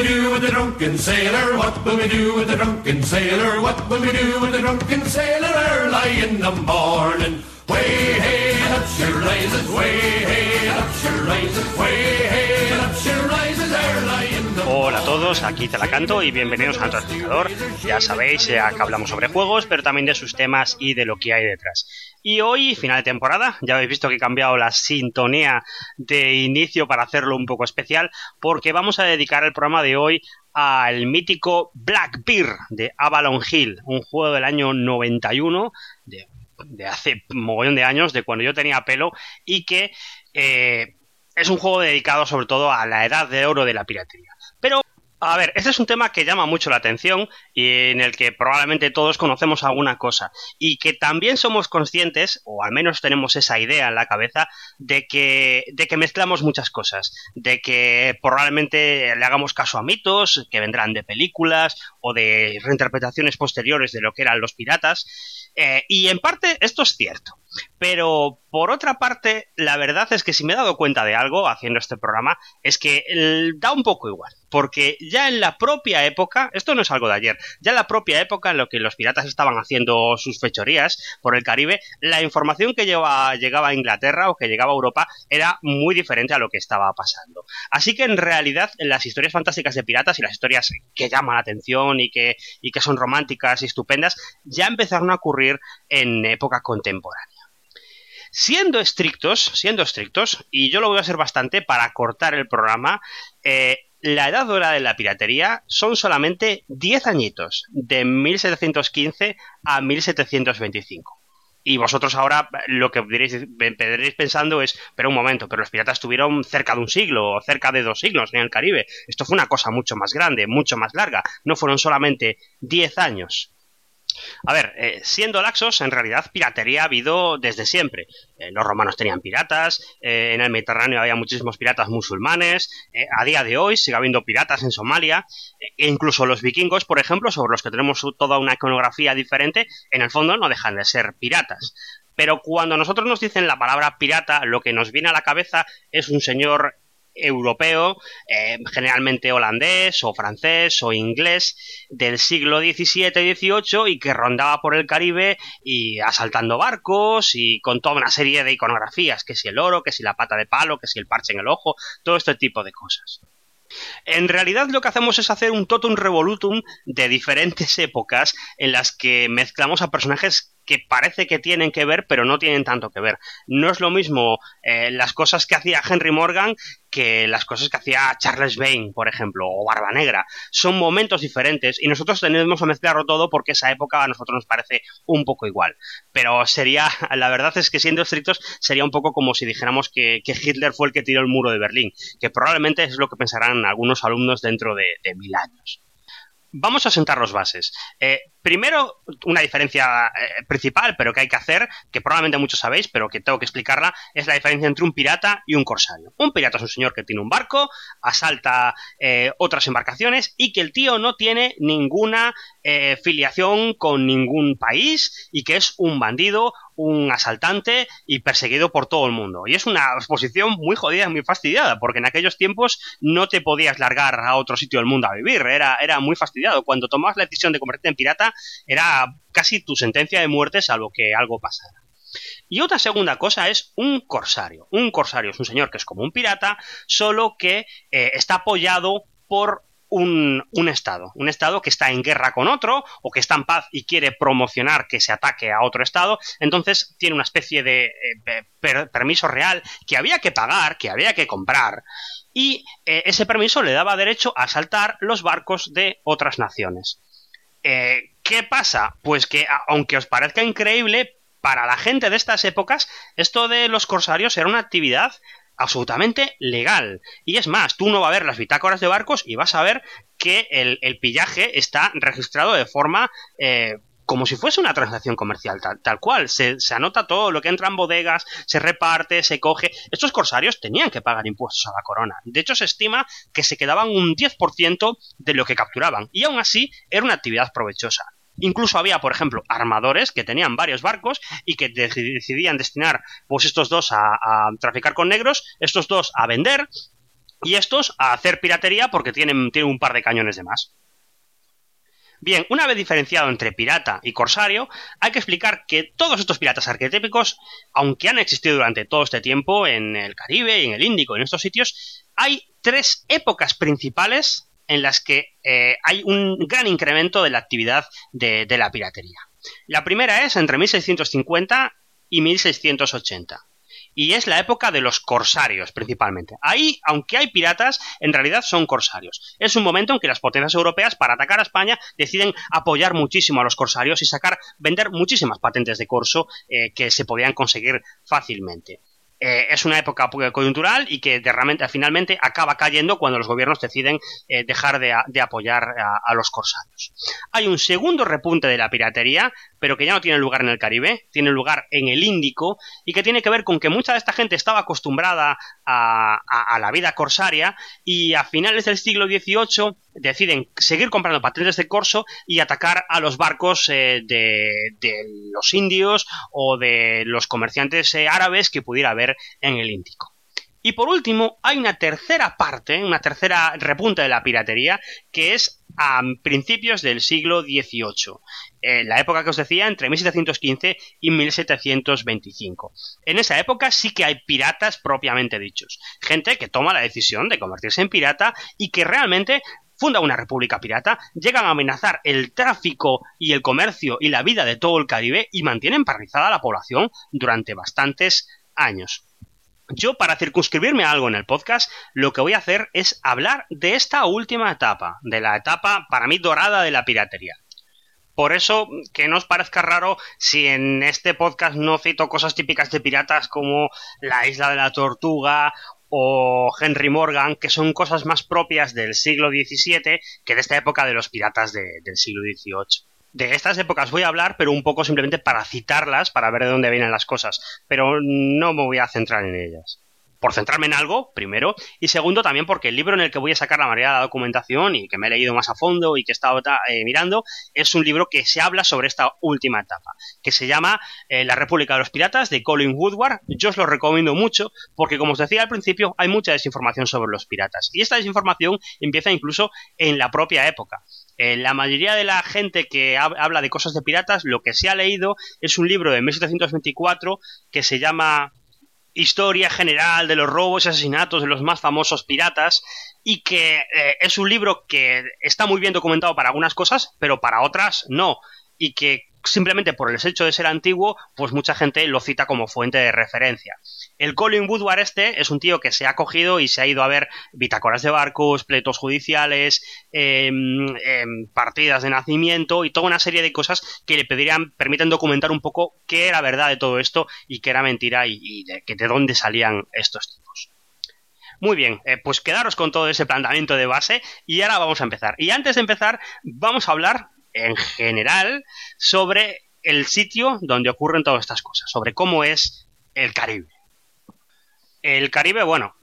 we do with the drunken sailor? What will we do with the drunken sailor? What will we do with the drunken sailor early in the morning? Way hey, up she rises, way hey, up she rises, way hey, Hola a todos, aquí te la canto y bienvenidos a nuestro explicador. Ya sabéis eh, que hablamos sobre juegos, pero también de sus temas y de lo que hay detrás. Y hoy, final de temporada, ya habéis visto que he cambiado la sintonía de inicio para hacerlo un poco especial, porque vamos a dedicar el programa de hoy al mítico Black Bear de Avalon Hill, un juego del año 91, de, de hace mogollón de años, de cuando yo tenía pelo, y que eh, es un juego dedicado sobre todo a la edad de oro de la piratería. A ver, este es un tema que llama mucho la atención y en el que probablemente todos conocemos alguna cosa y que también somos conscientes, o al menos tenemos esa idea en la cabeza, de que, de que mezclamos muchas cosas, de que probablemente le hagamos caso a mitos que vendrán de películas o de reinterpretaciones posteriores de lo que eran los piratas. Eh, y en parte esto es cierto. Pero por otra parte, la verdad es que si me he dado cuenta de algo haciendo este programa, es que da un poco igual. Porque ya en la propia época, esto no es algo de ayer, ya en la propia época en lo que los piratas estaban haciendo sus fechorías por el Caribe, la información que lleva, llegaba a Inglaterra o que llegaba a Europa era muy diferente a lo que estaba pasando. Así que en realidad las historias fantásticas de piratas y las historias que llaman la atención y que, y que son románticas y estupendas, ya empezaron a ocurrir en época contemporánea. Siendo estrictos, siendo estrictos, y yo lo voy a hacer bastante para cortar el programa, eh, la edad dorada de la piratería son solamente 10 añitos, de 1715 a 1725. Y vosotros ahora lo que veréis pensando es, pero un momento, pero los piratas tuvieron cerca de un siglo o cerca de dos siglos en el Caribe. Esto fue una cosa mucho más grande, mucho más larga. No fueron solamente 10 años. A ver, eh, siendo laxos, en realidad piratería ha habido desde siempre. Eh, los romanos tenían piratas, eh, en el Mediterráneo había muchísimos piratas musulmanes, a día de hoy sigue habiendo piratas en Somalia, e incluso los vikingos, por ejemplo, sobre los que tenemos toda una iconografía diferente, en el fondo no dejan de ser piratas. Pero cuando nosotros nos dicen la palabra pirata, lo que nos viene a la cabeza es un señor europeo, eh, generalmente holandés o francés o inglés del siglo XVII y XVIII y que rondaba por el Caribe y asaltando barcos y con toda una serie de iconografías, que si el oro, que si la pata de palo, que si el parche en el ojo, todo este tipo de cosas. En realidad lo que hacemos es hacer un totum revolutum de diferentes épocas en las que mezclamos a personajes que parece que tienen que ver, pero no tienen tanto que ver. No es lo mismo eh, las cosas que hacía Henry Morgan que las cosas que hacía Charles Vane, por ejemplo, o Barba Negra. Son momentos diferentes y nosotros tenemos que mezclarlo todo porque esa época a nosotros nos parece un poco igual. Pero sería, la verdad es que siendo estrictos, sería un poco como si dijéramos que, que Hitler fue el que tiró el muro de Berlín, que probablemente es lo que pensarán algunos alumnos dentro de, de mil años. Vamos a sentar los bases. Eh, primero, una diferencia eh, principal, pero que hay que hacer, que probablemente muchos sabéis, pero que tengo que explicarla, es la diferencia entre un pirata y un corsario. Un pirata es un señor que tiene un barco, asalta eh, otras embarcaciones y que el tío no tiene ninguna eh, filiación con ningún país y que es un bandido, un asaltante y perseguido por todo el mundo. Y es una posición muy jodida, muy fastidiada, porque en aquellos tiempos no te podías largar a otro sitio del mundo a vivir, era, era muy fastidiado. Cuando tomabas la decisión de convertirte en pirata, era casi tu sentencia de muerte salvo que algo pasara. Y otra segunda cosa es un corsario. Un corsario es un señor que es como un pirata, solo que eh, está apoyado por un, un, Estado. Un Estado que está en guerra con otro o que está en paz y quiere promocionar que se ataque a otro Estado. Entonces tiene una especie de eh, per permiso real que había que pagar, que había que comprar. Y eh, ese permiso le daba derecho a asaltar los barcos de otras naciones. Eh, ¿Qué pasa? Pues que aunque os parezca increíble, para la gente de estas épocas, esto de los corsarios era una actividad absolutamente legal. Y es más, tú no vas a ver las bitácoras de barcos y vas a ver que el, pillaje está registrado de forma eh, como si fuese una transacción comercial, tal, tal cual. Se, se, anota todo lo que entra en bodegas, se reparte, se coge. Estos corsarios tenían que pagar impuestos a la corona. De hecho, se estima que se quedaban un 10% de lo que capturaban. Y aún así, era una actividad provechosa. Incluso había, por ejemplo, armadores que tenían varios barcos y que decidían destinar pues estos dos a, traficar con negros, estos dos a vender y estos a hacer piratería porque tienen, tienen un par de cañones de más. Bien, una vez diferenciado entre pirata y corsario, hay que explicar que todos estos piratas arquetípicos, aunque han existido durante todo este tiempo en el Caribe y en el Índico, en estos sitios, hay tres épocas principales en las que eh, hay un gran incremento de la actividad de, la piratería. La primera es entre 1650 y 1680 y es la época de los corsarios principalmente. Ahí, aunque hay piratas, en realidad son corsarios. Es un momento en que las potencias europeas, para atacar a España, deciden apoyar muchísimo a los corsarios y sacar, vender muchísimas patentes de corso eh, que se podían conseguir fácilmente. Eh, es una época coyuntural y que finalmente acaba cayendo cuando los gobiernos deciden eh, dejar de, apoyar a, los corsarios. Hay un segundo repunte de la piratería, pero que ya no tiene lugar en el Caribe, tiene lugar en el Índico y que tiene que ver con que mucha de esta gente estaba acostumbrada a, la vida corsaria y a finales del siglo XVIII deciden seguir comprando patentes de corso y atacar a los barcos eh, de, los indios o de los comerciantes eh, árabes que pudiera haber en el Índico. Y por último, hay una tercera parte, una tercera repunta de la piratería, que es a principios del siglo XVIII, en la época que os decía, entre 1715 y 1725. En esa época sí que hay piratas propiamente dichos, gente que toma la decisión de convertirse en pirata y que realmente funda una república pirata, llegan a amenazar el tráfico y el comercio y la vida de todo el Caribe y mantienen paralizada a la población durante bastantes años. Yo, para circunscribirme a algo en el podcast, lo que voy a hacer es hablar de esta última etapa, de la etapa para mí dorada de la piratería. Por eso, que no os parezca raro si en este podcast no cito cosas típicas de piratas como la isla de la tortuga o Henry Morgan, que son cosas más propias del siglo XVII que de esta época de los piratas del siglo XVIII. De estas épocas voy a hablar, pero un poco simplemente para citarlas, para ver de dónde vienen las cosas, pero no me voy a centrar en ellas por centrarme en algo, primero, y segundo también porque el libro en el que voy a sacar la mayoría de la documentación y que me he leído más a fondo y que he estado eh, mirando, es un libro que se habla sobre esta última etapa, que se llama eh, La República de los Piratas de Colin Woodward. Yo os lo recomiendo mucho porque, como os decía al principio, hay mucha desinformación sobre los piratas. Y esta desinformación empieza incluso en la propia época. Eh, la mayoría de la gente que habla de cosas de piratas, lo que se ha leído es un libro de 1724 que se llama historia general de los robos y asesinatos de los más famosos piratas y que eh, es un libro que está muy bien documentado para algunas cosas, pero para otras no, y que simplemente por el hecho de ser antiguo, pues mucha gente lo cita como fuente de referencia. El Colin Woodward este es un tío que se ha cogido y se ha ido a ver bitácoras de barcos, pleitos judiciales, em, partidas de nacimiento y toda una serie de cosas que le pedirían, permiten documentar un poco qué era verdad de todo esto y qué era mentira y, de, de dónde salían estos tipos. Muy bien, eh, pues quedaros con todo ese planteamiento de base y ahora vamos a empezar. Y antes de empezar, vamos a hablar en general sobre el sitio donde ocurren todas estas cosas, sobre cómo es el Caribe. El Caribe, bueno,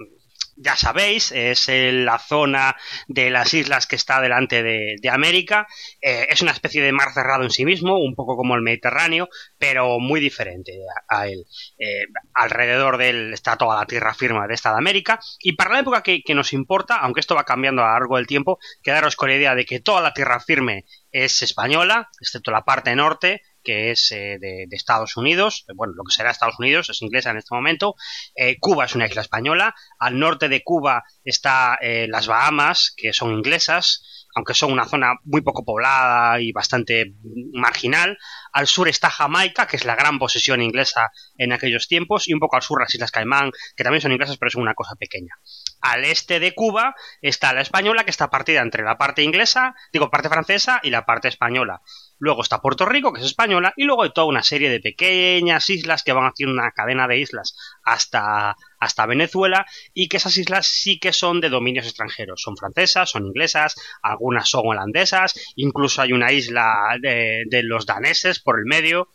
ya sabéis, es la zona de las islas que está delante de, América. Eh, es una especie de mar cerrado en sí mismo, un poco como el Mediterráneo, pero muy diferente a, él. Eh, alrededor de él está toda la tierra firme de esta de América. Y para la época que, que, nos importa, aunque esto va cambiando a lo largo del tiempo, quedaros con la idea de que toda la tierra firme es española, excepto la parte norte, que es eh, de, Estados Unidos, bueno, lo que será Estados Unidos, es inglesa en este momento. Eh, Cuba es una isla española. Al norte de Cuba está eh, las Bahamas, que son inglesas, aunque son una zona muy poco poblada y bastante marginal. Al sur está Jamaica, que es la gran posesión inglesa en aquellos tiempos, y un poco al sur las Islas Caimán, que también son inglesas, pero son una cosa pequeña. Al este de Cuba está la española, que está partida entre la parte inglesa, digo, parte francesa y la parte española. Luego está Puerto Rico, que es española, y luego hay toda una serie de pequeñas islas que van haciendo una cadena de islas hasta, hasta Venezuela, y que esas islas sí que son de dominios extranjeros. Son francesas, son inglesas, algunas son holandesas, incluso hay una isla de, de los daneses por el medio.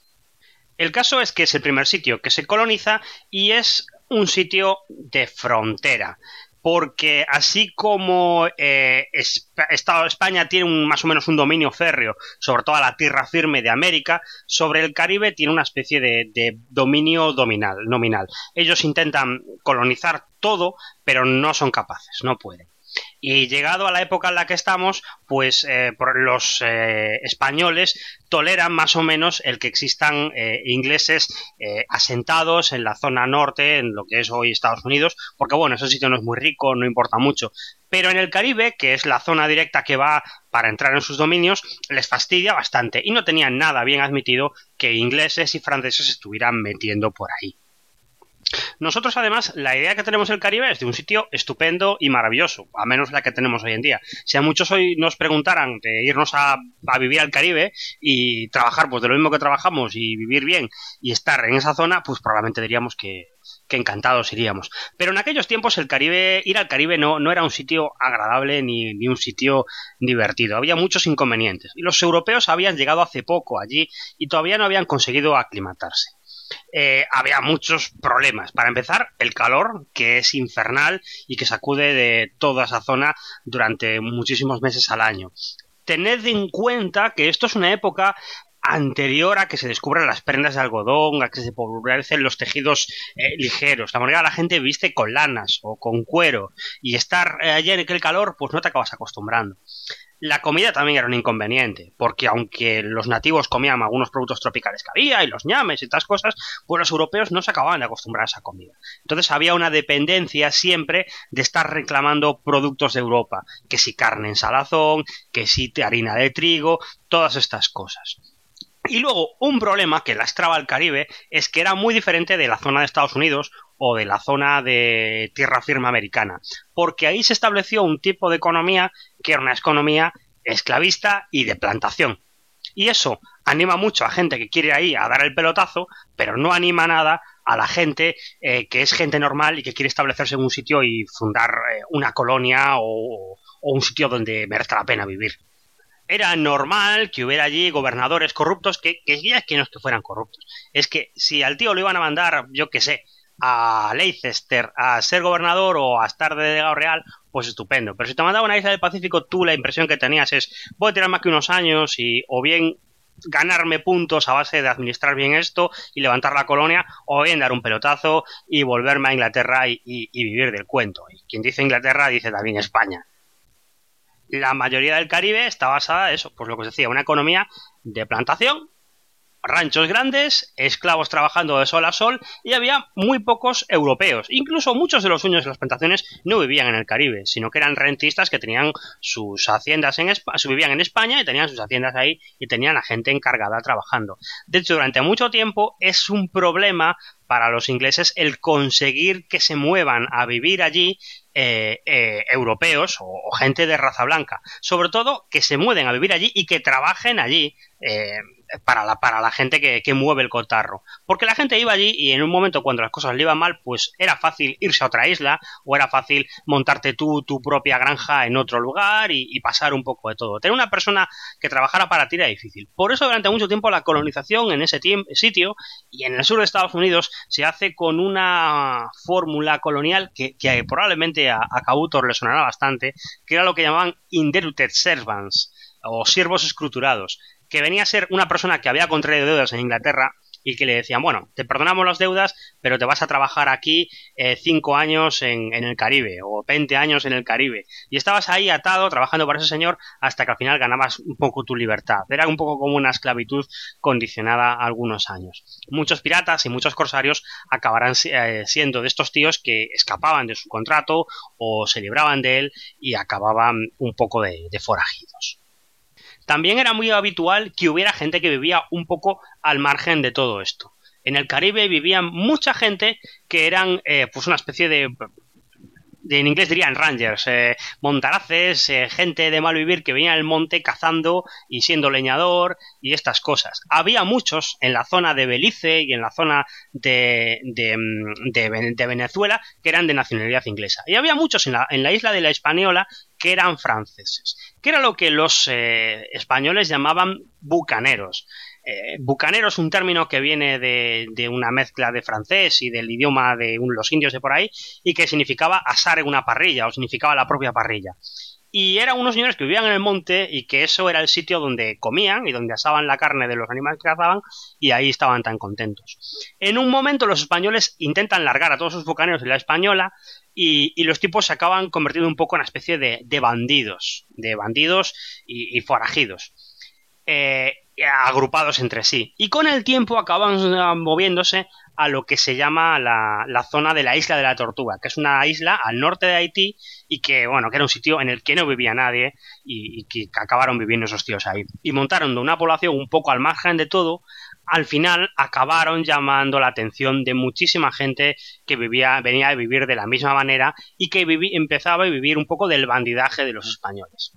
El caso es que es el primer sitio que se coloniza y es un sitio de frontera porque así como eh, España tiene un, más o menos un dominio férreo sobre toda la tierra firme de América, sobre el Caribe tiene una especie de, de dominio dominal, nominal. Ellos intentan colonizar todo, pero no son capaces, no pueden. Y llegado a la época en la que estamos, pues eh, los eh, españoles toleran más o menos el que existan eh, ingleses asentados en la zona norte, en lo que es hoy Estados Unidos, porque bueno, ese sitio no es muy rico, no importa mucho. Pero en el Caribe, que es la zona directa que va para entrar en sus dominios, les fastidia bastante y no tenían nada bien admitido que ingleses y franceses estuvieran metiendo por ahí. Nosotros, además, la idea que tenemos del Caribe es de un sitio estupendo y maravilloso, a menos la que tenemos hoy en día. Si a muchos hoy nos preguntaran de irnos a, vivir al Caribe y trabajar pues de lo mismo que trabajamos y vivir bien y estar en esa zona, pues probablemente diríamos que, encantados iríamos. Pero en aquellos tiempos el Caribe, ir al Caribe no, era un sitio agradable ni, un sitio divertido. Había muchos inconvenientes. Y los europeos habían llegado hace poco allí y todavía no habían conseguido aclimatarse. Eh, había muchos problemas. Para empezar, el calor, que es infernal y que sacude de toda esa zona durante muchísimos meses al año. Tened en cuenta que esto es una época anterior a que se descubran las prendas de algodón, a que se popularecen los tejidos eh, ligeros. La mayoría la gente viste con lanas o con cuero y estar eh, allí en aquel calor, pues no te acabas acostumbrando. La comida también era un inconveniente, porque aunque los nativos comían algunos productos tropicales que había, y los ñames y estas cosas, pues los europeos no se acababan de acostumbrar a esa comida. Entonces había una dependencia siempre de estar reclamando productos de Europa, que si carne en salazón, que si harina de trigo, todas estas cosas. Y luego, un problema que lastraba al Caribe es que era muy diferente de la zona de Estados Unidos o de la zona de tierra firme americana, porque ahí se estableció un tipo de economía que era una economía esclavista y de plantación. Y eso anima mucho a gente que quiere ahí a dar el pelotazo, pero no anima nada a la gente eh, que es gente normal y que quiere establecerse en un sitio y fundar eh, una colonia o, un sitio donde merezca la pena vivir era normal que hubiera allí gobernadores corruptos, que, que ya es que no es que fueran corruptos, es que si al tío lo iban a mandar, yo qué sé, a Leicester a ser gobernador o a estar de delegado real, pues estupendo. Pero si te mandaba una isla del Pacífico, tú la impresión que tenías es, voy a tirar más que unos años y o bien ganarme puntos a base de administrar bien esto y levantar la colonia, o bien dar un pelotazo y volverme a Inglaterra y, y vivir del cuento. Y quien dice Inglaterra dice también España. La mayoría del Caribe está basada en eso, pues lo que os decía, una economía de plantación ranchos grandes, esclavos trabajando de sol a sol y había muy pocos europeos. Incluso muchos de los dueños de las plantaciones no vivían en el Caribe, sino que eran rentistas que tenían sus haciendas en España, vivían en España y tenían sus haciendas ahí y tenían a gente encargada trabajando. De hecho, durante mucho tiempo es un problema para los ingleses el conseguir que se muevan a vivir allí eh, eh, europeos o, gente de raza blanca. Sobre todo que se mueven a vivir allí y que trabajen allí. Eh, para la, para la gente que, que, mueve el cotarro. Porque la gente iba allí y en un momento cuando las cosas le iban mal, pues era fácil irse a otra isla o era fácil montarte tú tu propia granja en otro lugar y, pasar un poco de todo. Tener una persona que trabajara para ti era difícil. Por eso durante mucho tiempo la colonización en ese sitio y en el sur de Estados Unidos se hace con una fórmula colonial que, probablemente a, a le sonará bastante, que era lo que llamaban indebted servants o siervos escruturados que venía a ser una persona que había contraído deudas en Inglaterra y que le decían, bueno, te perdonamos las deudas, pero te vas a trabajar aquí eh, cinco años en, el Caribe o 20 años en el Caribe. Y estabas ahí atado, trabajando para ese señor, hasta que al final ganabas un poco tu libertad. Era un poco como una esclavitud condicionada a algunos años. Muchos piratas y muchos corsarios acabarán eh, siendo de estos tíos que escapaban de su contrato o se libraban de él y acababan un poco de forajidos. También era muy habitual que hubiera gente que vivía un poco al margen de todo esto. En el Caribe vivían mucha gente que eran eh, pues una especie de en inglés dirían rangers, eh, montaraces, eh, gente de mal vivir que venía al monte cazando y siendo leñador y estas cosas. Había muchos en la zona de Belice y en la zona de, de, mm, Venezuela que eran de nacionalidad inglesa. Y había muchos en la, en la isla de la Española que eran franceses, que era lo que los eh, españoles llamaban bucaneros. Eh, bucanero es un término que viene de, de, una mezcla de francés y del idioma de los indios de por ahí y que significaba asar en una parrilla o significaba la propia parrilla. Y eran unos señores que vivían en el monte y que eso era el sitio donde comían y donde asaban la carne de los animales que cazaban y ahí estaban tan contentos. En un momento los españoles intentan largar a todos sus bucaneros en la española y, los tipos se acaban convirtiendo un poco en una especie de, bandidos, de bandidos y, forajidos. Eh, agrupados entre sí. Y con el tiempo acaban moviéndose a lo que se llama la, zona de la isla de la Tortuga, que es una isla al norte de Haití y que, bueno, que era un sitio en el que no vivía nadie y, y que acabaron viviendo esos tíos ahí. Y montaron de una población un poco al margen de todo, al final acabaron llamando la atención de muchísima gente que vivía, venía a vivir de la misma manera y que empezaba a vivir un poco del bandidaje de los españoles.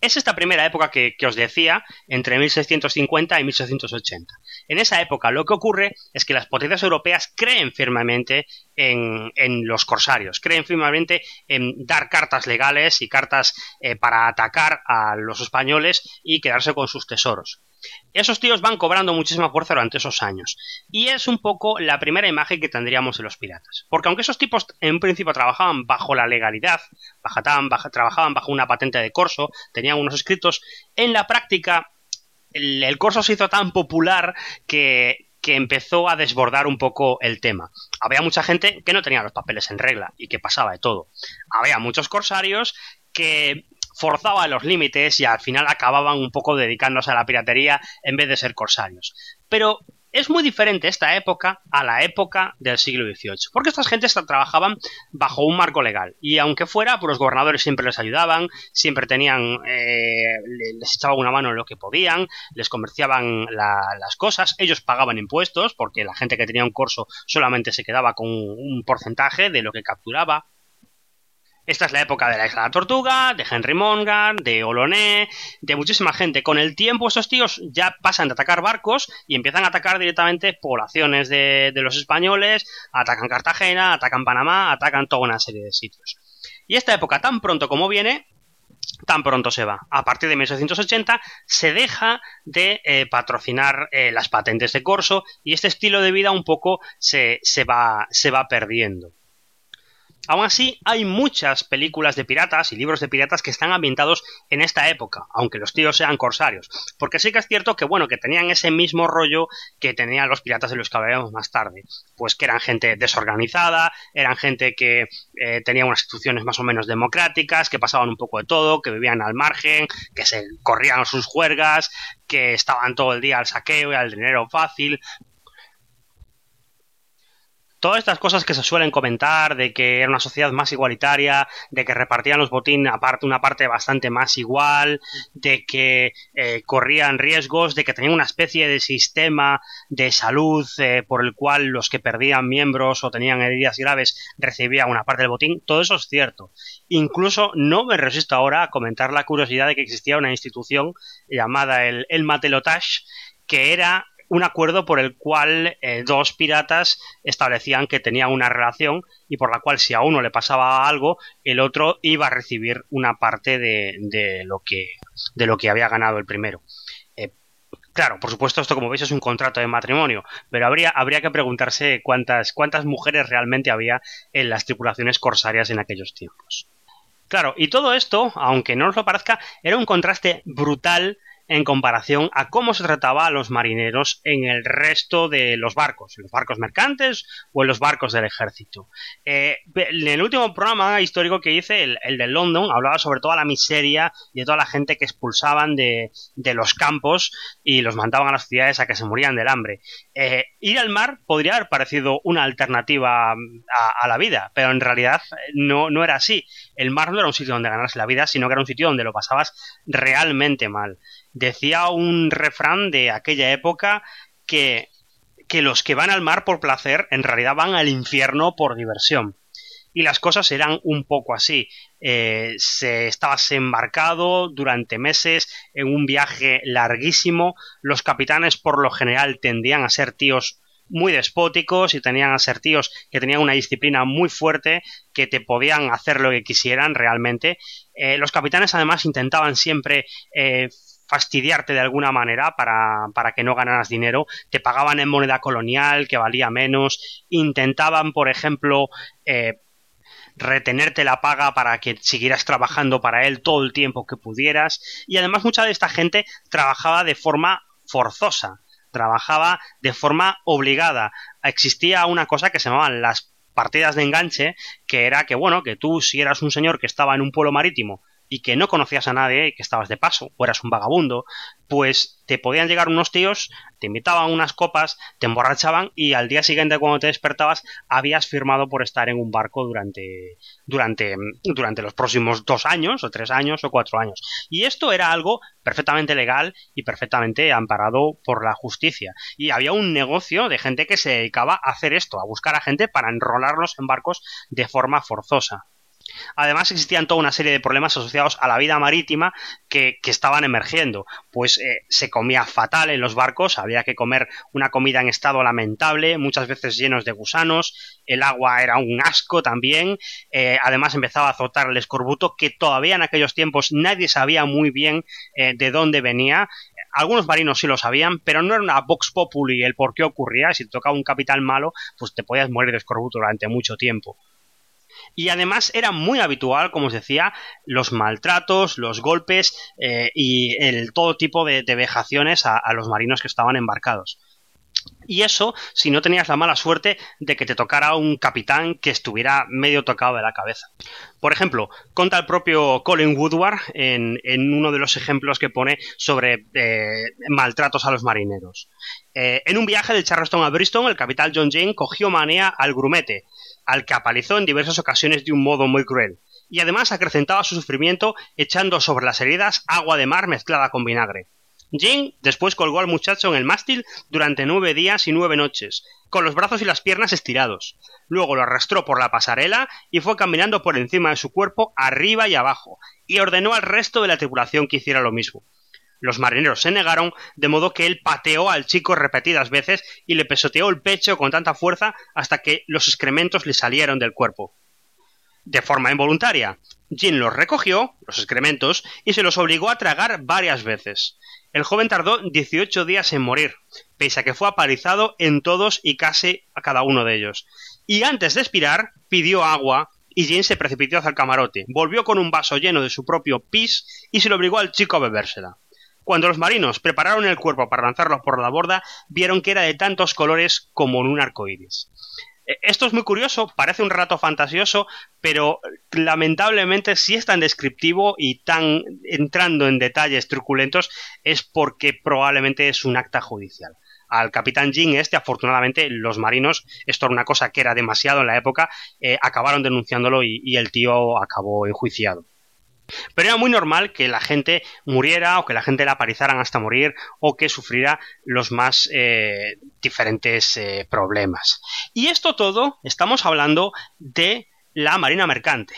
Es esta primera época que, os decía, entre 1650 y 1680. En esa época lo que ocurre es que las potencias europeas creen firmemente en, los corsarios, creen firmemente en dar cartas legales y cartas eh, para atacar a los españoles y quedarse con sus tesoros. Esos tíos van cobrando muchísima fuerza durante esos años. Y es un poco la primera imagen que tendríamos de los piratas. Porque aunque esos tipos en principio trabajaban bajo la legalidad, trabajaban bajo una patente de corso, tenían unos escritos, en la práctica el, corso se hizo tan popular que, que empezó a desbordar un poco el tema. Había mucha gente que no tenía los papeles en regla y que pasaba de todo. Había muchos corsarios que forzaba los límites y al final acababan un poco dedicándose a la piratería en vez de ser corsarios. Pero es muy diferente esta época a la época del siglo XVIII, porque estas gentes trabajaban bajo un marco legal y aunque fuera, pues los gobernadores siempre les ayudaban, siempre tenían, eh, les echaban una mano en lo que podían, les comerciaban las cosas, ellos pagaban impuestos porque la gente que tenía un corso solamente se quedaba con un porcentaje de lo que capturaba, esta es la época de la Isla de la Tortuga, de Henry Mongan, de Oloné, de muchísima gente. Con el tiempo estos tíos ya pasan de atacar barcos y empiezan a atacar directamente poblaciones de, los españoles, atacan Cartagena, atacan Panamá, atacan toda una serie de sitios. Y esta época tan pronto como viene, tan pronto se va. A partir de 1680 se deja de eh, patrocinar eh, las patentes de corso y este estilo de vida un poco se, se, va, se va perdiendo. Aún así, hay muchas películas de piratas y libros de piratas que están ambientados en esta época, aunque los tíos sean corsarios. Porque sí que es cierto que, bueno, que tenían ese mismo rollo que tenían los piratas de los que hablaremos más tarde. Pues que eran gente desorganizada, eran gente que eh, tenía unas instituciones más o menos democráticas, que pasaban un poco de todo, que vivían al margen, que se corrían sus juergas, que estaban todo el día al saqueo y al dinero fácil, todas estas cosas que se suelen comentar de que era una sociedad más igualitaria, de que repartían los botines aparte una parte bastante más igual, de que eh, corrían riesgos, de que tenían una especie de sistema de salud eh, por el cual los que perdían miembros o tenían heridas graves recibían una parte del botín, todo eso es cierto. Incluso no me resisto ahora a comentar la curiosidad de que existía una institución llamada el, el Matelotage que era un acuerdo por el cual eh, dos piratas establecían que tenían una relación y por la cual si a uno le pasaba algo, el otro iba a recibir una parte de, de lo, que, de lo que había ganado el primero. Eh, claro, por supuesto, esto como veis es un contrato de matrimonio, pero habría, habría que preguntarse cuántas, cuántas mujeres realmente había en las tripulaciones corsarias en aquellos tiempos. Claro, y todo esto, aunque no os lo parezca, era un contraste brutal en comparación a cómo se trataba a los marineros en el resto de los barcos, en los barcos mercantes o en los barcos del ejército. Eh, en el último programa histórico que hice, el, de London, hablaba sobre toda la miseria y de toda la gente que expulsaban de, los campos y los mandaban a las ciudades a que se morían del hambre. Eh, ir al mar podría haber parecido una alternativa a, la vida, pero en realidad no, no era así. El mar no era un sitio donde ganarse la vida, sino que era un sitio donde lo pasabas realmente mal. Decía un refrán de aquella época que, que los que van al mar por placer en realidad van al infierno por diversión y las cosas eran un poco así. Eh, se estabas embarcado durante meses en un viaje larguísimo. Los capitanes por lo general tendían a ser tíos muy despóticos y tenían a ser tíos que tenían una disciplina muy fuerte, que te podían hacer lo que quisieran realmente. Eh, los capitanes además intentaban siempre eh, fastidiarte de alguna manera para, para, que no ganaras dinero, te pagaban en moneda colonial que valía menos, intentaban, por ejemplo, eh, retenerte la paga para que siguieras trabajando para él todo el tiempo que pudieras. Y además mucha de esta gente trabajaba de forma forzosa, trabajaba de forma obligada. Existía una cosa que se llamaban las partidas de enganche, que era que, bueno, que tú si eras un señor que estaba en un pueblo marítimo y que no conocías a nadie, que estabas de paso, o eras un vagabundo, pues te podían llegar unos tíos, te invitaban unas copas, te emborrachaban y al día siguiente cuando te despertabas habías firmado por estar en un barco durante, durante, durante los próximos dos años, o tres años, o cuatro años. Y esto era algo perfectamente legal y perfectamente amparado por la justicia. Y había un negocio de gente que se dedicaba a hacer esto, a buscar a gente para enrolarlos en barcos de forma forzosa. Además existían toda una serie de problemas asociados a la vida marítima que, estaban emergiendo, pues eh, se comía fatal en los barcos, había que comer una comida en estado lamentable, muchas veces llenos de gusanos, el agua era un asco también, eh, además empezaba a azotar el escorbuto que todavía en aquellos tiempos nadie sabía muy bien eh, de dónde venía, algunos marinos sí lo sabían, pero no era una vox populi el por qué ocurría, si te tocaba un capitán malo, pues te podías morir de escorbuto durante mucho tiempo. Y además era muy habitual, como os decía, los maltratos, los golpes eh, y el todo tipo de, vejaciones a, los marinos que estaban embarcados. Y eso si no tenías la mala suerte de que te tocara un capitán que estuviera medio tocado de la cabeza. Por ejemplo, conta el propio Colin Woodward en, uno de los ejemplos que pone sobre eh, maltratos a los marineros. Eh, en un viaje de Charleston a Bristol, el capitán John Jane cogió manía al grumete, al que apalizó en diversas ocasiones de un modo muy cruel, y además acrecentaba su sufrimiento echando sobre las heridas agua de mar mezclada con vinagre. Jane después colgó al muchacho en el mástil durante nueve días y nueve noches, con los brazos y las piernas estirados. Luego lo arrastró por la pasarela y fue caminando por encima de su cuerpo arriba y abajo, y ordenó al resto de la tripulación que hiciera lo mismo. Los marineros se negaron, de modo que él pateó al chico repetidas veces y le pesoteó el pecho con tanta fuerza hasta que los excrementos le salieron del cuerpo. De forma involuntaria, Jin los recogió, los excrementos, y se los obligó a tragar varias veces. El joven tardó 18 días en morir, pese a que fue apalizado en todos y casi a cada uno de ellos. Y antes de expirar, pidió agua y Jin se precipitó hacia el camarote, volvió con un vaso lleno de su propio pis y se lo obligó al chico a bebérsela. Cuando los marinos prepararon el cuerpo para lanzarlo por la borda, vieron que era de tantos colores como en un arco iris. E, esto es muy curioso, parece un rato fantasioso, pero lamentablemente si es tan descriptivo y tan entrando en detalles truculentos es porque probablemente es un acta judicial al capitán Jin este, afortunadamente los marinos, esto era una cosa que era demasiado en la época, eh, acabaron denunciándolo y, el tío acabó enjuiciado. Pero era muy normal que la gente muriera o que la gente la aparizaran hasta morir o que sufriera los más eh, diferentes eh, problemas. Y esto todo estamos hablando de la Marina Mercante.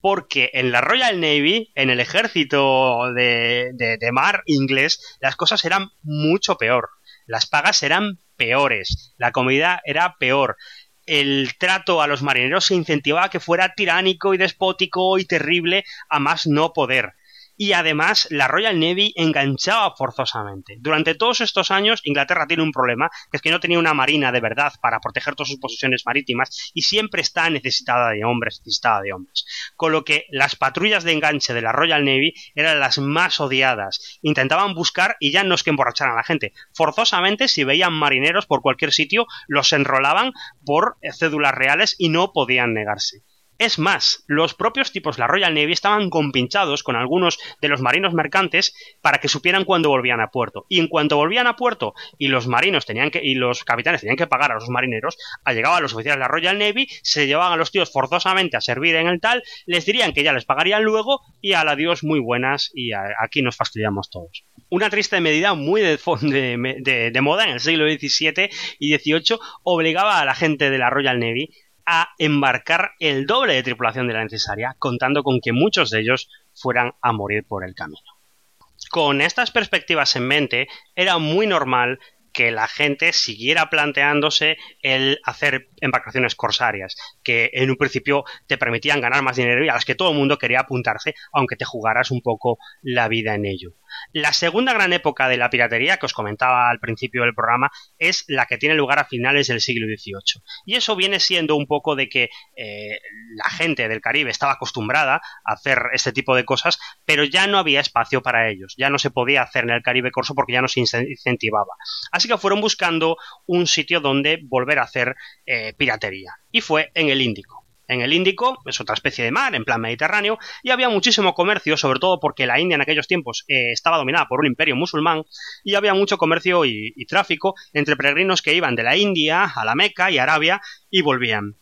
Porque en la Royal Navy, en el ejército de, de mar inglés, las cosas eran mucho peor. Las pagas eran peores, la comida era peor, el trato a los marineros se incentivaba a que fuera tiránico y despótico y terrible a más no poder y además la Royal Navy enganchaba forzosamente. Durante todos estos años Inglaterra tiene un problema, que es que no tenía una marina de verdad para proteger todas sus posiciones marítimas y siempre está necesitada de hombres, necesitada de hombres. Con lo que las patrullas de enganche de la Royal Navy eran las más odiadas. Intentaban buscar y ya no es que emborracharan a la gente. Forzosamente, si veían marineros por cualquier sitio, los enrolaban por cédulas reales y no podían negarse. Es más, los propios tipos de la Royal Navy estaban compinchados con algunos de los marinos mercantes para que supieran cuándo volvían a puerto. Y en cuanto volvían a puerto y los marinos tenían que, y los capitanes tenían que pagar a los marineros, llegaban los oficiales de la Royal Navy, se llevaban a los tíos forzosamente a servir en el tal, les dirían que ya les pagarían luego y al adiós muy buenas y aquí nos fastidiamos todos. Una triste medida muy de, de, de moda en el siglo XVII y XVIII obligaba a la gente de la Royal Navy a embarcar el doble de tripulación de la necesaria, contando con que muchos de ellos fueran a morir por el camino. Con estas perspectivas en mente, era muy normal que la gente siguiera planteándose el hacer embarcaciones corsarias, que en un principio te permitían ganar más dinero y a las que todo el mundo quería apuntarse, aunque te jugaras un poco la vida en ello. La segunda gran época de la piratería, que os comentaba al principio del programa, es la que tiene lugar a finales del siglo XVIII. Y eso viene siendo un poco de que eh, la gente del Caribe estaba acostumbrada a hacer este tipo de cosas, pero ya no había espacio para ellos. Ya no se podía hacer en el Caribe corso porque ya no se incentivaba. Que fueron buscando un sitio donde volver a hacer eh, piratería. Y fue en el Índico. En el Índico es otra especie de mar, en plan Mediterráneo, y había muchísimo comercio, sobre todo porque la India en aquellos tiempos eh, estaba dominada por un imperio musulmán, y había mucho comercio y, tráfico entre peregrinos que iban de la India a la Meca y Arabia y volvían.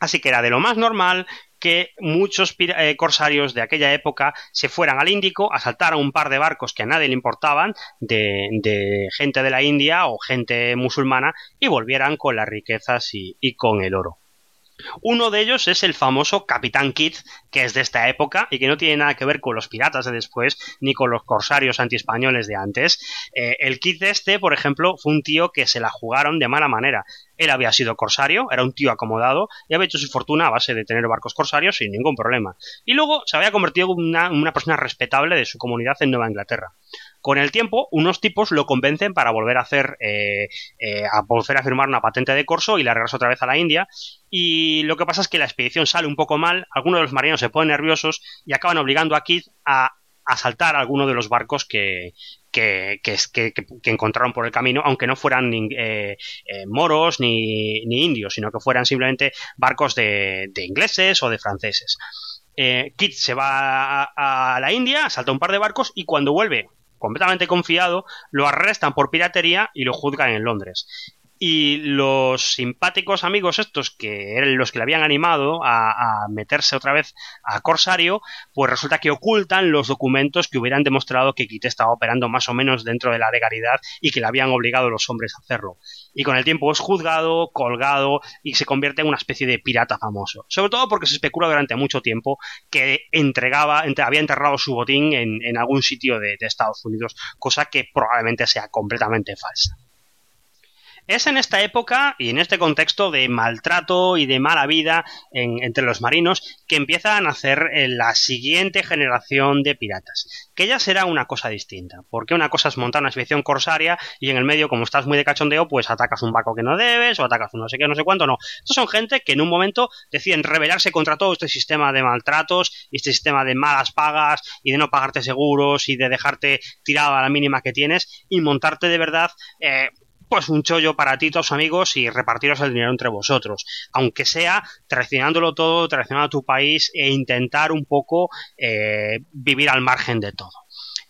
Así que era de lo más normal que muchos eh, corsarios de aquella época se fueran al Índico, asaltaran un par de barcos que a nadie le importaban, de, gente de la India o gente musulmana, y volvieran con las riquezas y con el oro. Uno de ellos es el famoso Capitán Kidd, que es de esta época y que no tiene nada que ver con los piratas de después ni con los corsarios antiespañoles de antes. Eh, el Kidd este, por ejemplo, fue un tío que se la jugaron de mala manera. Él había sido corsario, era un tío acomodado y había hecho su fortuna a base de tener barcos corsarios sin ningún problema. Y luego se había convertido en una persona respetable de su comunidad en Nueva Inglaterra. Con el tiempo, unos tipos lo convencen para volver a hacer, eh, eh, a volver a firmar una patente de corso y largarse otra vez a la India. Y lo que pasa es que la expedición sale un poco mal, algunos de los marinos se ponen nerviosos y acaban obligando a Keith a asaltar alguno de los barcos que, que, que, encontraron por el camino, aunque no fueran eh, moros ni, ni, indios, sino que fueran simplemente barcos de, de ingleses o de franceses. Eh, se va a, a, la India, asalta un par de barcos y cuando vuelve completamente confiado, lo arrestan por piratería y lo juzgan en Londres y los simpáticos amigos estos que eran los que le habían animado a, meterse otra vez a Corsario, pues resulta que ocultan los documentos que hubieran demostrado que Kit estaba operando más o menos dentro de la legalidad y que le habían obligado los hombres a hacerlo. Y con el tiempo es juzgado, colgado y se convierte en una especie de pirata famoso. Sobre todo porque se especula durante mucho tiempo que entregaba, había enterrado su botín en, algún sitio de Estados Unidos, cosa que probablemente sea completamente falsa. Es en esta época y en este contexto de maltrato y de mala vida entre los marinos que empieza a nacer eh, la siguiente generación de piratas, que ya será una cosa distinta, porque una cosa es montar una expedición corsaria y en el medio, como estás muy de cachondeo, pues atacas un barco que no debes o atacas un no sé qué, no sé cuánto, no. Estos son gente que en un momento deciden rebelarse contra todo este sistema de maltratos y este sistema de malas pagas y de no pagarte seguros y de dejarte tirado a la mínima que tienes y montarte de verdad eh, pues un chollo para ti, tus amigos y repartiros el dinero entre vosotros. Aunque sea traicionándolo todo, traicionando a tu país e intentar un poco eh, vivir al margen de todo.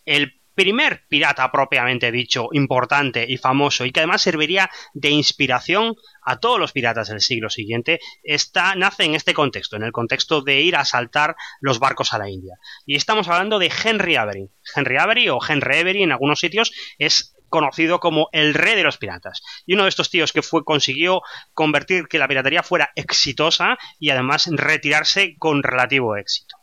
El primer pirata propiamente dicho, importante y famoso, y que además serviría de inspiración a todos los piratas del siglo siguiente, está, nace en este contexto, en el contexto de ir a asaltar los barcos a la India. Y estamos hablando de Henry Avery. Henry Avery o Henry Avery en algunos sitios es conocido como el rey de los piratas. Y uno de estos tíos que fue consiguió convertir que la piratería fuera exitosa y además retirarse con relativo éxito.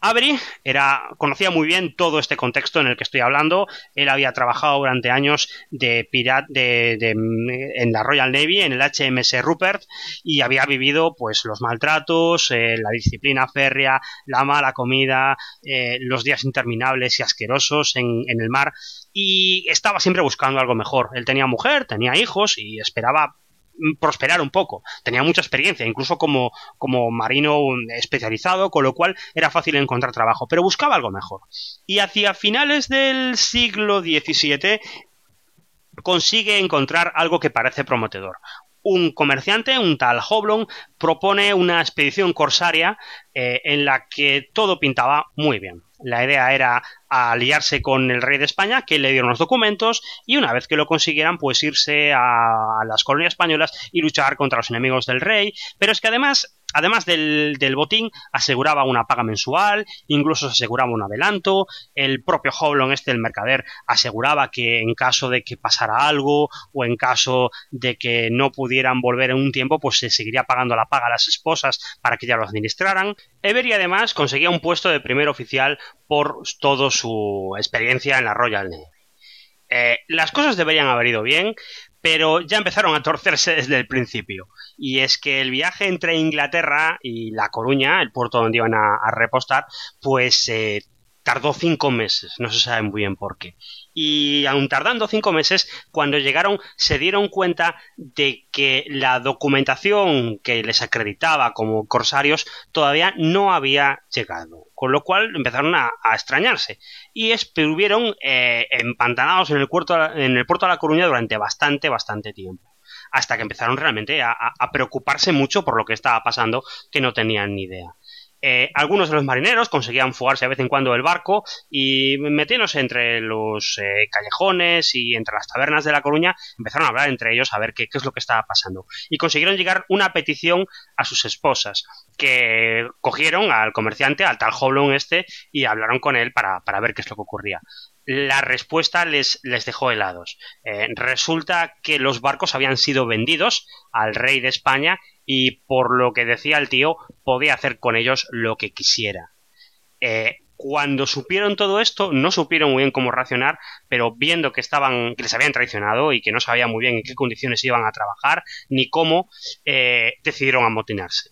Avery era, conocía muy bien todo este contexto en el que estoy hablando. Él había trabajado durante años de pirata de, en la Royal Navy, en el HMS Rupert, y había vivido pues los maltratos, eh, la disciplina férrea, la mala comida, eh, los días interminables y asquerosos en, en el mar, y estaba siempre buscando algo mejor. Él tenía mujer, tenía hijos y esperaba prosperar un poco. Tenía mucha experiencia, incluso como, como marino especializado, con lo cual era fácil encontrar trabajo, pero buscaba algo mejor. Y hacia finales del siglo XVII consigue encontrar algo que parece prometedor. Un comerciante, un tal Hoblon, propone una expedición corsaria eh, en la que todo pintaba muy bien. La idea era aliarse con el rey de España, que le dieron los documentos, y una vez que lo consiguieran, pues irse a las colonias españolas y luchar contra los enemigos del rey. Pero es que además Además del, botín, aseguraba una paga mensual, incluso se aseguraba un adelanto. El propio Howlon, este, el mercader, aseguraba que en caso de que pasara algo o en caso de que no pudieran volver en un tiempo, pues se seguiría pagando la paga a las esposas para que ya lo administraran. Every además conseguía un puesto de primer oficial por toda su experiencia en la Royal Navy. Eh, las cosas deberían haber ido bien, pero ya empezaron a torcerse desde el principio. Y es que el viaje entre Inglaterra y La Coruña, el puerto donde iban a, repostar, pues eh, tardó cinco meses, no se sabe muy bien por qué. Y aun tardando cinco meses, cuando llegaron se dieron cuenta de que la documentación que les acreditaba como corsarios todavía no había llegado, con lo cual empezaron a, extrañarse y estuvieron eh, empantanados en el, puerto, en el puerto de La Coruña durante bastante, bastante tiempo hasta que empezaron realmente a, preocuparse mucho por lo que estaba pasando, que no tenían ni idea. Eh, algunos de los marineros conseguían fugarse de vez en cuando del barco y metiéndose entre los eh, callejones y entre las tabernas de La Coruña, empezaron a hablar entre ellos a ver qué, es lo que estaba pasando. Y consiguieron llegar una petición a sus esposas, que cogieron al comerciante, al tal Hoblon este, y hablaron con él para, para ver qué es lo que ocurría la respuesta les, les dejó helados. Eh, resulta que los barcos habían sido vendidos al rey de España y por lo que decía el tío, podía hacer con ellos lo que quisiera. Eh, cuando supieron todo esto, no supieron muy bien cómo reaccionar, pero viendo que estaban, que les habían traicionado y que no sabían muy bien en qué condiciones iban a trabajar, ni cómo, eh, decidieron amotinarse.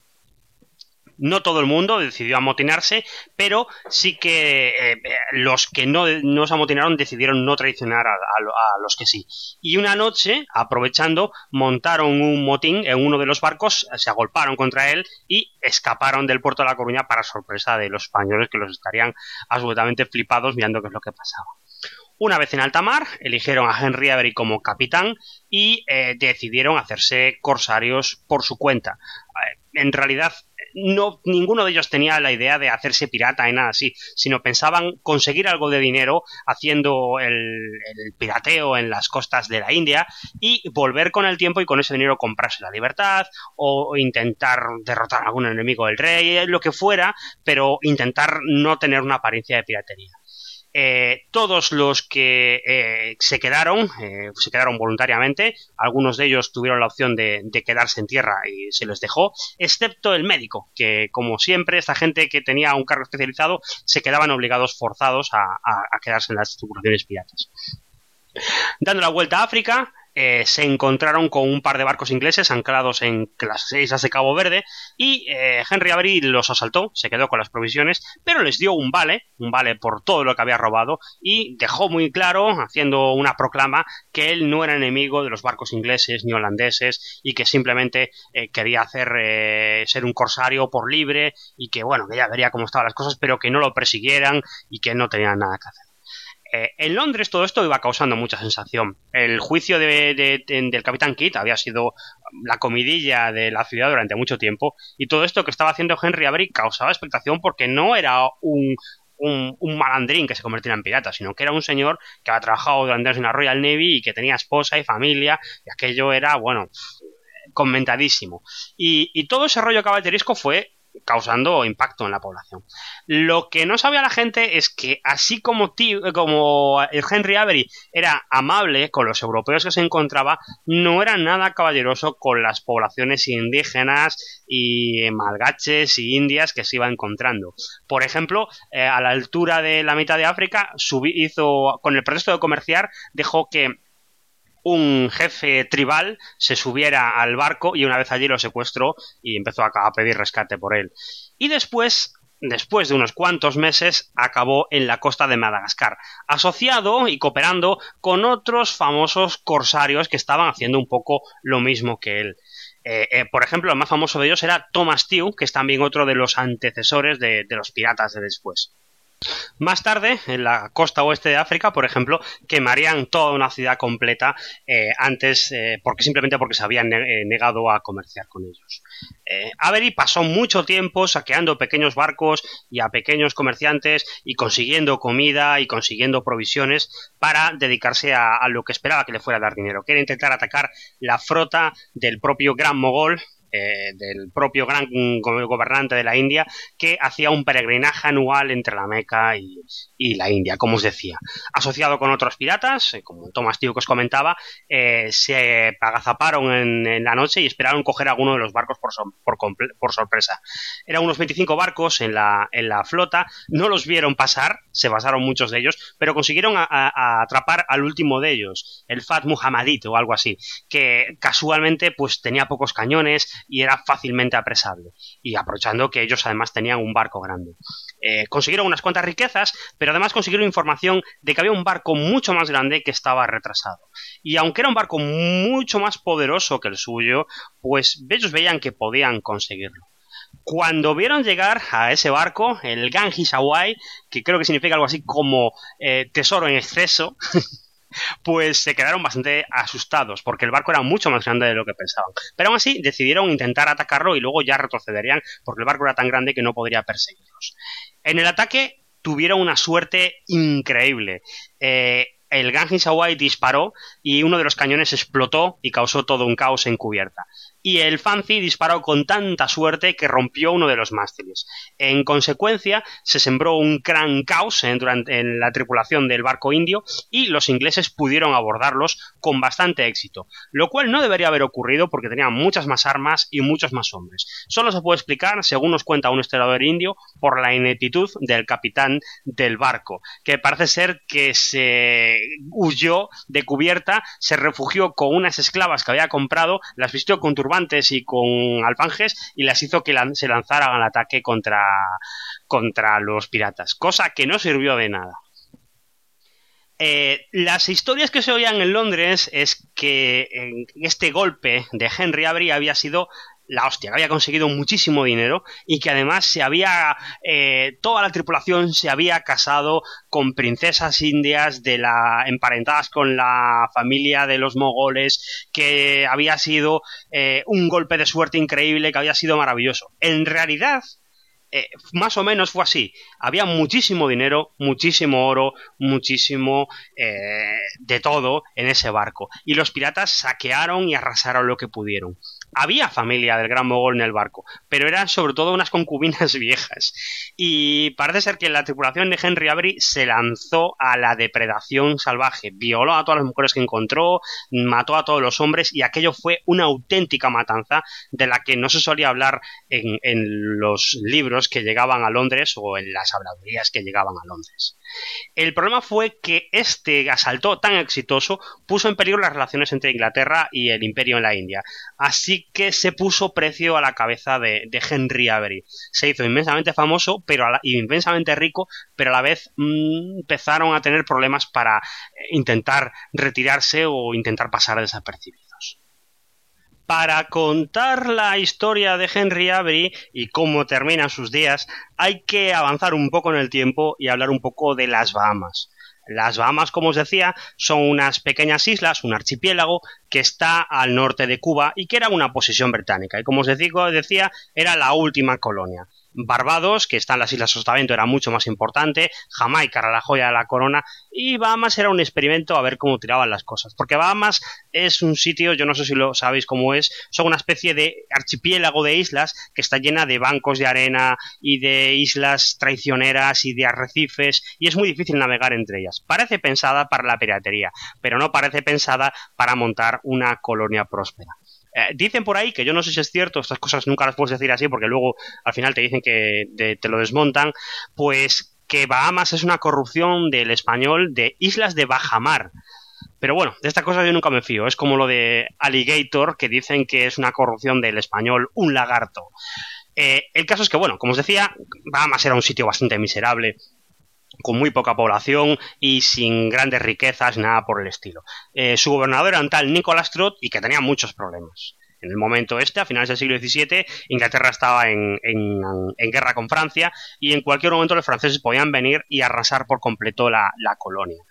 No todo el mundo decidió amotinarse, pero sí que eh, los que no, no, se amotinaron decidieron no traicionar a, los que sí. Y una noche, aprovechando, montaron un motín en uno de los barcos, se agolparon contra él y escaparon del puerto de La Coruña para sorpresa de los españoles que los estarían absolutamente flipados mirando qué es lo que pasaba. Una vez en alta mar, eligieron a Henry Avery como capitán y eh, decidieron hacerse corsarios por su cuenta. Eh, en realidad, no, ninguno de ellos tenía la idea de hacerse pirata ni nada así, sino pensaban conseguir algo de dinero haciendo el, pirateo en las costas de la India y volver con el tiempo y con ese dinero comprarse la libertad o, intentar derrotar a algún enemigo del rey, lo que fuera, pero intentar no tener una apariencia de piratería. Eh, todos los que eh, se quedaron, eh, se quedaron voluntariamente, algunos de ellos tuvieron la opción de, quedarse en tierra y se les dejó, excepto el médico, que como siempre, esta gente que tenía un cargo especializado se quedaban obligados, forzados a, a quedarse en las tripulaciones piratas. Dando la vuelta a África, eh, se encontraron con un par de barcos ingleses anclados en las islas de Cabo Verde y eh, Henry Avery los asaltó, se quedó con las provisiones, pero les dio un vale, un vale por todo lo que había robado y dejó muy claro, haciendo una proclama, que él no era enemigo de los barcos ingleses ni holandeses y que simplemente eh, quería hacer ser un corsario por libre y que bueno, que ya vería cómo estaban las cosas, pero que no lo persiguieran y que no tenían nada que hacer. Eh, en Londres todo esto iba causando mucha sensación. El juicio del capitán Kidd había sido la comidilla de la ciudad durante mucho tiempo y todo esto que estaba haciendo Henry Avery causaba expectación porque no era un, malandrín que se convertía en pirata, sino que era un señor que había trabajado durante en la Royal Navy y que tenía esposa y familia y aquello era, bueno, comentadísimo. Y, y todo ese rollo caballerisco fue causando impacto en la población. Lo que no sabía la gente es que así como, como Henry Avery era amable con los europeos que se encontraba, no era nada caballeroso con las poblaciones indígenas y malgaches y indias que se iba encontrando. Por ejemplo, eh, a la altura de la mitad de África, hizo, con el pretexto de comerciar, dejó que un jefe tribal se subiera al barco y una vez allí lo secuestró y empezó a, pedir rescate por él. Y después después de unos cuantos meses, acabó en la costa de Madagascar, asociado y cooperando con otros famosos corsarios que estaban haciendo un poco lo mismo que él. Eh, eh, por ejemplo, el más famoso de ellos era Thomas Tew, que es también otro de los antecesores de los piratas de después. Más tarde, en la costa oeste de África, por ejemplo, quemarían toda una ciudad completa eh, antes, eh, porque simplemente porque se habían eh, negado a comerciar con ellos. Avery pasó mucho tiempo saqueando pequeños barcos y a pequeños comerciantes y consiguiendo comida y consiguiendo provisiones para dedicarse a, lo que esperaba que le fuera a dar dinero, que era intentar atacar la flota del propio Gran Mogol eh, del propio gran gobernante de la India, que hacía un peregrinaje anual entre la Meca y, la India, como os decía. Asociado con otros piratas, eh, como Tomás Tío que os comentaba, eh, se agazaparon en, la noche y esperaron coger alguno de los barcos por, sorpresa. Eran unos 25 barcos en la, en la flota, no los vieron pasar, se pasaron muchos de ellos, pero consiguieron atrapar al último de ellos, el Fat Muhammadit o algo así, que casualmente pues tenía pocos cañones y era fácilmente apresable. Y aprovechando que ellos además tenían un barco grande. Eh, consiguieron unas cuantas riquezas, pero además consiguieron información de que había un barco mucho más grande que estaba retrasado. Y aunque era un barco mucho más poderoso que el suyo, pues ellos veían que podían conseguirlo. Cuando vieron llegar a ese barco, el Ganji Sawai, que creo que significa algo así como eh, tesoro en exceso, pues se quedaron bastante asustados porque el barco era mucho más grande de lo que pensaban. Pero aún así decidieron intentar atacarlo y luego ya retrocederían porque el barco era tan grande que no podría perseguirlos. En el ataque tuvieron una suerte increíble. Eh, el Ganjin Sawai disparó y uno de los cañones explotó y causó todo un caos en cubierta y el Fancy disparó con tanta suerte que rompió uno de los mástiles. En consecuencia, se sembró un gran caos en, durante, en la tripulación del barco indio y los ingleses pudieron abordarlos con bastante éxito, lo cual no debería haber ocurrido porque tenían muchas más armas y muchos más hombres. Solo se puede explicar, según nos cuenta un historiador indio, por la ineptitud del capitán del barco, que parece ser que se huyó de cubierta, se refugió con unas esclavas que había comprado, las vistió con y con alfanjes y las hizo que se lanzaran al ataque contra, contra los piratas, cosa que no sirvió de nada. Eh, las historias que se oían en Londres es que este golpe de Henry Avery había sido la hostia, que había conseguido muchísimo dinero y que además se había, eh, toda la tripulación se había casado con princesas indias de la, emparentadas con la familia de los mogoles, que había sido eh, un golpe de suerte increíble, que había sido maravilloso. En realidad, eh, más o menos fue así. Había muchísimo dinero, muchísimo oro, muchísimo de todo en ese barco. Y los piratas saquearon y arrasaron lo que pudieron había familia del gran mogol en el barco, pero eran sobre todo unas concubinas viejas. Y parece ser que la tripulación de Henry Avery se lanzó a la depredación salvaje, violó a todas las mujeres que encontró, mató a todos los hombres y aquello fue una auténtica matanza de la que no se solía hablar en, en los libros que llegaban a Londres o en las habladurías que llegaban a Londres. El problema fue que este asalto tan exitoso puso en peligro las relaciones entre Inglaterra y el imperio en la India. Así que se puso precio a la cabeza de, Henry Avery. Se hizo inmensamente famoso pero inmensamente rico, pero a la vez mm, empezaron a tener problemas para intentar retirarse o intentar pasar desapercibido para contar la historia de Henry Avery y cómo terminan sus días, hay que avanzar un poco en el tiempo y hablar un poco de las Bahamas. Las Bahamas, como os decía, son unas pequeñas islas, un archipiélago que está al norte de Cuba y que era una posesión británica. Y como os decía, era la última colonia. Barbados, que está en las Islas Sotavento, era mucho más importante, Jamaica era la joya de la corona, y Bahamas era un experimento a ver cómo tiraban las cosas. Porque Bahamas es un sitio, yo no sé si lo sabéis cómo es, son una especie de archipiélago de islas que está llena de bancos de arena y de islas traicioneras y de arrecifes, y es muy difícil navegar entre ellas. Parece pensada para la piratería, pero no parece pensada para montar una colonia próspera. Eh, dicen por ahí, que yo no sé si es cierto, estas cosas nunca las puedes decir así porque luego al final te dicen que te lo desmontan, pues que Bahamas es una corrupción del español de Islas de Bajamar. Pero bueno, de esta cosa yo nunca me fío. Es como lo de Alligator, que dicen que es una corrupción del español un lagarto. Eh, el caso es que, bueno, como os decía, Bahamas era un sitio bastante miserable con muy poca población y sin grandes riquezas, nada por el estilo. Eh, su gobernador era un tal Nicholas Trott y que tenía muchos problemas. En el momento este, a finales del siglo XVII, Inglaterra estaba en, guerra con Francia y en cualquier momento los franceses podían venir y arrasar por completo la colonia.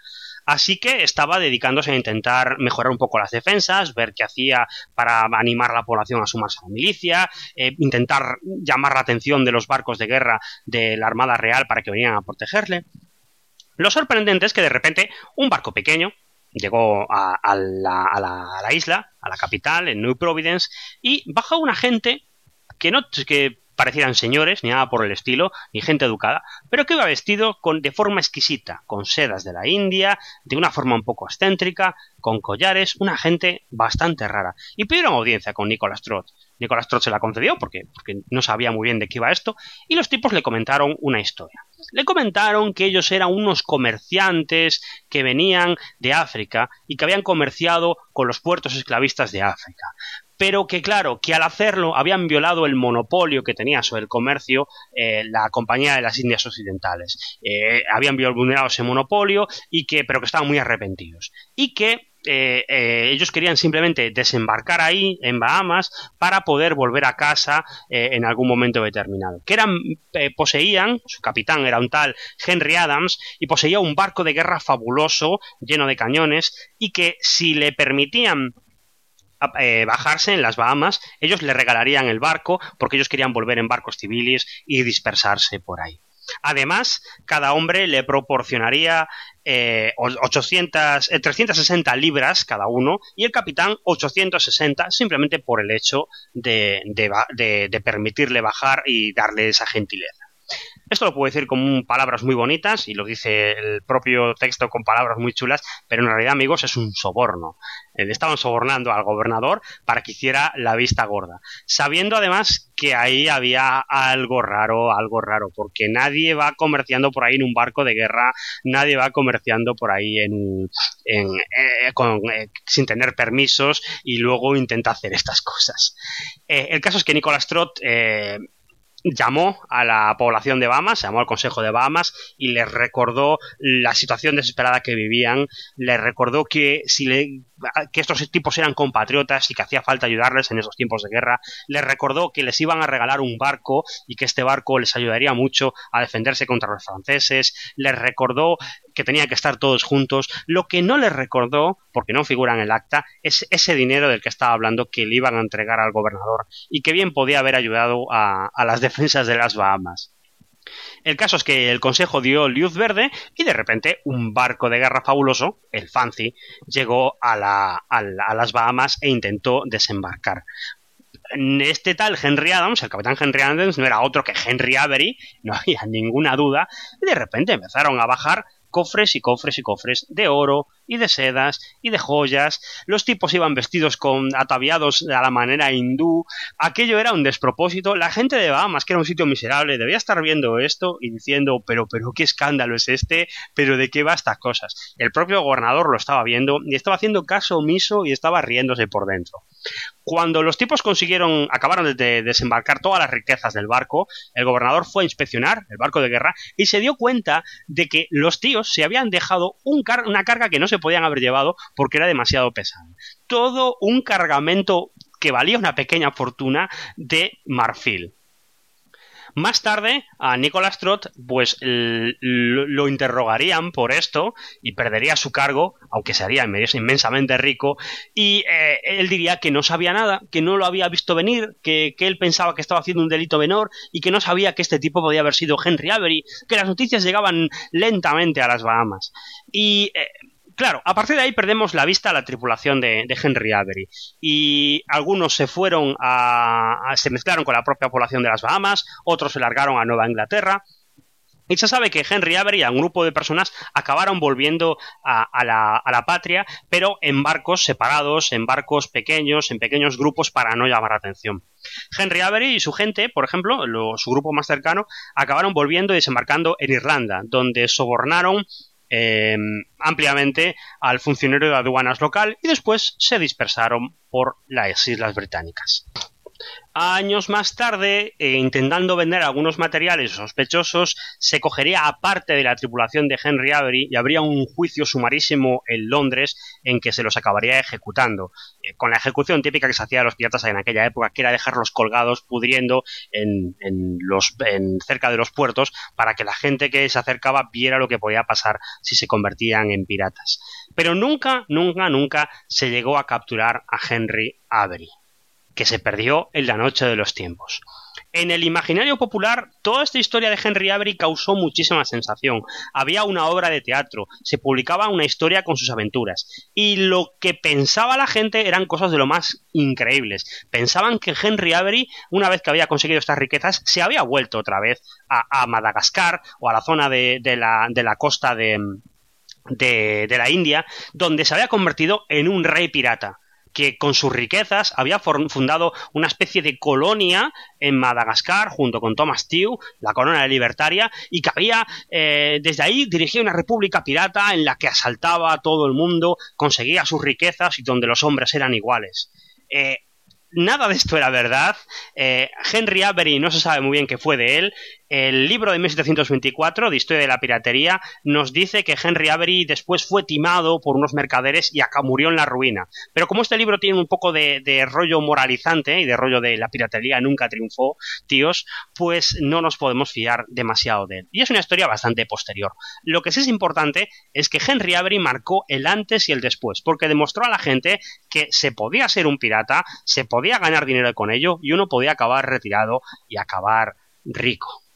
Así que estaba dedicándose a intentar mejorar un poco las defensas, ver qué hacía para animar a la población a sumarse a la milicia, eh, intentar llamar la atención de los barcos de guerra de la Armada Real para que vinieran a protegerle. Lo sorprendente es que de repente un barco pequeño, llegó a, la, isla, a la capital, en New Providence, y bajó una gente que no que parecieran señores, ni nada por el estilo, ni gente educada, pero que iba vestido con, de forma exquisita, con sedas de la India, de una forma un poco excéntrica, con collares, una gente bastante rara. Y pidieron audiencia con Nicholas Trott. Nicholas Trott se la concedió porque, porque no sabía muy bien de qué iba esto, y los tipos le comentaron una historia. Le comentaron que ellos eran unos comerciantes que venían de África y que habían comerciado con los puertos esclavistas de África, pero que claro, que al hacerlo habían violado el monopolio que tenía sobre el comercio eh, la Compañía de las Indias Occidentales. Eh, habían vulnerado ese monopolio y que, pero que estaban muy arrepentidos. Y que eh, ellos querían simplemente desembarcar ahí, en Bahamas, para poder volver a casa en algún momento determinado. Que eran, poseían, su capitán era un tal Henry Adams, y poseía un barco de guerra fabuloso, lleno de cañones, y que si le permitían eh, bajarse en las Bahamas, ellos le regalarían el barco porque ellos querían volver en barcos civiles y dispersarse por ahí. Además, cada hombre le proporcionaría eh, 800, 360 eh, libras cada uno y el capitán 860 simplemente por el hecho de, de permitirle bajar y darle esa gentileza. Esto lo puedo decir con palabras muy bonitas y lo dice el propio texto con palabras muy chulas, pero en realidad, amigos, es un soborno. Eh, le estaban sobornando al gobernador para que hiciera la vista gorda, sabiendo además que ahí había algo raro, algo raro, porque nadie va comerciando por ahí en un barco de guerra, nadie va comerciando por ahí en, eh, eh, sin tener permisos y luego intenta hacer estas cosas. el caso es que Nicolás Trott llamó a la población de Bahamas, llamó al Consejo de Bahamas y les recordó la situación desesperada que vivían, les recordó que si le que estos tipos eran compatriotas y que hacía falta ayudarles en esos tiempos de guerra. Les recordó que les iban a regalar un barco y que este barco les ayudaría mucho a defenderse contra los franceses. Les recordó que tenían que estar todos juntos. Lo que no les recordó, porque no figura en el acta, es ese dinero del que estaba hablando que le iban a entregar al gobernador y que bien podía haber ayudado a, a las defensas de las Bahamas. El caso es que el Consejo dio luz verde y de repente un barco de guerra fabuloso, el Fancy, llegó a, las Bahamas e intentó desembarcar. Este tal Henry Adams, el capitán Henry Adams, no era otro que Henry Avery, no había ninguna duda, y de repente empezaron a bajar cofres y cofres y cofres de oro y de sedas y de joyas. Los tipos iban vestidos con ataviados a la manera hindú. Aquello era un despropósito. La gente de Bahamas, que era un sitio miserable, debía estar viendo esto y diciendo, pero, pero, qué escándalo es este, pero de qué va estas cosas. El propio gobernador lo estaba viendo y estaba haciendo caso omiso y estaba riéndose por dentro. Cuando los tipos consiguieron, acabaron de desembarcar todas las riquezas del barco, el gobernador fue a inspeccionar el barco de guerra y se dio cuenta de que los tíos se habían dejado una carga que no se podían haber llevado porque era demasiado pesada. Todo un cargamento que valía una pequeña fortuna de marfil. Más tarde, a Nicholas Trott, pues lo interrogarían por esto y perdería su cargo, aunque sería inmensamente rico, y eh, él diría que no sabía nada, que no lo había visto venir, que, él pensaba que estaba haciendo un delito menor y que no sabía que este tipo podía haber sido Henry Avery, que las noticias llegaban lentamente a las Bahamas. Y eh, Claro, a partir de ahí perdemos la vista a la tripulación de, Henry Avery. Y algunos se fueron a, se mezclaron con la propia población de las Bahamas, otros se largaron a Nueva Inglaterra. Y se sabe que Henry Avery y un grupo de personas acabaron volviendo a, la, patria, pero en barcos separados, en barcos pequeños, en pequeños grupos para no llamar atención. Henry Avery y su gente, por ejemplo, su grupo más cercano, acabaron volviendo y desembarcando en Irlanda, donde sobornaron Em, ampliamente al funcionario de aduanas local y después se dispersaron por las islas británicas. Años más tarde, eh, intentando vender algunos materiales sospechosos, se cogería a parte de la tripulación de Henry Avery y habría un juicio sumarísimo en Londres en que se los acabaría ejecutando, eh, con la ejecución típica que se hacía a los piratas en aquella época, que era dejarlos colgados, pudriendo en, los, cerca de los puertos, para que la gente que se acercaba viera lo que podía pasar si se convertían en piratas. Pero nunca, nunca, nunca se llegó a capturar a Henry Avery que se perdió en la noche de los tiempos. En el imaginario popular, toda esta historia de Henry Avery causó muchísima sensación. Había una obra de teatro, se publicaba una historia con sus aventuras, y lo que pensaba la gente eran cosas de lo más increíbles. Pensaban que Henry Avery, una vez que había conseguido estas riquezas, se había vuelto otra vez a, Madagascar o a la zona de, la, costa de, de la India, donde se había convertido en un rey pirata que con sus riquezas había fundado una especie de colonia en Madagascar junto con Thomas Tew, la corona libertaria, y que había eh, desde ahí dirigía una república pirata en la que asaltaba a todo el mundo, conseguía sus riquezas y donde los hombres eran iguales. Eh, nada de esto era verdad. Eh, Henry Avery no se sabe muy bien qué fue de él. El libro de 1724 de Historia de la Piratería nos dice que Henry Avery después fue timado por unos mercaderes y acá murió en la ruina. Pero como este libro tiene un poco de, rollo moralizante y de rollo de la piratería nunca triunfó, tíos, pues no nos podemos fiar demasiado de él. Y es una historia bastante posterior. Lo que sí es importante es que Henry Avery marcó el antes y el después, porque demostró a la gente que se podía ser un pirata, se podía ganar dinero con ello y uno podía acabar retirado y acabar rico.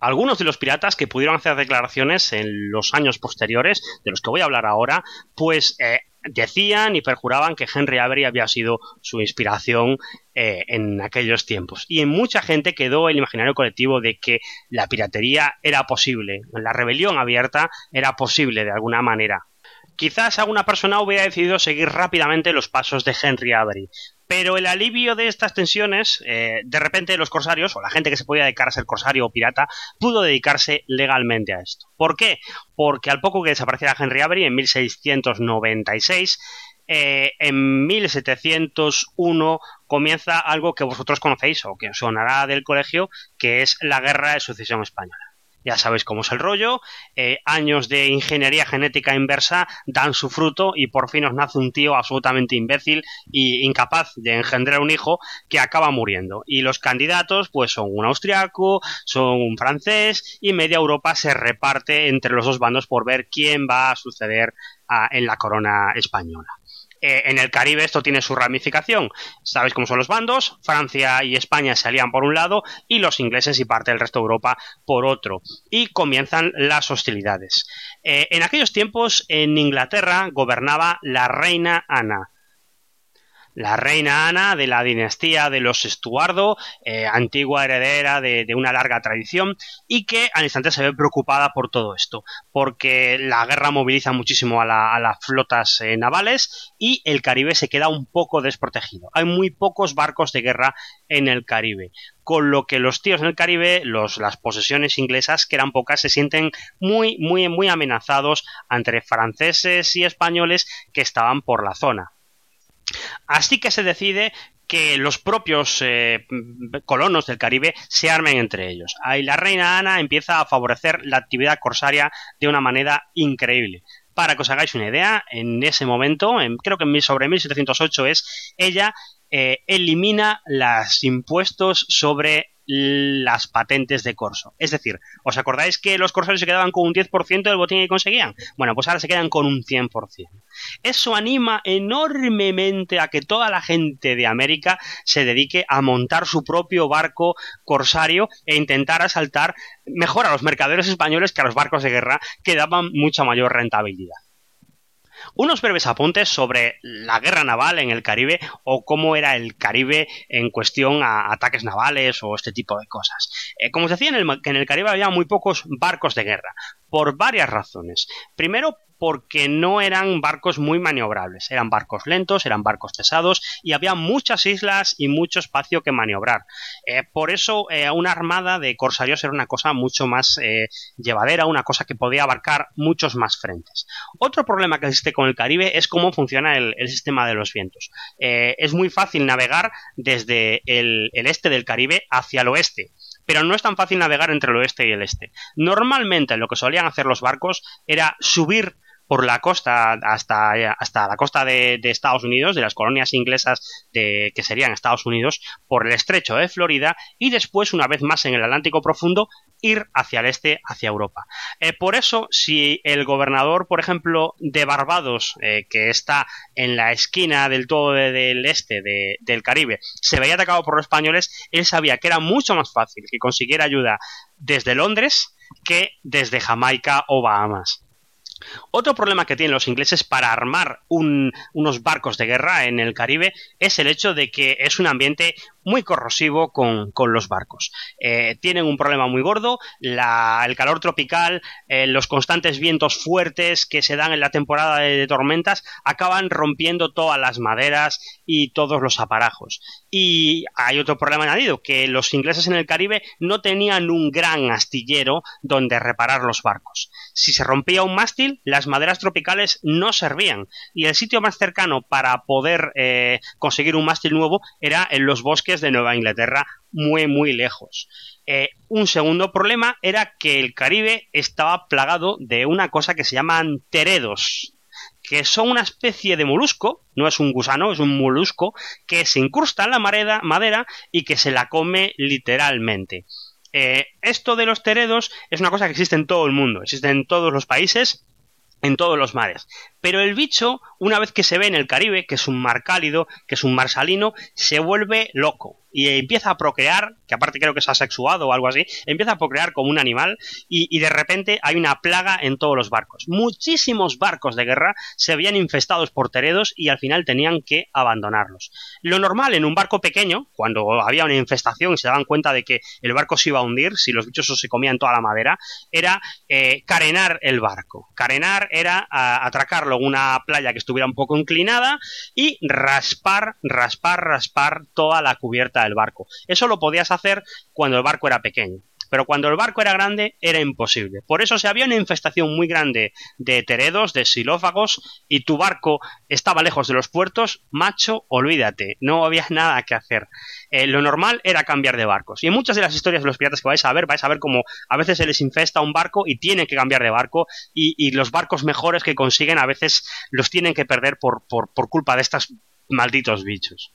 Algunos de los piratas que pudieron hacer declaraciones en los años posteriores, de los que voy a hablar ahora, pues eh, decían y perjuraban que Henry Avery había sido su inspiración eh, en aquellos tiempos. Y en mucha gente quedó el imaginario colectivo de que la piratería era posible, la rebelión abierta era posible de alguna manera. Quizás alguna persona hubiera decidido seguir rápidamente los pasos de Henry Avery, pero el alivio de estas tensiones, eh, de repente los corsarios, o la gente que se podía dedicar a ser corsario o pirata, pudo dedicarse legalmente a esto. ¿Por qué? Porque al poco que desapareciera Henry Avery en 1696, eh, en 1701 comienza algo que vosotros conocéis o que sonará del colegio, que es la Guerra de Sucesión Española ya sabéis cómo es el rollo, eh, años de ingeniería genética inversa dan su fruto y por fin os nace un tío absolutamente imbécil e incapaz de engendrar un hijo que acaba muriendo. Y los candidatos pues son un austriaco, son un francés y media Europa se reparte entre los dos bandos por ver quién va a suceder en la corona española. Eh, en el Caribe esto tiene su ramificación. Sabéis cómo son los bandos. Francia y España se alían por un lado y los ingleses y parte del resto de Europa por otro. Y comienzan las hostilidades. Eh, en aquellos tiempos en Inglaterra gobernaba la reina Ana la reina Ana de la dinastía de los Estuardo, eh, antigua heredera de, una larga tradición, y que al instante se ve preocupada por todo esto, porque la guerra moviliza muchísimo a, las flotas eh, navales y el Caribe se queda un poco desprotegido. Hay muy pocos barcos de guerra en el Caribe, con lo que los tíos en el Caribe, las posesiones inglesas, que eran pocas, se sienten muy, muy, muy amenazados entre franceses y españoles que estaban por la zona. Así que se decide que los propios eh, colonos del Caribe se armen entre ellos. Ahí la reina Ana empieza a favorecer la actividad corsaria de una manera increíble. Para que os hagáis una idea, en ese momento, creo que en, sobre 1708 es, ella eh, elimina los impuestos sobre las patentes de corso. Es decir, ¿os acordáis que los corsarios se quedaban con un 10% del botín que conseguían? Bueno, pues ahora se quedan con un 100%. Eso anima enormemente a que toda la gente de América se dedique a montar su propio barco corsario e intentar asaltar mejor a los mercaderes españoles que a los barcos de guerra que daban mucha mayor rentabilidad. Unos breves apuntes sobre la guerra naval en el Caribe o cómo era el Caribe en cuestión a ataques navales o este tipo de cosas. Eh, como os decía, en el, en el Caribe había muy pocos barcos de guerra, por varias razones. Primero, porque no eran barcos muy maniobrables, eran barcos lentos, eran barcos pesados y había muchas islas y mucho espacio que maniobrar. Eh, por eso eh, una armada de corsarios era una cosa mucho más eh, llevadera, una cosa que podía abarcar muchos más frentes. Otro problema que existe con el Caribe es cómo funciona el, sistema de los vientos. es muy fácil navegar desde el este del Caribe hacia el oeste, pero no es tan fácil navegar entre el oeste y el este. Normalmente lo que solían hacer los barcos era subir por la costa hasta, hasta la costa de, Estados Unidos, de las colonias inglesas de, que serían Estados Unidos, por el estrecho de Florida y después, una vez más en el Atlántico profundo, ir hacia el este, hacia Europa. Eh, por eso, si el gobernador, por ejemplo, de Barbados, eh, que está en la esquina del todo del este del Caribe, se veía atacado por los españoles, él sabía que era mucho más fácil que consiguiera ayuda desde Londres que desde Jamaica o Bahamas. Otro problema que tienen los ingleses para armar unos barcos de guerra en el Caribe es el hecho de que es un ambiente muy corrosivo con, los barcos. Eh, tienen un problema muy gordo, el calor tropical, eh, los constantes vientos fuertes que se dan en la temporada de, tormentas acaban rompiendo todas las maderas y todos los aparajos. Y hay otro problema añadido, que los ingleses en el Caribe no tenían un gran astillero donde reparar los barcos. Si se rompía un mástil, las maderas tropicales no servían y el sitio más cercano para poder eh, conseguir un mástil nuevo era en los bosques de Nueva Inglaterra muy, muy lejos. Eh, un segundo problema era que el Caribe estaba plagado de una cosa que se llaman teredos, que son una especie de molusco, no es un gusano, es un molusco, que se incrusta en la madera y que se la come literalmente. Eh, esto de los teredos es una cosa que existe en todo el mundo, existe en todos los países, en todos los mares. Pero el bicho, una vez que se ve en el Caribe, que es un mar cálido, que es un mar salino, se vuelve loco y empieza a procrear, que aparte creo que es asexuado o algo así, empieza a procrear como un animal y, de repente hay una plaga en todos los barcos. Muchísimos barcos de guerra se habían infestados por teredos y al final tenían que abandonarlos. Lo normal en un barco pequeño, cuando había una infestación y se daban cuenta de que el barco se iba a hundir, si los bichos se comían toda la madera, era eh, carenar el barco. Carenar era atracarlo en una playa que estuviera un poco inclinada y raspar, raspar, raspar toda la cubierta del barco. Eso lo podías hacer cuando el barco era pequeño. Pero cuando el barco era grande era imposible. Por eso si había una infestación muy grande de teredos, de xilófagos, y tu barco estaba lejos de los puertos, macho, olvídate, no había nada que hacer. Eh, lo normal era cambiar de barcos. Y en muchas de las historias de los piratas que vais a ver, vais a ver como a veces se les infesta un barco y tienen que cambiar de barco, y, y los barcos mejores que consiguen a veces los tienen que perder por, por, por culpa de estos malditos bichos.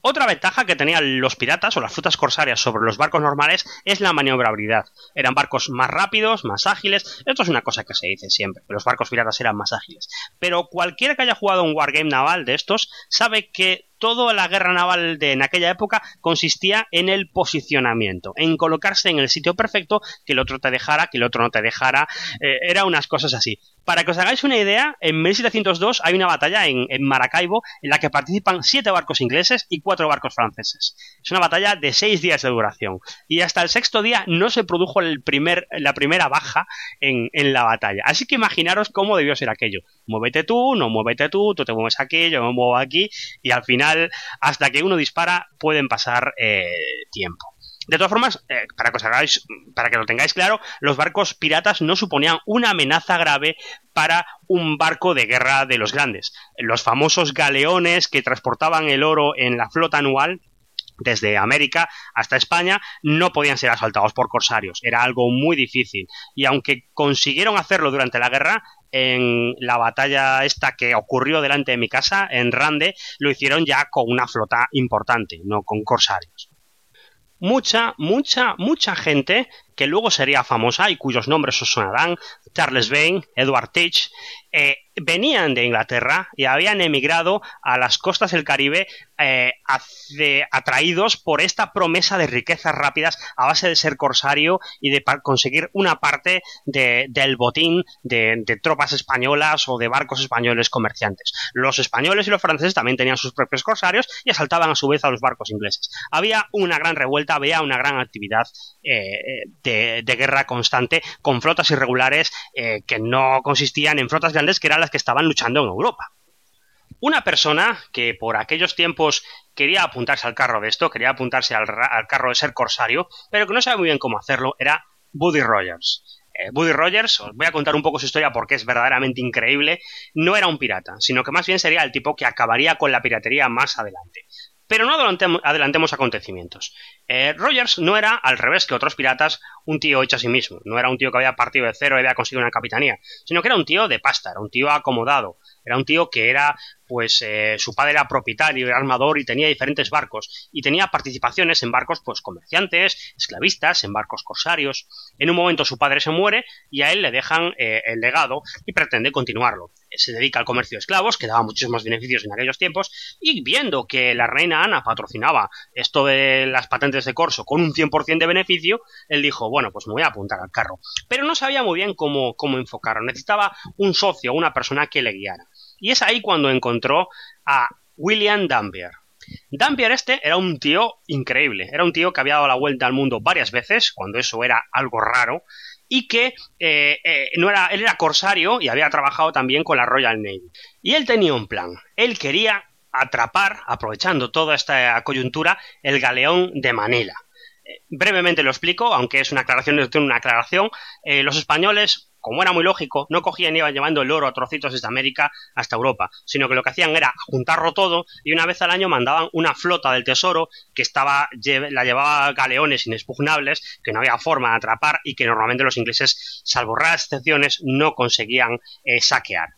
Otra ventaja que tenían los piratas o las frutas corsarias sobre los barcos normales es la maniobrabilidad. Eran barcos más rápidos, más ágiles. Esto es una cosa que se dice siempre, que los barcos piratas eran más ágiles. Pero cualquiera que haya jugado un wargame naval de estos sabe que toda la guerra naval de en aquella época consistía en el posicionamiento, en colocarse en el sitio perfecto, que el otro te dejara, que el otro no te dejara, eh, era unas cosas así. Para que os hagáis una idea, en 1702 hay una batalla en, Maracaibo en la que participan siete barcos ingleses y cuatro barcos franceses. Es una batalla de seis días de duración y hasta el sexto día no se produjo el primer, la primera baja en, en la batalla. Así que imaginaros cómo debió ser aquello. Muévete tú, no muévete tú, tú te mueves aquí, yo me muevo aquí y al final hasta que uno dispara, pueden pasar eh, tiempo. De todas formas, eh, para, que hagáis, para que lo tengáis claro, los barcos piratas no suponían una amenaza grave para un barco de guerra de los grandes. Los famosos galeones que transportaban el oro en la flota anual desde América hasta España no podían ser asaltados por corsarios. Era algo muy difícil. Y aunque consiguieron hacerlo durante la guerra, en la batalla esta que ocurrió delante de mi casa, en Rande, lo hicieron ya con una flota importante, no con corsarios. Mucha, mucha, mucha gente que luego sería famosa y cuyos nombres os sonarán, Charles Vane, Edward Teach, eh, venían de Inglaterra y habían emigrado a las costas del Caribe eh, atraídos por esta promesa de riquezas rápidas a base de ser corsario y de conseguir una parte del botín de, tropas españolas o de barcos españoles comerciantes. Los españoles y los franceses también tenían sus propios corsarios y asaltaban a su vez a los barcos ingleses. Había una gran revuelta, había una gran actividad eh, de, guerra constante con flotas irregulares que no consistían en flotas grandes que eran las que estaban luchando en Europa. Una persona que por aquellos tiempos quería apuntarse al carro de esto, quería apuntarse al, carro de ser corsario, pero que no sabe muy bien cómo hacerlo, era Buddy Rogers. Eh, Buddy Rogers, os voy a contar un poco su historia porque es verdaderamente increíble, no era un pirata, sino que más bien sería el tipo que acabaría con la piratería más adelante. Pero no adelantemos, acontecimientos. Eh, Rogers no era, al revés que otros piratas, un tío hecho a sí mismo. No era un tío que había partido de cero y había conseguido una capitanía, sino que era un tío de pasta, era un tío acomodado, era un tío que era, pues, eh, su padre era propietario, era armador y tenía diferentes barcos. Y tenía participaciones en barcos, pues, comerciantes, esclavistas, en barcos corsarios. En un momento su padre se muere y a él le dejan eh, el legado y pretende continuarlo. Se dedica al comercio de esclavos, que daba muchísimos beneficios en aquellos tiempos, y viendo que la reina Ana patrocinaba esto de las patentes de corso con un 100% de beneficio, él dijo, bueno, pues me voy a apuntar al carro. Pero no sabía muy bien cómo, cómo enfocarlo. Necesitaba un socio, una persona que le guiara. Y es ahí cuando encontró a William Dampier. Dampier este era un tío increíble, era un tío que había dado la vuelta al mundo varias veces, cuando eso era algo raro, y que eh, eh, no era, él era corsario y había trabajado también con la Royal Navy. Y él tenía un plan, él quería atrapar, aprovechando toda esta coyuntura, el galeón de Manila. Eh, brevemente lo explico, aunque es una aclaración, es una aclaración. los españoles como era muy lógico, no cogían y iban llevando el oro a trocitos desde América hasta Europa, sino que lo que hacían era juntarlo todo y una vez al año mandaban una flota del tesoro que estaba la llevaba galeones inexpugnables que no había forma de atrapar y que normalmente los ingleses, salvo raras excepciones, no conseguían eh, saquear.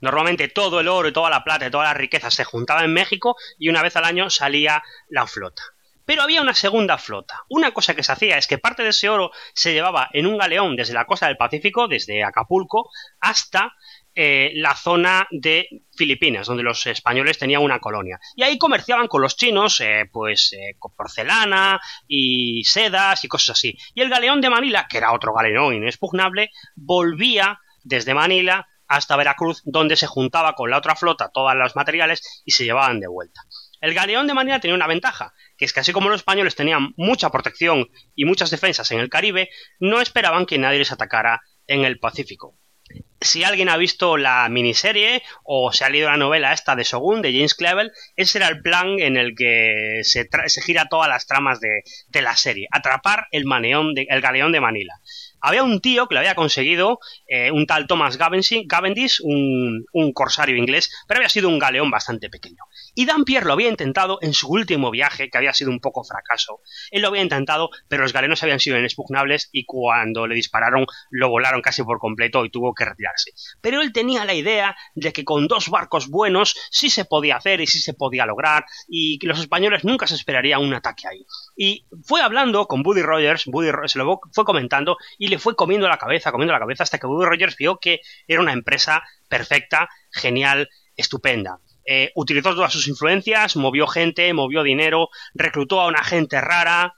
Normalmente todo el oro y toda la plata y toda la riqueza se juntaba en México y una vez al año salía la flota. Pero había una segunda flota. Una cosa que se hacía es que parte de ese oro se llevaba en un galeón desde la costa del Pacífico, desde Acapulco, hasta eh, la zona de Filipinas, donde los españoles tenían una colonia. Y ahí comerciaban con los chinos, eh, pues, eh, con porcelana y sedas y cosas así. Y el galeón de Manila, que era otro galeón inexpugnable, volvía desde Manila hasta Veracruz, donde se juntaba con la otra flota todos los materiales y se llevaban de vuelta. El galeón de Manila tenía una ventaja, que es que así como los españoles tenían mucha protección y muchas defensas en el Caribe, no esperaban que nadie les atacara en el Pacífico. Si alguien ha visto la miniserie o se ha leído la novela esta de Shogun de James Clevel, ese era el plan en el que se, gira todas las tramas de, la serie, atrapar el galeón de Manila había un tío que lo había conseguido, eh, un tal Thomas Cavendish, un, corsario inglés, pero había sido un galeón bastante pequeño. Y Dampier lo había intentado en su último viaje, que había sido un poco fracaso. Él lo había intentado, pero los galeones habían sido inexpugnables y cuando le dispararon lo volaron casi por completo y tuvo que retirarse. Pero él tenía la idea de que con dos barcos buenos sí se podía hacer y sí se podía lograr y que los españoles nunca se esperarían un ataque ahí. Y fue hablando con Buddy Rogers, Buddy se lo fue comentando y le fue comiendo la cabeza, comiendo la cabeza hasta que Buddy Rogers vio que era una empresa perfecta, genial, estupenda. Eh, utilizó todas sus influencias, movió gente, movió dinero, reclutó a una gente rara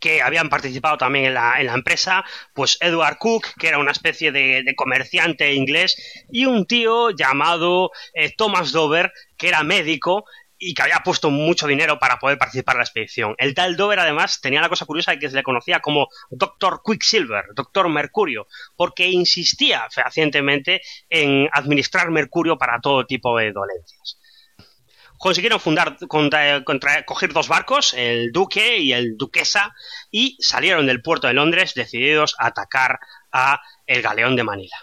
que habían participado también en la, empresa, pues Edward Cook, que era una especie de, comerciante inglés, y un tío llamado eh, Thomas Dover, que era médico y que había puesto mucho dinero para poder participar en la expedición. El tal Dover, además, tenía la cosa curiosa de que se le conocía como Doctor Quicksilver, Doctor Mercurio, porque insistía fehacientemente en administrar mercurio para todo tipo de dolencias. Consiguieron fundar, contra, coger dos barcos, el Duque y el Duquesa, y salieron del puerto de Londres decididos a atacar a el galeón de Manila.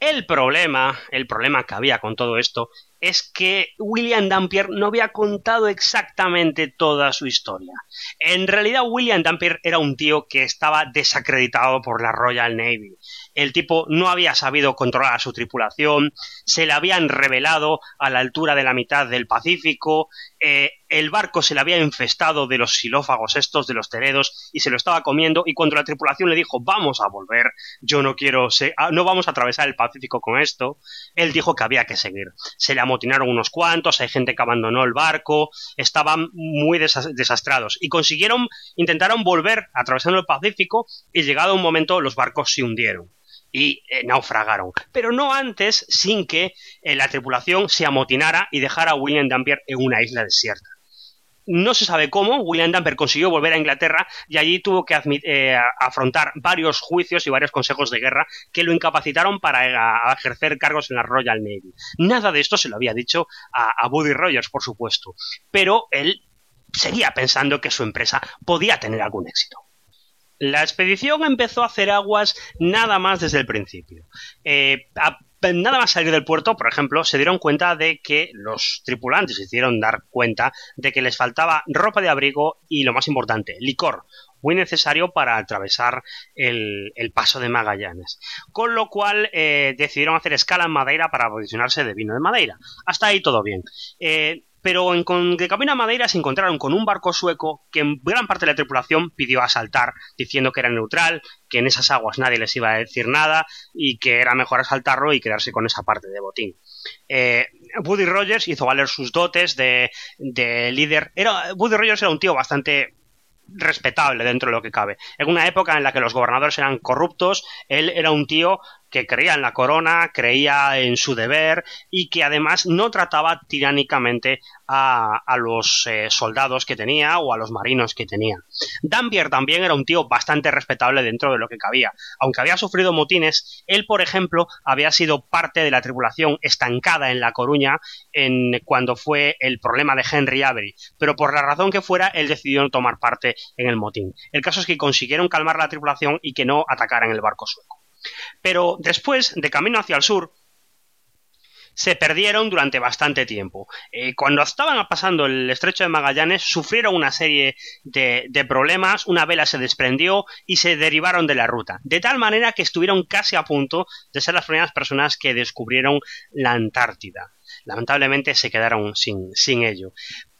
El problema, el problema que había con todo esto es que William Dampier no había contado exactamente toda su historia. En realidad, William Dampier era un tío que estaba desacreditado por la Royal Navy. El tipo no había sabido controlar a su tripulación, se le habían revelado a la altura de la mitad del Pacífico, eh, el barco se le había infestado de los xilófagos estos, de los teredos, y se lo estaba comiendo, y cuando la tripulación le dijo vamos a volver, yo no quiero, ah, no vamos a atravesar el Pacífico con esto, él dijo que había que seguir. Se le amotinaron unos cuantos, hay gente que abandonó el barco, estaban muy desastrados, y consiguieron, intentaron volver atravesando el Pacífico, y llegado un momento los barcos se hundieron y eh, naufragaron. Pero no antes sin que eh, la tripulación se amotinara y dejara a William Dampier en una isla desierta. No se sabe cómo, William Dampier consiguió volver a Inglaterra y allí tuvo que eh, afrontar varios juicios y varios consejos de guerra que lo incapacitaron para ejercer cargos en la Royal Navy. Nada de esto se lo había dicho a, a Buddy Rogers, por supuesto, pero él seguía pensando que su empresa podía tener algún éxito. La expedición empezó a hacer aguas nada más desde el principio. Eh, nada más salir del puerto, por ejemplo, se dieron cuenta de que los tripulantes se hicieron dar cuenta de que les faltaba ropa de abrigo y, lo más importante, licor, muy necesario para atravesar el, paso de Magallanes. Con lo cual eh, decidieron hacer escala en Madeira para posicionarse de vino de Madeira. Hasta ahí todo bien. Eh, pero en, con, a Madeira se encontraron con un barco sueco que gran parte de la tripulación pidió asaltar, diciendo que era neutral, que en esas aguas nadie les iba a decir nada y que era mejor asaltarlo y quedarse con esa parte de botín. Eh, Woody Rogers hizo valer sus dotes de, de líder. Era, Woody Rogers era un tío bastante respetable dentro de lo que cabe. En una época en la que los gobernadores eran corruptos, él era un tío que creía en la corona, creía en su deber y que además no trataba tiránicamente a, los eh, soldados que tenía o a los marinos que tenía. Dampier también era un tío bastante respetable dentro de lo que cabía. Aunque había sufrido motines, él, por ejemplo, había sido parte de la tripulación estancada en La Coruña en, cuando fue el problema de Henry Avery, pero por la razón que fuera, él decidió no tomar parte en el motín. El caso es que consiguieron calmar la tripulación y que no atacaran el barco sueco. Pero después, de camino hacia el sur, se perdieron durante bastante tiempo. Eh, cuando estaban pasando el estrecho de Magallanes, sufrieron una serie de, problemas, una vela se desprendió y se derivaron de la ruta, de tal manera que estuvieron casi a punto de ser las primeras personas que descubrieron la Antártida. Lamentablemente se quedaron sin, sin ello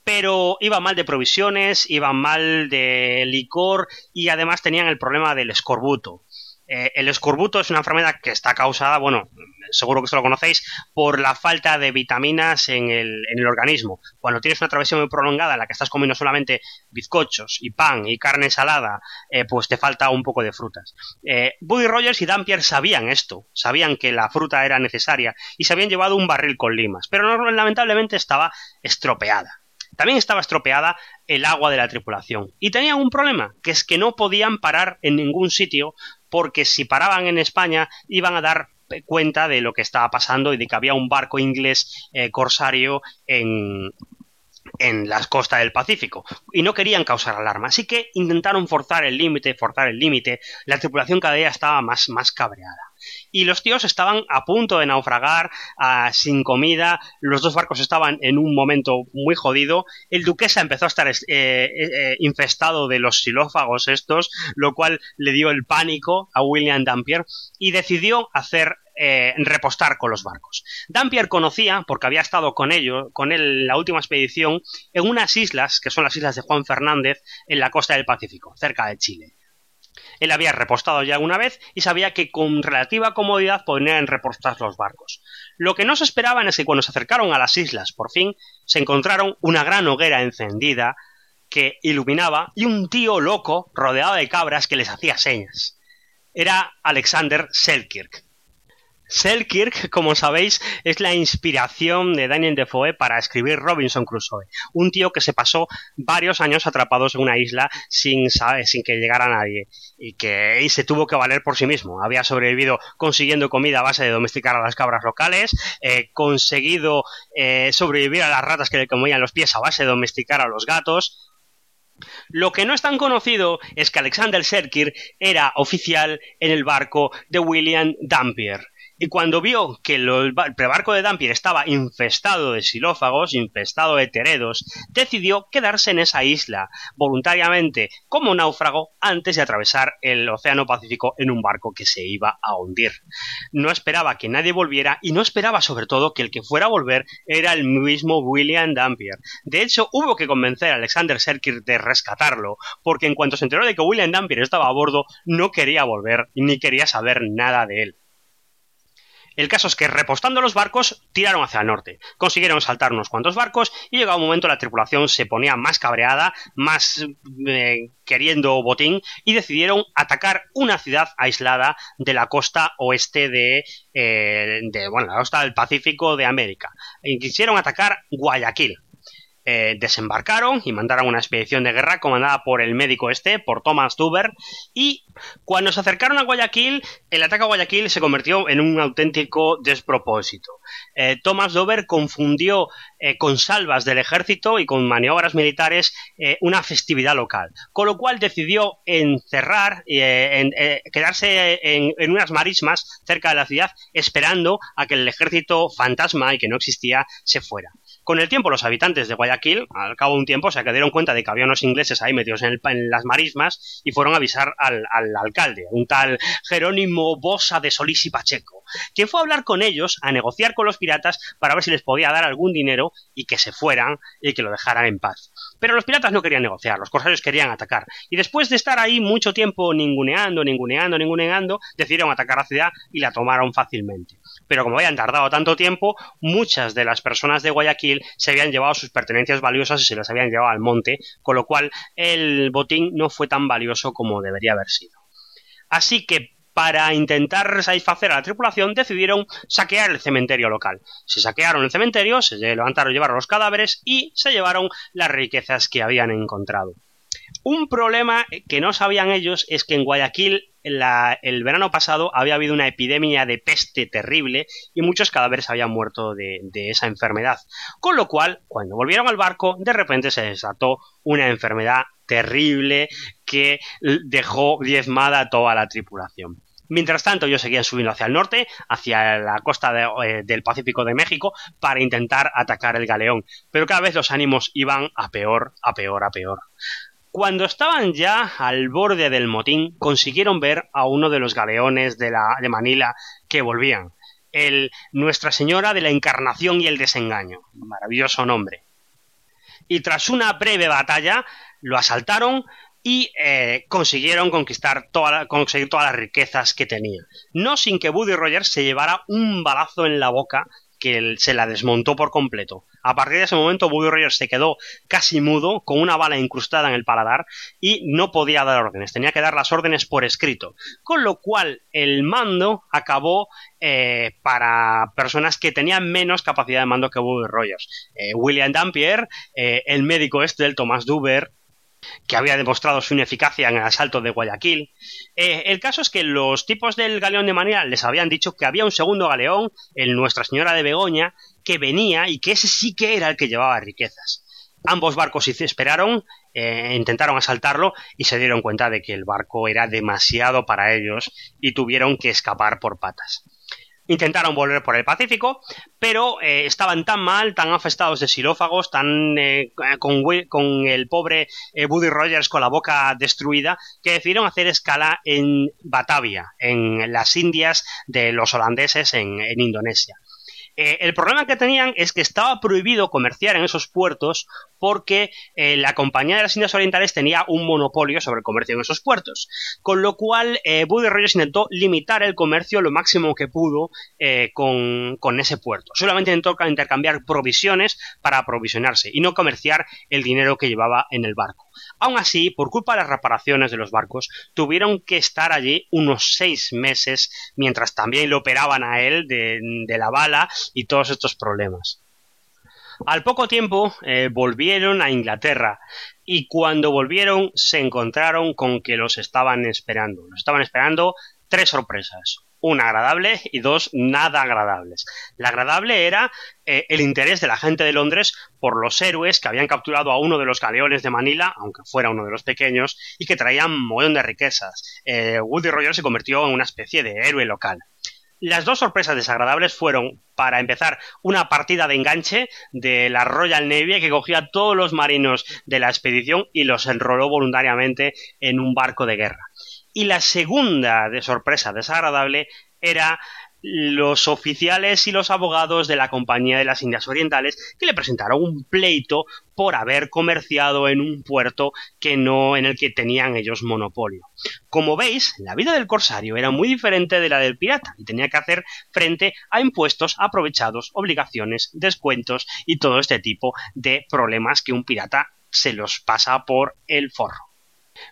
pero iban mal de provisiones, iban mal de licor y además tenían el problema del escorbuto. Eh, el escorbuto es una enfermedad que está causada, bueno, seguro que esto lo conocéis, por la falta de vitaminas en el, organismo. Cuando tienes una travesía muy prolongada en la que estás comiendo solamente bizcochos y pan y carne salada, eh, pues te falta un poco de frutas. Eh, Buddy Rogers y Dampier sabían esto, sabían que la fruta era necesaria y se habían llevado un barril con limas, pero lamentablemente estaba estropeada. También estaba estropeada el agua de la tripulación. Y tenían un problema, que es que no podían parar en ningún sitio porque si paraban en España iban a dar cuenta de lo que estaba pasando y de que había un barco inglés eh, corsario en, en las costas del Pacífico. Y no querían causar alarma, así que intentaron forzar el límite, forzar el límite, la tripulación cada día estaba más, más cabreada. Y los tíos estaban a punto de naufragar, sin comida, los dos barcos estaban en un momento muy jodido, el duquesa empezó a estar eh, eh, infestado de los xilófagos estos, lo cual le dio el pánico a William Dampier y decidió hacer eh, repostar con los barcos. Dampier conocía, porque había estado con ellos, con él en la última expedición, en unas islas, que son las islas de Juan Fernández, en la costa del Pacífico, cerca de Chile. Él había repostado ya una vez y sabía que con relativa comodidad podrían repostar los barcos. Lo que no se esperaban es que cuando se acercaron a las islas, por fin, se encontraron una gran hoguera encendida que iluminaba y un tío loco rodeado de cabras que les hacía señas. Era Alexander Selkirk, Selkirk, como sabéis, es la inspiración de Daniel Defoe para escribir Robinson Crusoe, un tío que se pasó varios años atrapados en una isla sin, sin que llegara nadie y que se tuvo que valer por sí mismo. Había sobrevivido consiguiendo comida a base de domesticar a las cabras locales, eh, conseguido eh, sobrevivir a las ratas que le comían los pies a base de domesticar a los gatos, lo que no es tan conocido es que Alexander Selkirk era oficial en el barco de William Dampier, y cuando vio que el barco de Dampier estaba infestado de xilófagos, infestado de teredos, decidió quedarse en esa isla voluntariamente como náufrago antes de atravesar el Océano Pacífico en un barco que se iba a hundir. No esperaba que nadie volviera y no esperaba sobre todo que el que fuera a volver era el mismo William Dampier. De hecho, hubo que convencer a Alexander Selkirk de rescatarlo, porque en cuanto se enteró de que William Dampier estaba a bordo, no quería volver ni quería saber nada de él. El caso es que repostando los barcos tiraron hacia el norte, consiguieron saltar unos cuantos barcos y llegado un momento la tripulación se ponía más cabreada, más eh, queriendo botín y decidieron atacar una ciudad aislada de la costa oeste de, eh, de bueno, la costa del Pacífico de América. Y quisieron atacar Guayaquil. Eh, desembarcaron y mandaron una expedición de guerra comandada por el médico este, por Thomas Duber, y cuando se acercaron a Guayaquil, el ataque a Guayaquil se convirtió en un auténtico despropósito. Eh, Thomas Dover confundió eh, con salvas del ejército y con maniobras militares una festividad local, con lo cual decidió encerrar, en, quedarse en, en, unas marismas cerca de la ciudad esperando a que el ejército fantasma y que no existía se fuera. Con el tiempo, los habitantes de Guayaquil, al cabo de un tiempo, se dieron cuenta de que había unos ingleses ahí metidos en, las marismas y fueron a avisar al, alcalde, un tal Jerónimo Bosa de Solís y Pacheco, quien fue a hablar con ellos, a negociar con los piratas para ver si les podía dar algún dinero y que se fueran y que lo dejaran en paz. Pero los piratas no querían negociar, los corsarios querían atacar. Y después de estar ahí mucho tiempo ninguneando, ninguneando, ninguneando, decidieron atacar la ciudad y la tomaron fácilmente pero como habían tardado tanto tiempo, muchas de las personas de Guayaquil se habían llevado sus pertenencias valiosas y se las habían llevado al monte, con lo cual el botín no fue tan valioso como debería haber sido. Así que para intentar satisfacer a la tripulación, decidieron saquear el cementerio local. Se saquearon el cementerio, se levantaron, llevaron los cadáveres y se llevaron las riquezas que habían encontrado. Un problema que no sabían ellos es que en Guayaquil el verano pasado había habido una epidemia de peste terrible y muchos cadáveres habían muerto de, esa enfermedad. Con lo cual, cuando volvieron al barco, de repente se desató una enfermedad terrible que dejó diezmada a toda la tripulación. Mientras tanto, ellos seguían subiendo hacia el norte, hacia la costa eh, del Pacífico de México, para intentar atacar el galeón. Pero cada vez los ánimos iban a peor, a peor, a peor. Cuando estaban ya al borde del motín, consiguieron ver a uno de los galeones de, la, de Manila que volvían. El Nuestra Señora de la Encarnación y el Desengaño. Maravilloso nombre. Y tras una breve batalla, lo asaltaron y eh, consiguieron conquistar conseguir todas las riquezas que tenía. No sin que Buddy Rogers se llevara un balazo en la boca que se la desmontó por completo. A partir de ese momento, Buddy Rogers se quedó casi mudo, con una bala incrustada en el paladar, y no podía dar órdenes, tenía que dar las órdenes por escrito. Con lo cual, el mando acabó eh, para personas que tenían menos capacidad de mando que Buddy Rogers. Eh, William Dampier, el médico este del Thomas Duber, que había demostrado su ineficacia en el asalto de Guayaquil. Eh, el caso es que los tipos del galeón de Manila les habían dicho que había un segundo galeón, el Nuestra Señora de Begoña, que venía y que ese sí que era el que llevaba riquezas. Ambos barcos esperaron, eh, intentaron asaltarlo y se dieron cuenta de que el barco era demasiado para ellos y tuvieron que escapar por patas. Intentaron volver por el Pacífico, pero eh, estaban tan mal, tan afectados de xilófagos, tan eh, con, el pobre eh, Buddy Rogers con la boca destruida, que decidieron hacer escala en Batavia, en las Indias de los holandeses en Indonesia. Eh, el problema que tenían es que estaba prohibido comerciar en esos puertos porque eh, la Compañía de las Indias Orientales tenía un monopolio sobre el comercio en esos puertos. Con lo cual, eh, Buddy Rogers intentó limitar el comercio lo máximo que pudo eh, con, con, ese puerto. Solamente intentó intercambiar provisiones para aprovisionarse y no comerciar el dinero que llevaba en el barco. Aún así, por culpa de las reparaciones de los barcos, tuvieron que estar allí unos seis meses mientras también lo operaban a él de, la bala y todos estos problemas. Al poco tiempo eh, volvieron a Inglaterra y cuando volvieron se encontraron con que los estaban esperando. Los estaban esperando tres sorpresas una agradable y dos nada agradables. La agradable era eh, el interés de la gente de Londres por los héroes que habían capturado a uno de los galeones de Manila, aunque fuera uno de los pequeños, y que traían un montón de riquezas. Eh, Woody Rogers se convirtió en una especie de héroe local. Las dos sorpresas desagradables fueron, para empezar, una partida de enganche de la Royal Navy que cogía a todos los marinos de la expedición y los enroló voluntariamente en un barco de guerra. Y la segunda de sorpresa desagradable era los oficiales y los abogados de la Compañía de las Indias Orientales que le presentaron un pleito por haber comerciado en un puerto que no en el que tenían ellos monopolio. Como veis, la vida del corsario era muy diferente de la del pirata y tenía que hacer frente a impuestos aprovechados, obligaciones, descuentos y todo este tipo de problemas que un pirata se los pasa por el forro.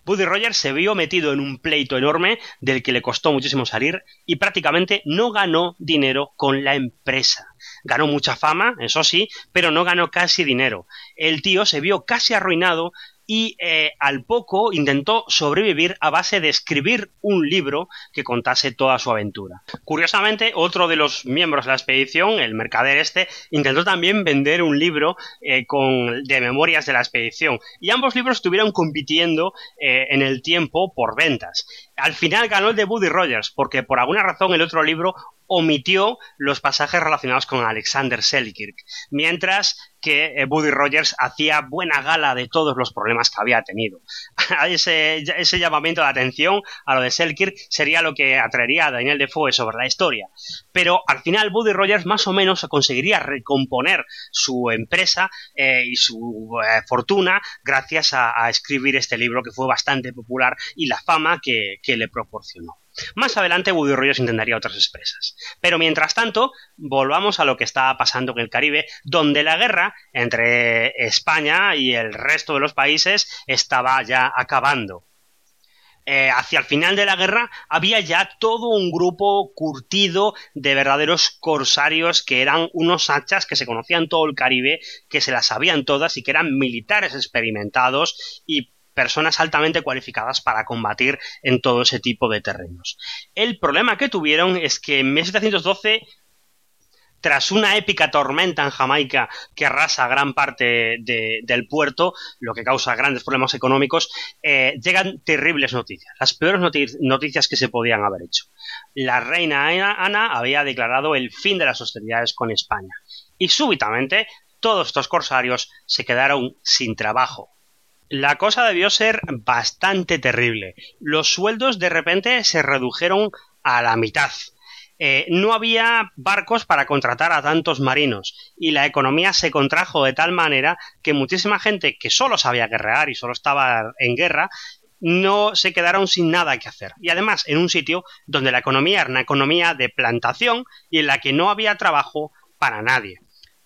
Buddy Rogers se vio metido en un pleito enorme del que le costó muchísimo salir y prácticamente no ganó dinero con la empresa. Ganó mucha fama, eso sí, pero no ganó casi dinero. El tío se vio casi arruinado y eh, al poco intentó sobrevivir a base de escribir un libro que contase toda su aventura. Curiosamente, otro de los miembros de la expedición, el mercader este, intentó también vender un libro eh, con, de memorias de la expedición y ambos libros estuvieron compitiendo eh, en el tiempo por ventas. Al final ganó el de Buddy Rogers porque por alguna razón el otro libro omitió los pasajes relacionados con Alexander Selkirk, mientras que eh, Buddy Rogers hacía buena gala de todos los problemas que había tenido. ese, ese, llamamiento de atención a lo de Selkirk sería lo que atraería a Daniel Defoe sobre la historia. Pero al final Buddy Rogers más o menos conseguiría recomponer su empresa eh, y su eh, fortuna gracias a, escribir este libro que fue bastante popular y la fama que le proporcionó. Más adelante Woody Rogers intentaría otras expresas. Pero mientras tanto, volvamos a lo que estaba pasando en el Caribe, donde la guerra entre España y el resto de los países estaba ya acabando. Eh, hacia el final de la guerra había ya todo un grupo curtido de verdaderos corsarios que eran unos hachas que se conocían todo el Caribe, que se las sabían todas y que eran militares experimentados y personas altamente cualificadas para combatir en todo ese tipo de terrenos. El problema que tuvieron es que en 1712 tras una épica tormenta en Jamaica que arrasa gran parte del puerto, lo que causa grandes problemas económicos, eh, llegan terribles noticias, las peores noticias que se podían haber hecho. La reina Ana había declarado el fin de las hostilidades con España y súbitamente todos estos corsarios se quedaron sin trabajo, la cosa debió ser bastante terrible. Los sueldos de repente se redujeron a la mitad. Eh, no había barcos para contratar a tantos marinos y la economía se contrajo de tal manera que muchísima gente que solo sabía guerrear y solo estaba en guerra no se quedaron sin nada que hacer. Y además en un sitio donde la economía era una economía de plantación y en la que no había trabajo para nadie.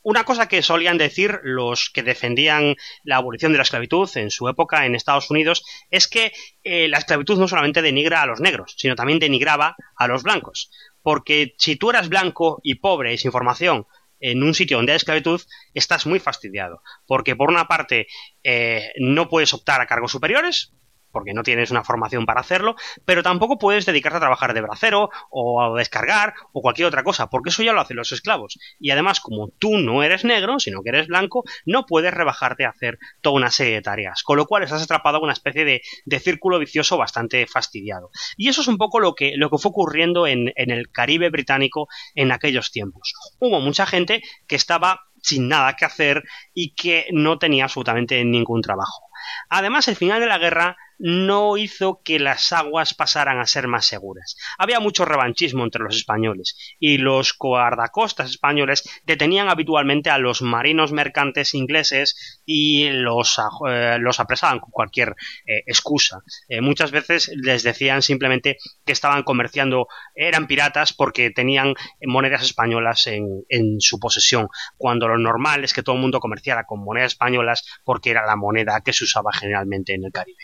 Una cosa que solían decir los que defendían la abolición de la esclavitud en su época en Estados Unidos es que eh, la esclavitud no solamente denigra a los negros, sino también denigraba a los blancos. Porque si tú eras blanco y pobre y sin formación en un sitio donde hay esclavitud, estás muy fastidiado. Porque por una parte eh, no puedes optar a cargos superiores, porque no tienes una formación para hacerlo, pero tampoco puedes dedicarte a trabajar de bracero o a descargar o cualquier otra cosa, porque eso ya lo hacen los esclavos. Y además, como tú no eres negro, sino que eres blanco, no puedes rebajarte a hacer toda una serie de tareas, con lo cual estás atrapado en una especie de, círculo vicioso bastante fastidiado. Y eso es un poco lo que, lo que fue ocurriendo en, en el Caribe británico en aquellos tiempos. Hubo mucha gente que estaba sin nada que hacer y que no tenía absolutamente ningún trabajo. Además, el final de la guerra no hizo que las aguas pasaran a ser más seguras. Había mucho revanchismo entre los españoles y los guardacostas españoles detenían habitualmente a los marinos mercantes ingleses y los, eh, los apresaban con cualquier eh, excusa. Eh, muchas veces les decían simplemente que estaban comerciando, eran piratas porque tenían monedas españolas en, en su posesión, cuando lo normal es que todo el mundo comerciara con monedas españolas porque era la moneda que se usaba generalmente en el Caribe.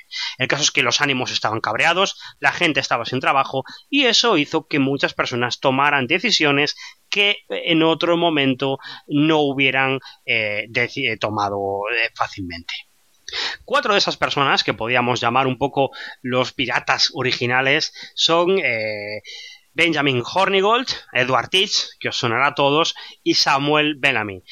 El caso es que los ánimos estaban cabreados, la gente estaba sin trabajo y eso hizo que muchas personas tomaran decisiones que en otro momento no hubieran eh, tomado eh, fácilmente. Cuatro de esas personas, que podíamos llamar un poco los piratas originales, son eh, Benjamin Hornigold, Edward Teach, que os sonará a todos, y Samuel Bellamy.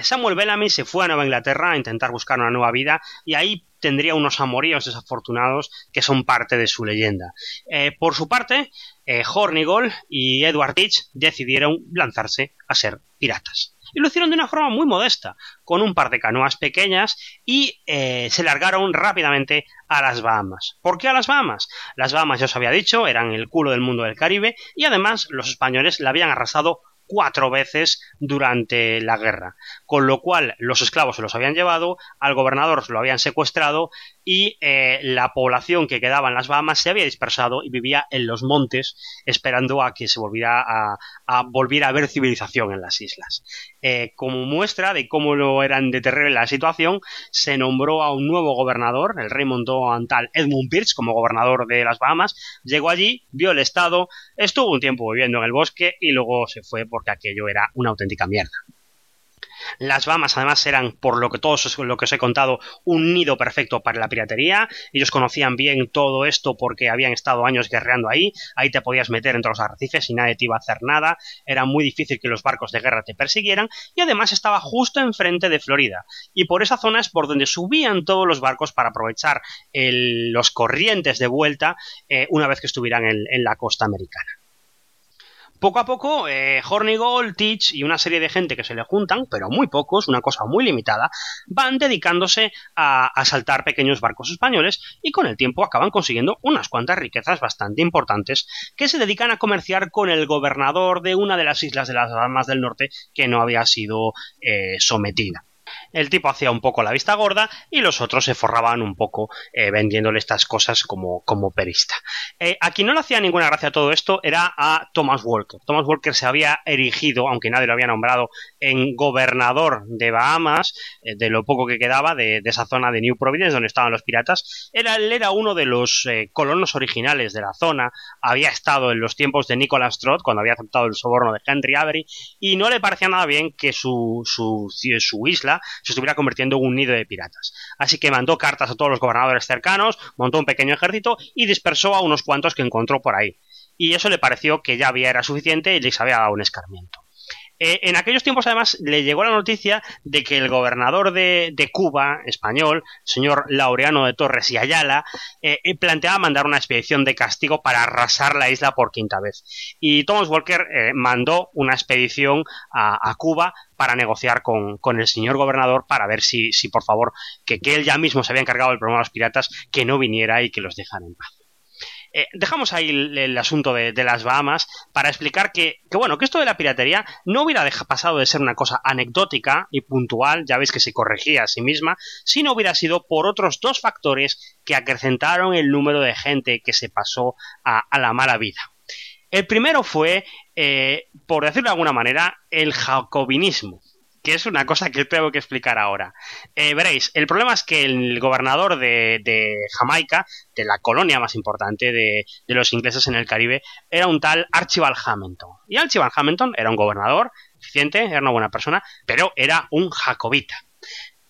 Samuel Bellamy se fue a Nueva Inglaterra a intentar buscar una nueva vida y ahí tendría unos amoríos desafortunados que son parte de su leyenda. Eh, por su parte, eh, Hornigold y Edward Teach decidieron lanzarse a ser piratas. Y lo hicieron de una forma muy modesta, con un par de canoas pequeñas y eh, se largaron rápidamente a las Bahamas. ¿Por qué a las Bahamas? Las Bahamas, ya os había dicho, eran el culo del mundo del Caribe y además los españoles la habían arrasado cuatro veces durante la guerra, con lo cual los esclavos se los habían llevado, al gobernador lo habían secuestrado y eh, la población que quedaba en las Bahamas se había dispersado y vivía en los montes esperando a que se volviera a, a volviera a haber civilización en las islas. Eh, como muestra de cómo lo eran de terrible la situación, se nombró a un nuevo gobernador, el rey montó a un tal Edmund Pierce como gobernador de las Bahamas, llegó allí, vio el estado, estuvo un tiempo viviendo en el bosque y luego se fue porque aquello era una auténtica mierda. Las Bahamas además eran, por lo que todos lo que os he contado, un nido perfecto para la piratería. Ellos conocían bien todo esto porque habían estado años guerreando ahí. Ahí te podías meter entre los arrecifes y nadie te iba a hacer nada. Era muy difícil que los barcos de guerra te persiguieran. Y además estaba justo enfrente de Florida. Y por esa zona es por donde subían todos los barcos para aprovechar los corrientes de vuelta eh, una vez que estuvieran en la costa americana. Poco a poco, eh, Teach y una serie de gente que se le juntan, pero muy pocos, una cosa muy limitada, van dedicándose a asaltar pequeños barcos españoles y con el tiempo acaban consiguiendo unas cuantas riquezas bastante importantes que se dedican a comerciar con el gobernador de una de las islas de las Almas del Norte que no había sido eh, sometida. El tipo hacía un poco la vista gorda y los otros se forraban un poco eh, vendiéndole estas cosas como, como perista. Eh, a quien no le hacía ninguna gracia todo esto era a Thomas Walker. Thomas Walker se había erigido, aunque nadie lo había nombrado, en gobernador de Bahamas, eh, de lo poco que quedaba de, esa zona de New Providence donde estaban los piratas. Era, él era uno de los colonos originales de la zona, había estado en los tiempos de Nicholas Trott, cuando había aceptado el soborno de Henry Avery, y no le parecía nada bien que su, su, su isla se estuviera convirtiendo en un nido de piratas. Así que mandó cartas a todos los gobernadores cercanos, montó un pequeño ejército y dispersó a unos cuantos que encontró por ahí. Y eso le pareció que ya había era suficiente y les había dado un escarmiento. Eh, en aquellos tiempos, además, le llegó la noticia de que el gobernador de, Cuba, español, señor Laureano de Torres y Ayala, eh, eh, planteaba mandar una expedición de castigo para arrasar la isla por quinta vez. Y Thomas Walker mandó una expedición a, Cuba para negociar con, el señor gobernador para ver si, si por favor, que, que él ya mismo se había encargado del problema de los piratas, que no viniera y que los dejara en paz. Eh, dejamos ahí el, asunto de, las Bahamas para explicar que, bueno, que esto de la piratería no hubiera pasado de ser una cosa anecdótica y puntual, ya veis que se corregía a sí misma, sino hubiera sido por otros dos factores que acrecentaron el número de gente que se pasó a, la mala vida. El primero fue, eh, por decirlo de alguna manera, el jacobinismo que es una cosa que tengo que explicar ahora. Eh, veréis, el problema es que el gobernador de, Jamaica, de la colonia más importante de, los ingleses en el Caribe, era un tal Archibald Hamilton. Y Archibald Hamilton era un gobernador eficiente, era una buena persona, pero era un jacobita.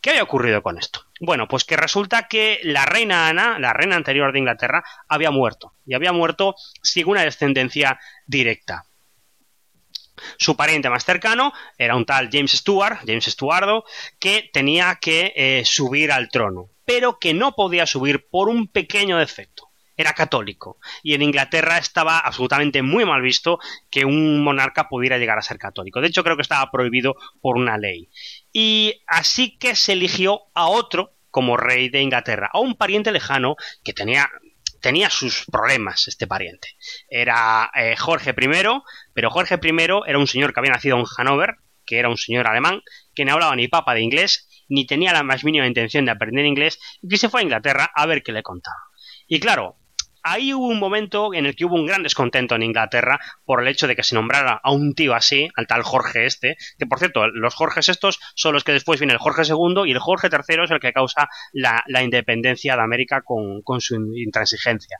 ¿Qué había ocurrido con esto? Bueno, pues que resulta que la reina Ana, la reina anterior de Inglaterra, había muerto. Y había muerto sin una descendencia directa. Su pariente más cercano era un tal James Stuart, James Stuardo, que tenía que eh, subir al trono, pero que no podía subir por un pequeño defecto. Era católico y en Inglaterra estaba absolutamente muy mal visto que un monarca pudiera llegar a ser católico. De hecho, creo que estaba prohibido por una ley. Y así que se eligió a otro como rey de Inglaterra, a un pariente lejano que tenía tenía sus problemas este pariente. Era eh, Jorge I, pero Jorge I era un señor que había nacido en Hannover, que era un señor alemán, que no hablaba ni papa de inglés, ni tenía la más mínima intención de aprender inglés, y que se fue a Inglaterra a ver qué le contaba. Y claro, ahí hubo un momento en el que hubo un gran descontento en Inglaterra por el hecho de que se nombrara a un tío así, al tal Jorge este, que por cierto, los Jorges estos son los que después viene el Jorge II y el Jorge III es el que causa la, independencia de América con, su intransigencia.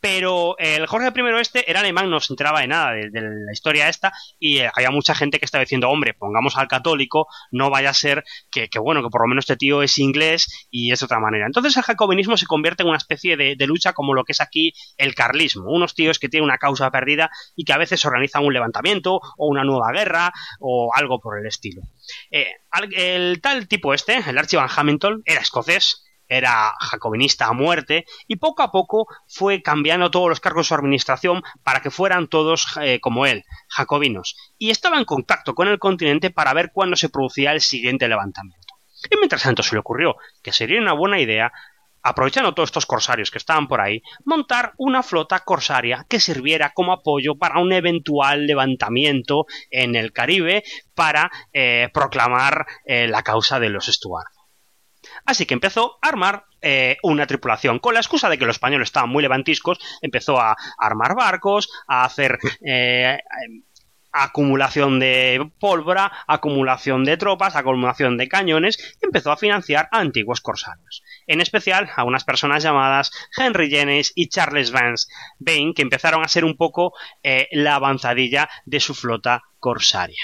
Pero el Jorge I este era alemán, no se enteraba de nada de, la historia esta y eh, había mucha gente que estaba diciendo, hombre, pongamos al católico, no vaya a ser que, bueno, que por lo menos este tío es inglés y es de otra manera. Entonces el jacobinismo se convierte en una especie de lucha como lo que es aquí el carlismo, unos tíos que tienen una causa perdida y que a veces organizan un levantamiento o una nueva guerra o algo por el estilo. Eh, el tal tipo este, el Archibald Hamilton, era escocés, era jacobinista a muerte y poco a poco fue cambiando todos los cargos de su administración para que fueran todos eh, como él, jacobinos, y estaba en contacto con el continente para ver cuándo se producía el siguiente levantamiento. Y mientras tanto se le ocurrió que sería una buena idea aprovechando todos estos corsarios que estaban por ahí, montar una flota corsaria que sirviera como apoyo para un eventual levantamiento en el Caribe para eh, proclamar eh, la causa de los Stuart. Así que empezó a armar eh, una tripulación. Con la excusa de que los españoles estaban muy levantiscos, empezó a armar barcos, a hacer acumulación de pólvora, acumulación de tropas, acumulación de cañones, y empezó a financiar a antiguos corsarios. En especial a unas personas llamadas Henry Jennings y Charles Vance Bain, que empezaron a ser un poco eh, la avanzadilla de su flota corsaria.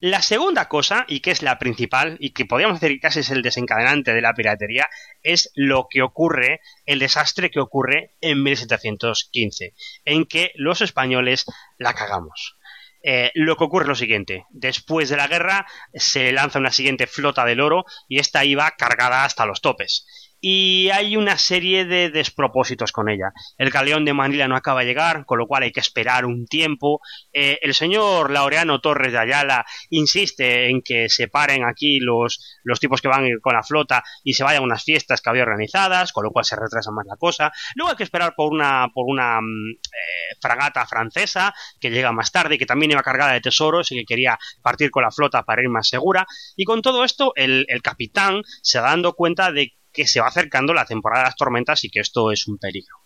La segunda cosa, y que es la principal, y que podríamos decir que casi es el desencadenante de la piratería, es lo que ocurre, el desastre que ocurre en 1715, en que los españoles la cagamos. Eh, lo que ocurre es lo siguiente. Después de la guerra se lanza una siguiente flota del oro y esta iba cargada hasta los topes y hay una serie de despropósitos con ella. El galeón de Manila no acaba de llegar, con lo cual hay que esperar un tiempo. Eh, el señor Laureano Torres de Ayala insiste en que se paren aquí los, los tipos que van con la flota y se vayan a unas fiestas que había organizadas, con lo cual se retrasa más la cosa. Luego hay que esperar por una, por una mm, eh, fragata francesa que llega más tarde, que también iba cargada de tesoros y que quería partir con la flota para ir más segura. Y con todo esto, el, el capitán se va dando cuenta de que se va acercando la temporada de las tormentas y que esto es un peligro.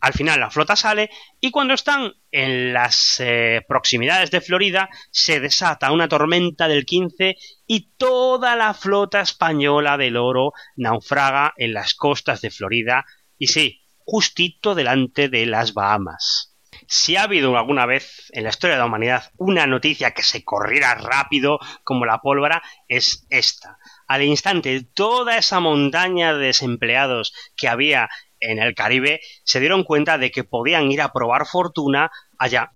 Al final la flota sale y cuando están en las eh, proximidades de Florida se desata una tormenta del 15 y toda la flota española del oro naufraga en las costas de Florida y sí, justito delante de las Bahamas. Si ha habido alguna vez en la historia de la humanidad una noticia que se corriera rápido como la pólvora, es esta al instante toda esa montaña de desempleados que había en el Caribe se dieron cuenta de que podían ir a probar fortuna allá,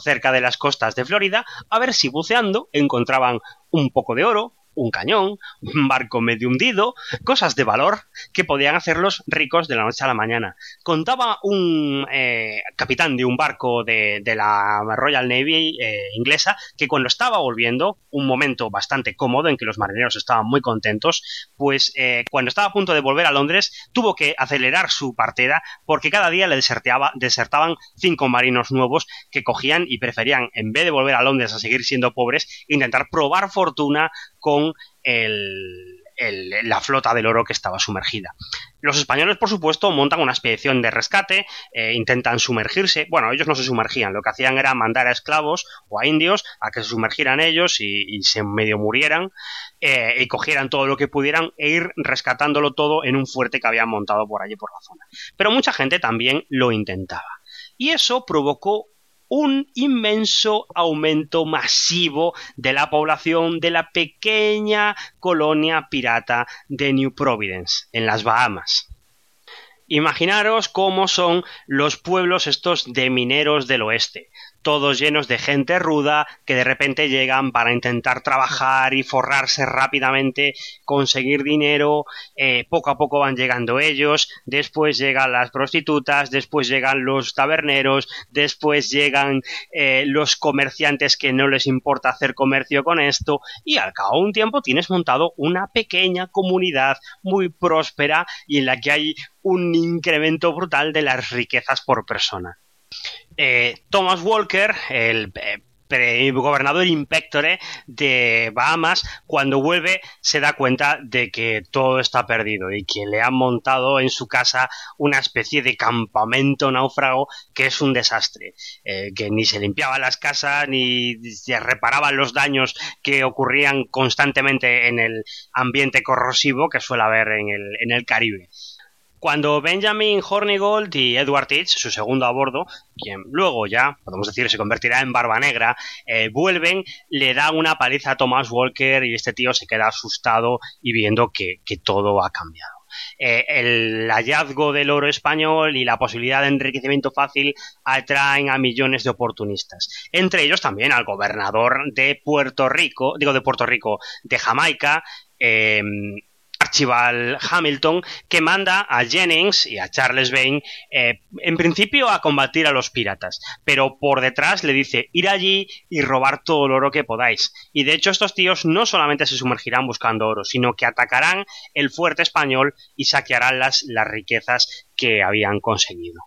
cerca de las costas de Florida, a ver si buceando encontraban un poco de oro, un cañón, un barco medio hundido, cosas de valor que podían hacerlos ricos de la noche a la mañana. Contaba un eh, capitán de un barco de, la Royal Navy eh, inglesa que cuando estaba volviendo, un momento bastante cómodo en que los marineros estaban muy contentos, pues eh, cuando estaba a punto de volver a Londres tuvo que acelerar su partida porque cada día le desertaban cinco marinos nuevos que cogían y preferían, en vez de volver a Londres a seguir siendo pobres, intentar probar fortuna con la flota del oro que estaba sumergida. Los españoles, por supuesto, montan una expedición de rescate, eh, intentan sumergirse. Bueno, ellos no se sumergían, lo que hacían era mandar a esclavos o a indios a que se sumergieran ellos y, se medio murieran eh, y cogieran todo lo que pudieran e ir rescatándolo todo en un fuerte que habían montado por allí por la zona. Pero mucha gente también lo intentaba. Y eso provocó un inmenso aumento masivo de la población de la pequeña colonia pirata de New Providence, en las Bahamas. Imaginaros cómo son los pueblos estos de mineros del oeste todos llenos de gente ruda que de repente llegan para intentar trabajar y forrarse rápidamente, conseguir dinero, eh, poco a poco van llegando ellos, después llegan las prostitutas, después llegan los taberneros, después llegan eh, los comerciantes que no les importa hacer comercio con esto y al cabo de un tiempo tienes montado una pequeña comunidad muy próspera y en la que hay un incremento brutal de las riquezas por persona. Eh, Thomas Walker, el eh, gobernador impectore de Bahamas, cuando vuelve se da cuenta de que todo está perdido y que le han montado en su casa una especie de campamento náufrago que es un desastre, eh, que ni se limpiaba las casas ni se reparaban los daños que ocurrían constantemente en el ambiente corrosivo que suele haber en el, en el Caribe. Cuando Benjamin Hornigold y Edward Teach, su segundo a bordo, quien luego ya, podemos decir, se convertirá en Barba Negra, eh, vuelven, le dan una paliza a Thomas Walker y este tío se queda asustado y viendo que, todo ha cambiado. Eh, el hallazgo del oro español y la posibilidad de enriquecimiento fácil atraen a millones de oportunistas. Entre ellos también al gobernador de Puerto Rico, digo de Puerto Rico, de Jamaica, eh, Archibald Hamilton, que manda a Jennings y a Charles Vane, eh, en principio a combatir a los piratas, pero por detrás le dice ir allí y robar todo el oro que podáis. Y de hecho estos tíos no solamente se sumergirán buscando oro, sino que atacarán el fuerte español y saquearán las, las riquezas que habían conseguido.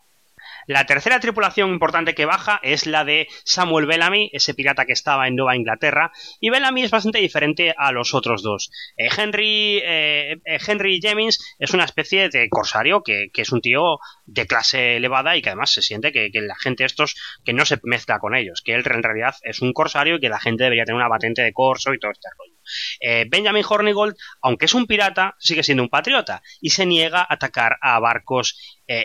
La tercera tripulación importante que baja es la de Samuel Bellamy, ese pirata que estaba en Nueva Inglaterra, y Bellamy es bastante diferente a los otros dos. Eh, Henry, eh, eh, Henry Jennings es una especie de corsario que, es un tío de clase elevada y que además se siente que, la gente estos que no se mezcla con ellos, que él en realidad es un corsario y que la gente debería tener una patente de corso y todo este rollo. Benjamin Hornigold, aunque es un pirata, sigue siendo un patriota y se niega a atacar a barcos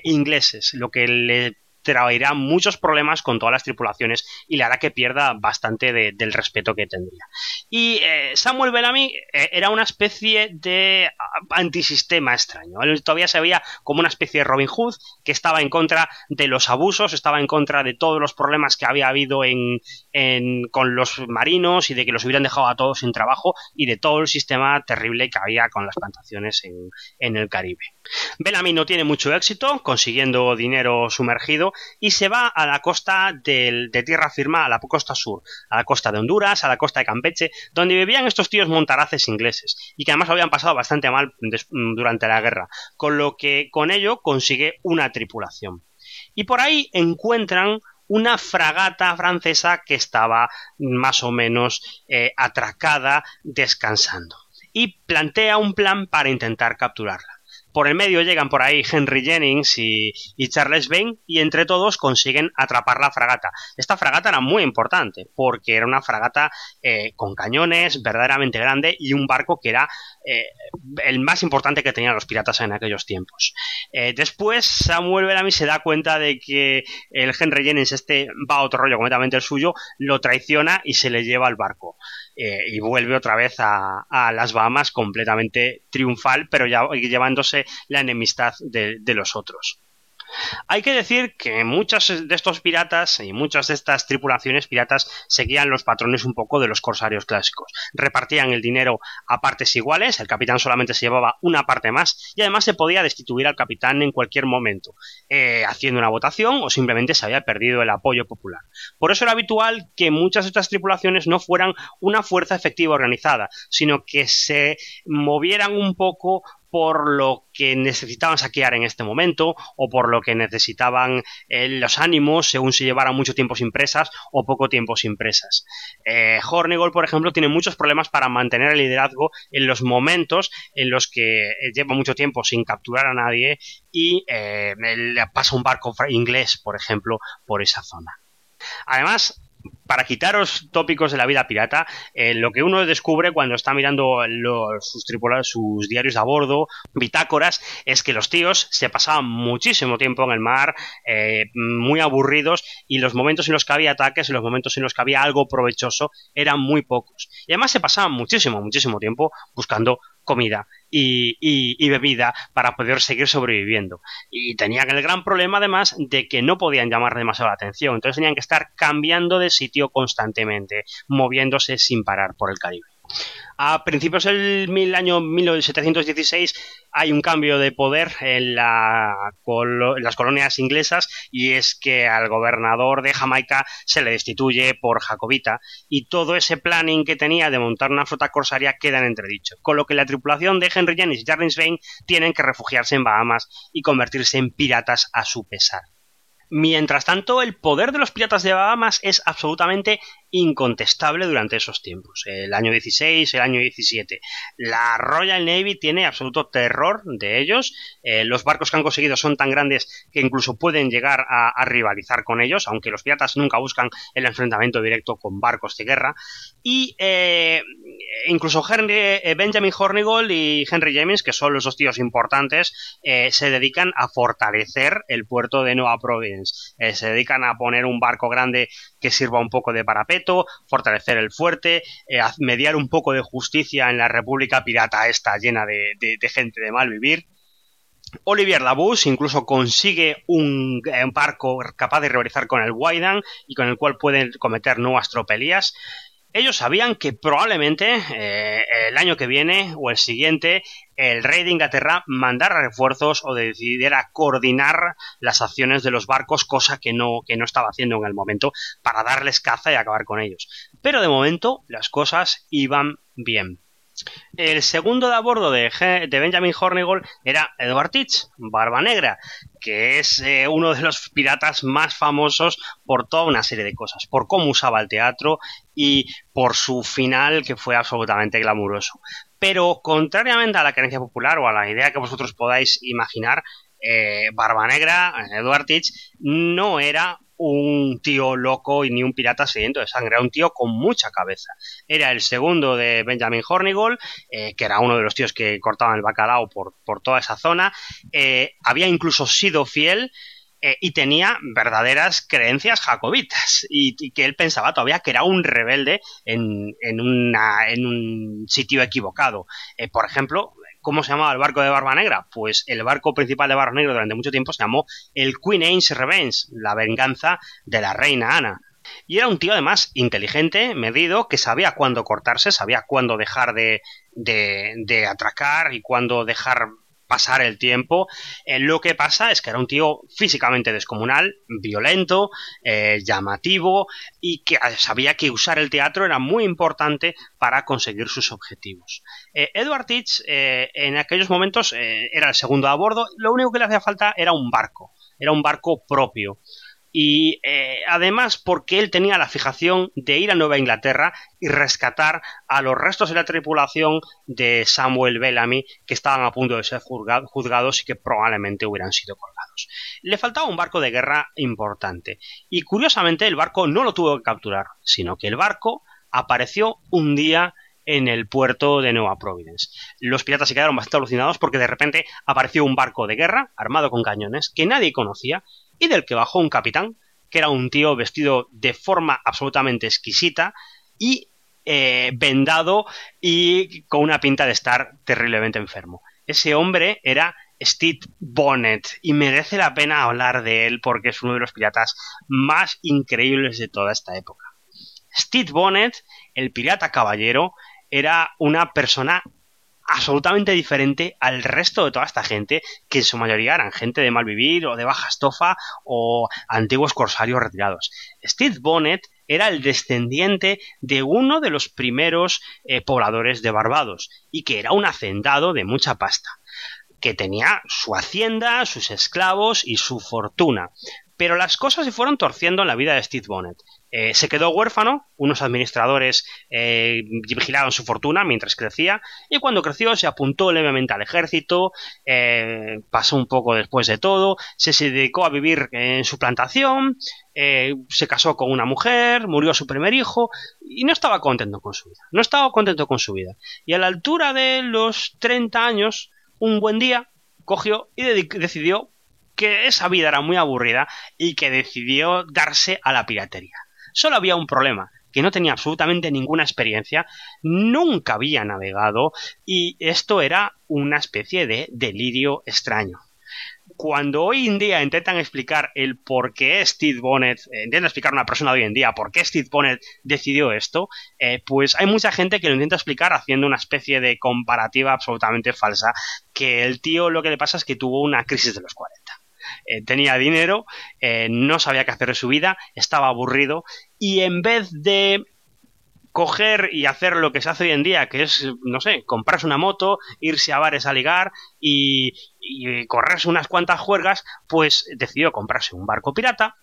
ingleses, lo que le traerá muchos problemas con todas las tripulaciones y le hará que pierda bastante del respeto que tendría. Y eh, Samuel Bellamy eh, era una especie de antisistema extraño. Él todavía se veía como una especie de Robin Hood que estaba en contra de los abusos, estaba en contra de todos los problemas que había habido en, con los marinos y de que los hubieran dejado a todos sin trabajo y de todo el sistema terrible que había con las plantaciones en, en el Caribe. Bellamy no tiene mucho éxito consiguiendo dinero sumergido y se va a la costa de tierra firma, a la costa sur, a la costa de Honduras, a la costa de Campeche, donde vivían estos tíos montaraces ingleses y que además habían pasado bastante mal durante la guerra, con lo que con ello consigue una tripulación. Y por ahí encuentran una fragata francesa que estaba más o menos eh, atracada descansando y plantea un plan para intentar capturarla. Por el medio llegan por ahí Henry Jennings y, Charles Vane y entre todos consiguen atrapar la fragata. Esta fragata era muy importante porque era una fragata eh, con cañones, verdaderamente grande y un barco que era eh, el más importante que tenían los piratas en aquellos tiempos. Eh, después Samuel Bellamy se da cuenta de que el Henry Jennings este va a otro rollo completamente el suyo, lo traiciona y se le lleva al barco. Eh, y vuelve otra vez a, las Bahamas completamente triunfal, pero ya llevándose la enemistad de los otros. Hay que decir que muchos de estos piratas y muchas de estas tripulaciones piratas seguían los patrones un poco de los corsarios clásicos. Repartían el dinero a partes iguales, el capitán solamente se llevaba una parte más y además se podía destituir al capitán en cualquier momento, eh, haciendo una votación o simplemente se había perdido el apoyo popular. Por eso era habitual que muchas de estas tripulaciones no fueran una fuerza efectiva organizada, sino que se movieran un poco por lo que necesitaban saquear en este momento o por lo que necesitaban eh, los ánimos según se llevara mucho tiempo sin presas o poco tiempo sin presas. Eh, por ejemplo, tiene muchos problemas para mantener el liderazgo en los momentos en los que eh, lleva mucho tiempo sin capturar a nadie y le pasa un barco inglés, por ejemplo, por esa zona. Además, para quitaros tópicos de la vida pirata, eh, lo que uno descubre cuando está mirando sus, sus diarios a bordo, bitácoras, es que los tíos se pasaban muchísimo tiempo en el mar, eh, muy aburridos, y los momentos en los que había ataques y los momentos en los que había algo provechoso eran muy pocos. Y además se pasaban muchísimo, muchísimo tiempo buscando comida y, bebida para poder seguir sobreviviendo. Y tenían el gran problema además de que no podían llamar demasiado la atención, entonces tenían que estar cambiando de sitio constantemente, moviéndose sin parar por el Caribe. A principios del año 1716 hay un cambio de poder en, las colonias inglesas y es que al gobernador de Jamaica se le destituye por jacobita y todo ese planning que tenía de montar una flota corsaria queda en entredicho, con lo que la tripulación de Henry James y Jarvis Vane tienen que refugiarse en Bahamas y convertirse en piratas a su pesar. Mientras tanto, el poder de los piratas de Bahamas es absolutamente incontestable durante esos tiempos, el año 16, el año 17. La Royal Navy tiene absoluto terror de ellos, eh, los barcos que han conseguido son tan grandes que incluso pueden llegar a, rivalizar con ellos, aunque los piratas nunca buscan el enfrentamiento directo con barcos de guerra, y eh, incluso eh, Benjamin Hornigold y Henry James, que son los dos tíos importantes, se dedican a fortalecer el puerto de Nueva Providence, se dedican a poner un barco grande que sirva un poco de fortalecer el fuerte, eh, mediar un poco de justicia en la República Pirata esta llena de, gente de mal vivir. Olivier Labus incluso consigue un, barco capaz de rivalizar con el Waidan y con el cual pueden cometer nuevas tropelías. Ellos sabían que probablemente eh, el año que viene o el siguiente el rey de Inglaterra mandara refuerzos o decidiera coordinar las acciones de los barcos, cosa que no, que no estaba haciendo en el momento, para darles caza y acabar con ellos. Pero de momento las cosas iban bien. El segundo de a bordo de, Benjamin Hornigold era Edward Teach, Barba Negra, que es eh, uno de los piratas más famosos por toda una serie de cosas, por cómo usaba el teatro y por su final que fue absolutamente glamuroso. Pero contrariamente a la creencia popular o a la idea que vosotros podáis imaginar, eh, Barba Negra, Edward Teach, no era un tío loco y ni un pirata sediento de sangre, era un tío con mucha cabeza. Era el segundo de Benjamin Hornigold, eh, que era uno de los tíos que cortaban el bacalao por, toda esa zona. Eh, había incluso sido fiel eh, y tenía verdaderas creencias jacobitas y, que él pensaba todavía que era un rebelde en, en, en un sitio equivocado. por ejemplo, ¿Cómo se llamaba el barco de Barba Negra? Pues el barco principal de Barba Negra durante mucho tiempo se llamó el Queen Anne's Revenge, la venganza de la reina Ana. Y era un tío además inteligente, medido, que sabía cuándo cortarse, sabía cuándo dejar de, de, de atracar y cuándo dejar pasar el tiempo. Eh, lo que pasa es que era un tío físicamente descomunal, violento, eh, llamativo y que sabía que usar el teatro era muy importante para conseguir sus objetivos. Eh, Edward Teach en aquellos momentos era el segundo a bordo, lo único que le hacía falta era un barco, era un barco propio y eh, además porque él tenía la fijación de ir a Nueva Inglaterra y rescatar a los restos de la tripulación de Samuel Bellamy que estaban a punto de ser juzgados y que probablemente hubieran sido colgados. Le faltaba un barco de guerra importante y curiosamente el barco no lo tuvo que capturar, sino que el barco apareció un día en el puerto de Nueva Providence. Los piratas se quedaron bastante alucinados porque de repente apareció un barco de guerra armado con cañones que nadie conocía y del que bajó un capitán, que era un tío vestido de forma absolutamente exquisita y eh, vendado y con una pinta de estar terriblemente enfermo. Ese hombre era Steve Bonnet y merece la pena hablar de él porque es uno de los piratas más increíbles de toda esta época. Steve Bonnet, el pirata caballero, era una persona absolutamente diferente al resto de toda esta gente, que en su mayoría eran gente de mal vivir o de baja estofa o antiguos corsarios retirados. Steve Bonnet era el descendiente de uno de los primeros eh, pobladores de Barbados y que era un hacendado de mucha pasta que tenía su hacienda, sus esclavos y su fortuna. Pero las cosas se fueron torciendo en la vida de Steve Bonnet. Eh, se quedó huérfano, unos administradores eh, vigilaron su fortuna mientras crecía, y cuando creció se apuntó levemente al ejército, eh, pasó un poco después de todo, se, dedicó a vivir en su plantación, se casó con una mujer, murió su primer hijo, y no estaba contento con su vida, no estaba contento con su vida. Y a la altura de los 30 años, un buen día, cogió y decidió que esa vida era muy aburrida y que decidió darse a la piratería. Solo había un problema, que no tenía absolutamente ninguna experiencia, nunca había navegado y esto era una especie de delirio extraño. Cuando hoy en día intentan explicar el por qué Steve Bonnet, eh, intentan explicar a una persona hoy en día por qué Steve Bonnet decidió esto, eh, pues hay mucha gente que lo intenta explicar haciendo una especie de comparativa absolutamente falsa, que el tío lo que le pasa es que tuvo una crisis de los 40. Eh, tenía dinero, eh, no sabía qué hacer de su vida, estaba aburrido y en vez de coger y hacer lo que se hace hoy en día, que es, no sé, comprarse una moto, irse a bares a ligar y, correrse unas cuantas juergas, pues decidió comprarse un barco pirata,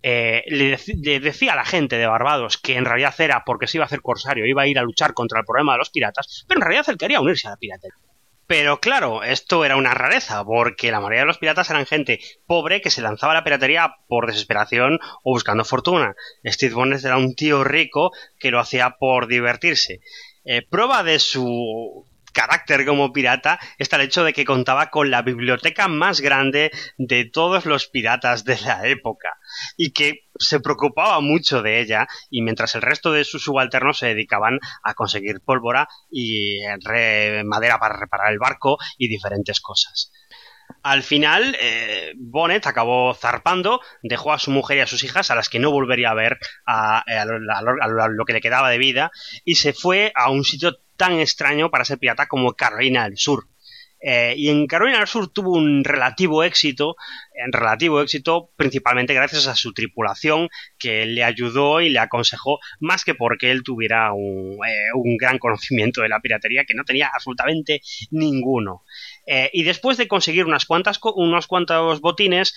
eh, le, le, decía a la gente de Barbados que en realidad era porque se iba a hacer corsario, iba a ir a luchar contra el problema de los piratas, pero en realidad él quería unirse a la piratería. Pero claro, esto era una rareza, porque la mayoría de los piratas eran gente pobre que se lanzaba a la piratería por desesperación o buscando fortuna. Steve Bonnet era un tío rico que lo hacía por divertirse. Eh, prueba de su carácter como pirata está el hecho de que contaba con la biblioteca más grande de todos los piratas de la época y que se preocupaba mucho de ella y mientras el resto de sus subalternos se dedicaban a conseguir pólvora y madera para reparar el barco y diferentes cosas. Al final, eh, Bonnet acabó zarpando, dejó a su mujer y a sus hijas, a las que no volvería a ver a, lo que le quedaba de vida, y se fue a un sitio tan extraño para ser pirata como Carolina del Sur. Eh, y en Carolina del Sur tuvo un relativo éxito, relativo éxito principalmente gracias a su tripulación que le ayudó y le aconsejó más que porque él tuviera un, eh, un gran conocimiento de la piratería que no tenía absolutamente ninguno. Eh, y después de conseguir unas cuantas, unos cuantos botines,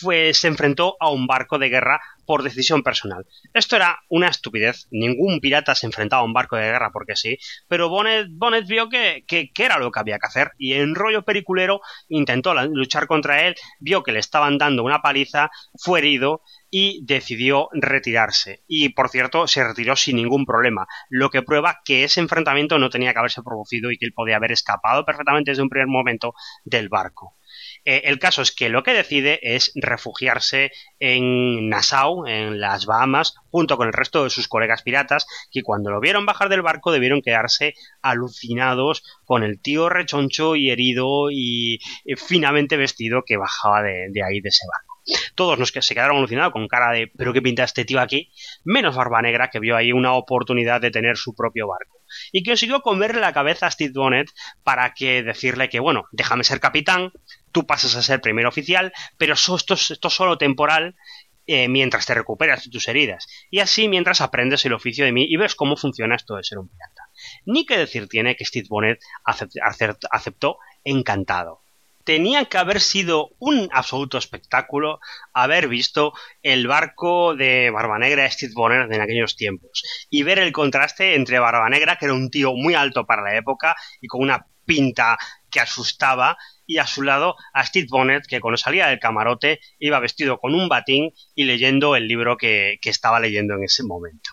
fue, se enfrentó a un barco de guerra por decisión personal. Esto era una estupidez. Ningún pirata se enfrentaba a un barco de guerra porque sí, pero Bonnet, vio que, que, era lo que había que hacer y en rollo periculero intentó luchar contra él, vio que le estaban dando una paliza, fue herido y decidió retirarse. Y por cierto, se retiró sin ningún problema, lo que prueba que ese enfrentamiento no tenía que haberse producido y que él podía haber escapado perfectamente desde un primer momento del barco. Eh, el caso es que lo que decide es refugiarse en Nassau, en las Bahamas, junto con el resto de sus colegas piratas, que cuando lo vieron bajar del barco debieron quedarse alucinados con el tío rechoncho y herido y eh, finamente vestido que bajaba de, ahí de ese barco. Todos los que se quedaron alucinados con cara de ¿pero qué pinta este tío aquí? Menos Barba Negra que vio ahí una oportunidad de tener su propio barco. Y consiguió comerle la cabeza a Steve Bonnet para que decirle que bueno, déjame ser capitán, tú pasas a ser primer oficial, pero esto, esto es solo temporal eh, mientras te recuperas de tus heridas. Y así mientras aprendes el oficio de mí y ves cómo funciona esto de ser un pirata. Ni que decir tiene que Steve Bonnet aceptó encantado. Tenía que haber sido un absoluto espectáculo haber visto el barco de Barba Negra Steve Bonnet en aquellos tiempos y ver el contraste entre Barba Negra, que era un tío muy alto para la época y con una pinta que asustaba, y a su lado a Steve Bonnet, que cuando salía del camarote iba vestido con un batín y leyendo el libro que, estaba leyendo en ese momento.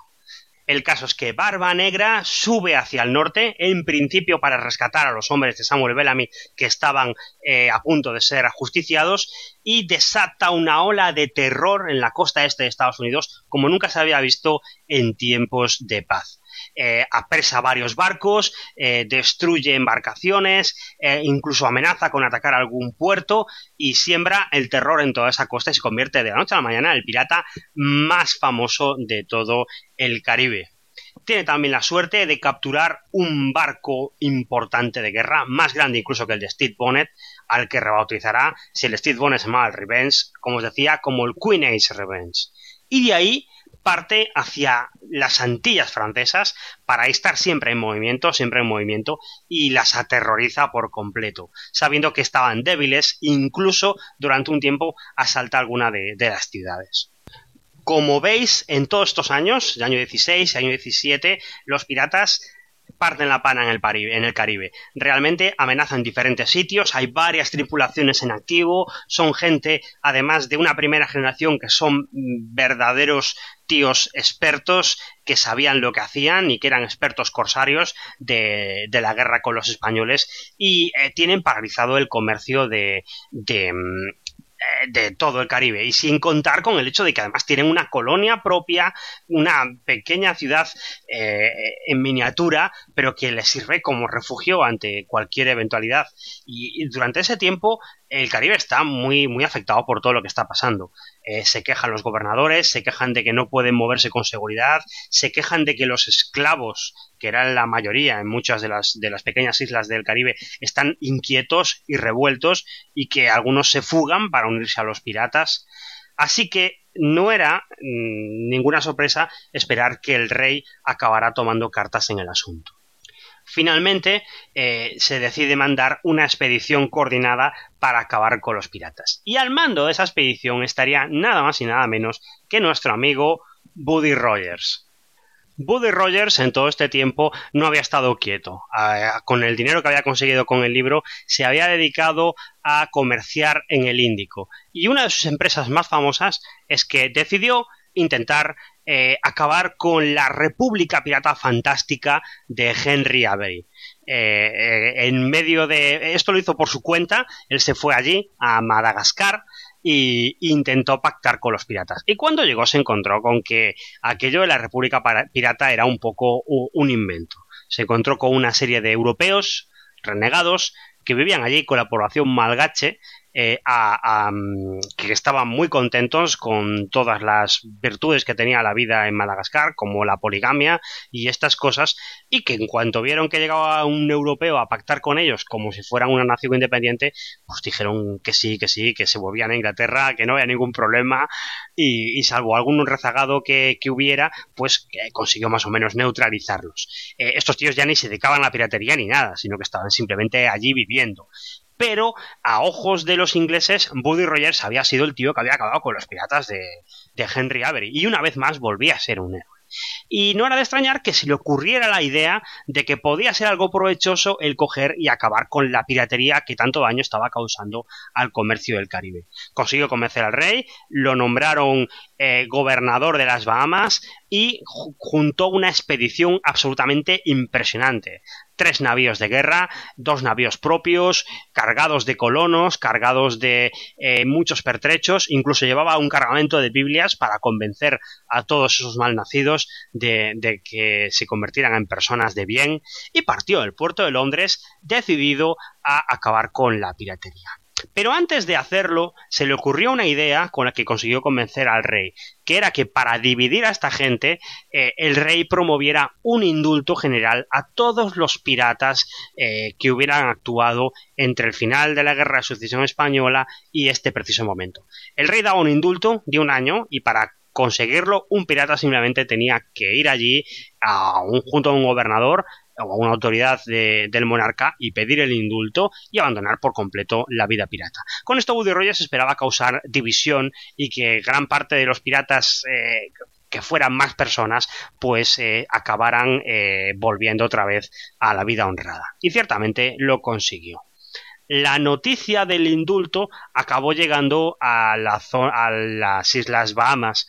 El caso es que Barba Negra sube hacia el norte, en principio para rescatar a los hombres de Samuel Bellamy que estaban eh, a punto de ser ajusticiados, y desata una ola de terror en la costa este de Estados Unidos como nunca se había visto en tiempos de paz eh, apresa varios barcos, eh, destruye embarcaciones, eh, incluso amenaza con atacar algún puerto y siembra el terror en toda esa costa y se convierte de la noche a la mañana en el pirata más famoso de todo el Caribe. Tiene también la suerte de capturar un barco importante de guerra, más grande incluso que el de Steve Bonnet, al que rebautizará, si el Steve Bonnet se llama el Revenge, como os decía, como el Queen Age Revenge. Y de ahí parte hacia las Antillas francesas para estar siempre en movimiento, siempre en movimiento, y las aterroriza por completo, sabiendo que estaban débiles, incluso durante un tiempo asalta alguna de, las ciudades. Como veis, en todos estos años, el año 16, año 17, los piratas parten la pana en el, en el, Caribe. Realmente amenazan diferentes sitios, hay varias tripulaciones en activo, son gente, además de una primera generación, que son verdaderos tíos expertos que sabían lo que hacían y que eran expertos corsarios de, la guerra con los españoles y eh, tienen paralizado el comercio de, de, mm, de todo el Caribe y sin contar con el hecho de que además tienen una colonia propia, una pequeña ciudad eh, en miniatura, pero que les sirve como refugio ante cualquier eventualidad. Y, durante ese tiempo el Caribe está muy, muy afectado por todo lo que está pasando. Eh, se quejan los gobernadores, se quejan de que no pueden moverse con seguridad, se quejan de que los esclavos, que eran la mayoría en muchas de las, de las pequeñas islas del Caribe, están inquietos y revueltos y que algunos se fugan para unirse a los piratas. Así que no era mm, ninguna sorpresa esperar que el rey acabara tomando cartas en el asunto. Finalmente, eh, se decide mandar una expedición coordinada para acabar con los piratas. Y al mando de esa expedición estaría nada más y nada menos que nuestro amigo Buddy Rogers. Buddy Rogers en todo este tiempo no había estado quieto. con el dinero que había conseguido con el libro, se había dedicado a comerciar en el Índico. Y una de sus empresas más famosas es que decidió intentar eh, acabar con la República Pirata Fantástica de Henry Avery. Eh, eh, en medio de esto lo hizo por su cuenta, él se fue allí a Madagascar e intentó pactar con los piratas. Y cuando llegó se encontró con que aquello de la República Pirata era un poco un invento. Se encontró con una serie de europeos renegados que vivían allí con la población malgache eh, mm, que estaban muy contentos con todas las virtudes que tenía la vida en Madagascar, como la poligamia y estas cosas, y que en cuanto vieron que llegaba un europeo a pactar con ellos como si fueran una nación independiente, pues dijeron que sí, que sí, que se volvían a Inglaterra, que no había ningún problema, y, salvo algún rezagado que, hubiera, pues consiguió más o menos neutralizarlos. Eh, estos tíos ya ni se dedicaban a la piratería ni nada, sino que estaban simplemente allí viviendo pero a ojos de los ingleses, Buddy Rogers había sido el tío que había acabado con los piratas de, de Henry Avery, y una vez más volvía a ser un héroe. Y no era de extrañar que se le ocurriera la idea de que podía ser algo provechoso el coger y acabar con la piratería que tanto daño estaba causando al comercio del Caribe. Consiguió convencer al rey, lo nombraron eh, gobernador de las Bahamas y juntó una expedición absolutamente impresionante tres navíos de guerra, dos navíos propios, cargados de colonos, cargados de eh, muchos pertrechos, incluso llevaba un cargamento de Biblias para convencer a todos esos malnacidos de, de que se convirtieran en personas de bien, y partió del puerto de Londres decidido a acabar con la piratería. Pero antes de hacerlo, se le ocurrió una idea con la que consiguió convencer al rey, que era que para dividir a esta gente, eh, el rey promoviera un indulto general a todos los piratas eh, que hubieran actuado entre el final de la Guerra de Sucesión Española y este preciso momento. El rey daba un indulto de un año y para conseguirlo un pirata simplemente tenía que ir allí a un, junto a un gobernador o a una autoridad del monarca y pedir el indulto y abandonar por completo la vida pirata. Con esto Woody Rogers esperaba causar división y que gran parte de los piratas eh, que fueran más personas, pues eh, acabaran eh, volviendo otra vez a la vida honrada. Y ciertamente lo consiguió. La noticia del indulto acabó llegando a, a las Islas Bahamas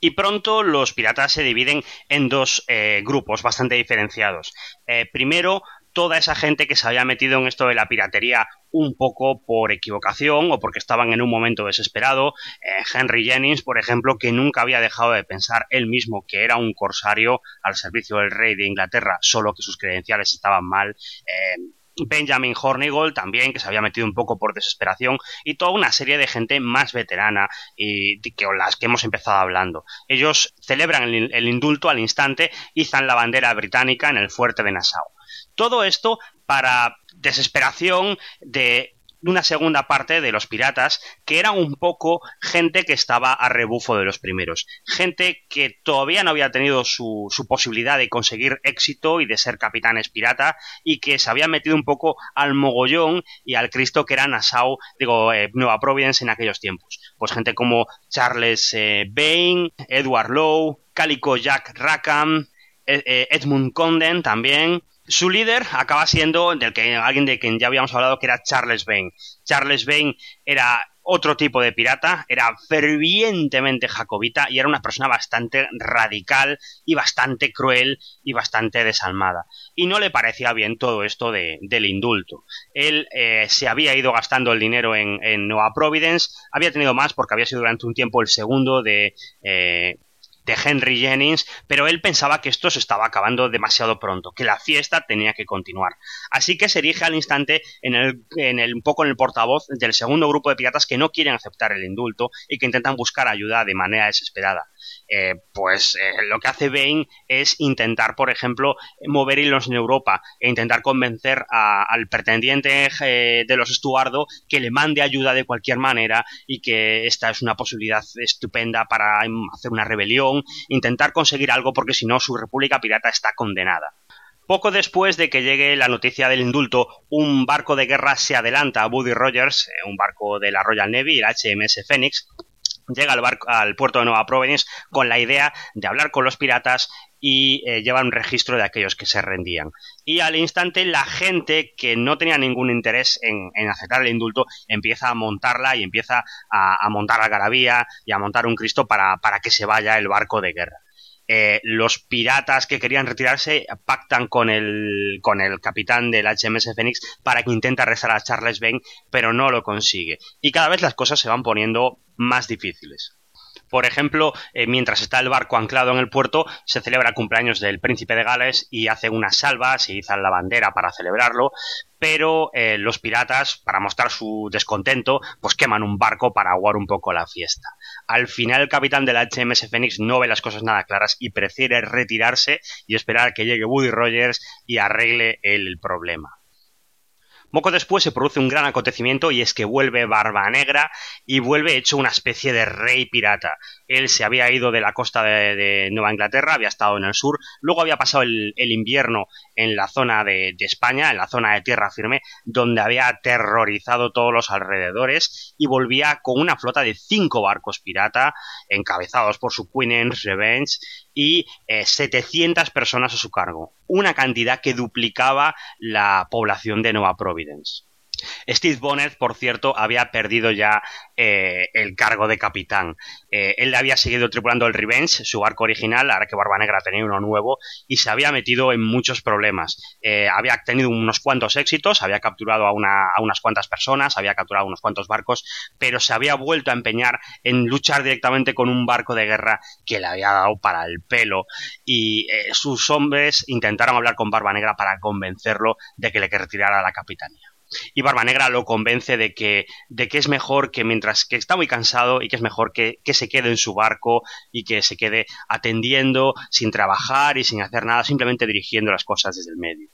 y pronto los piratas se dividen en dos eh, grupos bastante diferenciados. Eh, primero, toda esa gente que se había metido en esto de la piratería un poco por equivocación o porque estaban en un momento desesperado. Eh, Henry Jennings, por ejemplo, que nunca había dejado de pensar él mismo que era un corsario al servicio del rey de Inglaterra, solo que sus credenciales estaban mal. Benjamin Hornigold también, que se había metido un poco por desesperación, y toda una serie de gente más veterana y que las que hemos empezado hablando. Ellos celebran el, el indulto al instante, izan la bandera británica en el fuerte de Nassau. Todo esto para desesperación de una segunda parte de los piratas que eran un poco gente que estaba a rebufo de los primeros, gente que todavía no había tenido su, su posibilidad de conseguir éxito y de ser capitanes pirata y que se había metido un poco al mogollón y al Cristo que era Nassau, digo, eh, Nueva Providence en aquellos tiempos. Pues gente como Charles eh, Bain, Edward Lowe, Calico Jack Rackham, eh, Edmund Condon también, su líder acaba siendo del que alguien de quien ya habíamos hablado que era Charles Vane. Charles Vane era otro tipo de pirata, era fervientemente jacobita y era una persona bastante radical y bastante cruel y bastante desalmada. Y no le parecía bien todo esto de, del indulto. Él eh, se había ido gastando el dinero en, Nueva Providence, había tenido más porque había sido durante un tiempo el segundo de... Eh, de Henry Jennings, pero él pensaba que esto se estaba acabando demasiado pronto, que la fiesta tenía que continuar. Así que se erige al instante en el, en el, un poco en el portavoz del segundo grupo de piratas que no quieren aceptar el indulto y que intentan buscar ayuda de manera desesperada. Eh, pues eh, lo que hace Bain es intentar, por ejemplo, mover hilos en Europa e intentar convencer al pretendiente eh, de los Estuardo que le mande ayuda de cualquier manera y que esta es una posibilidad estupenda para hacer una rebelión, intentar conseguir algo porque si no su república pirata está condenada. Poco después de que llegue la noticia del indulto, un barco de guerra se adelanta a Buddy Rogers, un barco de la Royal Navy, el HMS Phoenix, llega al, barco, al puerto de Nueva Providence con la idea de hablar con los piratas y eh, llevar un registro de aquellos que se rendían. Y al instante la gente que no tenía ningún interés en, aceptar el indulto empieza a montarla y empieza a, montar la garabía y a montar un Cristo para, para que se vaya el barco de guerra. Eh, los piratas que querían retirarse pactan con el, con el capitán del HMS Phoenix para que intente arrestar a Charles Vane, pero no lo consigue. Y cada vez las cosas se van poniendo más difíciles. Por ejemplo, eh, mientras está el barco anclado en el puerto, se celebra el cumpleaños del príncipe de Gales y hace unas salvas y izan la bandera para celebrarlo, pero eh, los piratas, para mostrar su descontento, pues queman un barco para aguar un poco la fiesta. Al final el capitán de la HMS Phoenix no ve las cosas nada claras y prefiere retirarse y esperar que llegue Woody Rogers y arregle el problema. Poco después se produce un gran acontecimiento y es que vuelve Barba Negra y vuelve hecho una especie de rey pirata. Él se había ido de la costa de, Nueva Inglaterra, había estado en el sur, luego había pasado el, invierno en la zona de, España, en la zona de tierra firme, donde había aterrorizado todos los alrededores y volvía con una flota de cinco barcos pirata, encabezados por su Queen's Revenge y 700 eh, personas a su cargo, una cantidad que duplicaba la población de Nueva Providence. Steve Bonnet, por cierto, había perdido ya eh, el cargo de capitán. Eh, él había seguido tripulando el Revenge, su barco original, ahora que Barba Negra tenía uno nuevo, y se había metido en muchos problemas. Eh, había tenido unos cuantos éxitos, había capturado a, a, unas cuantas personas, había capturado unos cuantos barcos, pero se había vuelto a empeñar en luchar directamente con un barco de guerra que le había dado para el pelo, y sus hombres intentaron hablar con Barba Negra para convencerlo de que le retirara la capitanía y Barba Negra lo convence de que, de que es mejor que mientras que está muy cansado y que es mejor que, que se quede en su barco y que se quede atendiendo sin trabajar y sin hacer nada, simplemente dirigiendo las cosas desde el medio.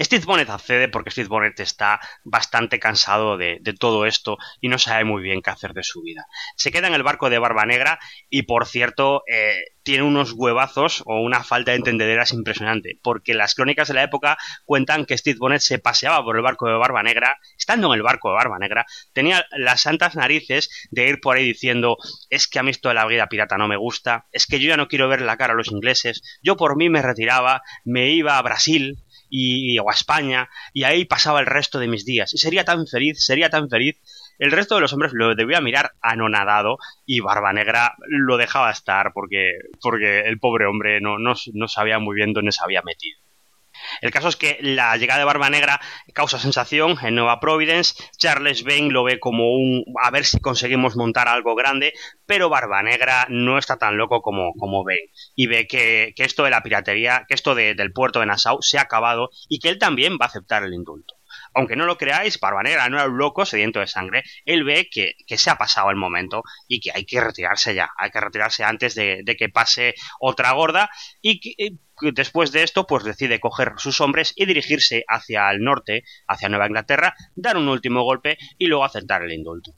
Steve Bonnet accede porque Steve Bonnet está bastante cansado de, todo esto y no sabe muy bien qué hacer de su vida. Se queda en el barco de Barba Negra y, por cierto, eh, tiene unos huevazos o una falta de entendederas impresionante, porque las crónicas de la época cuentan que Steve Bonnet se paseaba por el barco de Barba Negra, estando en el barco de Barba Negra, tenía las santas narices de ir por ahí diciendo es que a mí esto de la vida pirata no me gusta, es que yo ya no quiero ver la cara a los ingleses, yo por mí me retiraba, me iba a Brasil, y, o a España, y ahí pasaba el resto de mis días. Y sería tan feliz, sería tan feliz. El resto de los hombres lo debía mirar anonadado y Barba Negra lo dejaba estar porque, porque el pobre hombre no, no, no sabía muy bien dónde se había metido. El caso es que la llegada de Barba Negra causa sensación en Nueva Providence. Charles Bain lo ve como un a ver si conseguimos montar algo grande, pero Barba Negra no está tan loco como, como Bain. Y ve que, esto de la piratería, que esto del puerto de Nassau se ha acabado y que él también va a aceptar el indulto aunque no lo creáis, Barba Negra no era un loco sediento de sangre. Él ve que, se ha pasado el momento y que hay que retirarse ya. Hay que retirarse antes de, que pase otra gorda. Y que, después de esto, pues decide coger sus hombres y dirigirse hacia el norte, hacia Nueva Inglaterra, dar un último golpe y luego aceptar el indulto.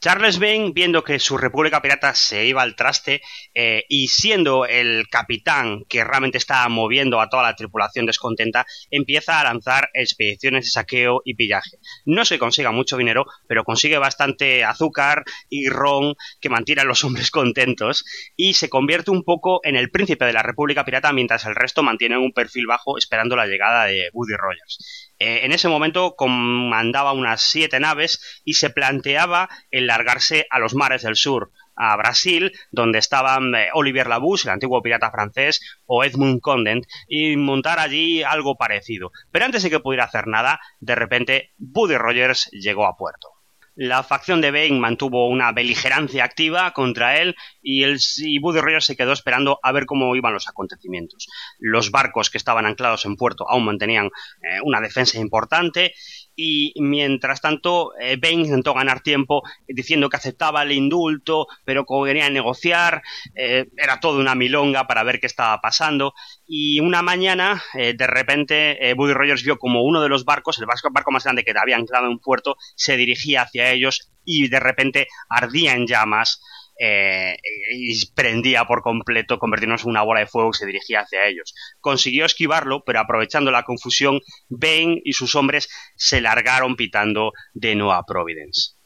Charles Bain, viendo que su República Pirata se iba al traste eh, y siendo el capitán que realmente estaba moviendo a toda la tripulación descontenta, empieza a lanzar expediciones de saqueo y pillaje. No se consiga mucho dinero, pero consigue bastante azúcar y ron que mantiene a los hombres contentos y se convierte un poco en el príncipe de la República Pirata mientras el resto mantiene un perfil bajo esperando la llegada de Woody Rogers. Eh, en ese momento comandaba unas siete naves y se planteaba el largarse a los mares del sur, a Brasil, donde estaban eh, Olivier Labouche, el antiguo pirata francés, o Edmund Condent, y montar allí algo parecido. Pero antes de que pudiera hacer nada, de repente Buddy Rogers llegó a puerto. La facción de Bane mantuvo una beligerancia activa contra él y, el, y Buddy Rogers se quedó esperando a ver cómo iban los acontecimientos. Los barcos que estaban anclados en puerto aún mantenían eh, una defensa importante y mientras tanto eh, Bane intentó ganar tiempo diciendo que aceptaba el indulto, pero como quería negociar, eh, era todo una milonga para ver qué estaba pasando. Y una mañana eh, de repente Buddy Rogers vio como uno de los barcos, el barco, barco más grande que había anclado en un puerto, se dirigía hacia ellos y de repente ardía en llamas eh, y prendía por completo, convirtiéndose en una bola de fuego que se dirigía hacia ellos. Consiguió esquivarlo, pero aprovechando la confusión, Bane y sus hombres se largaron pitando de Nueva Providence.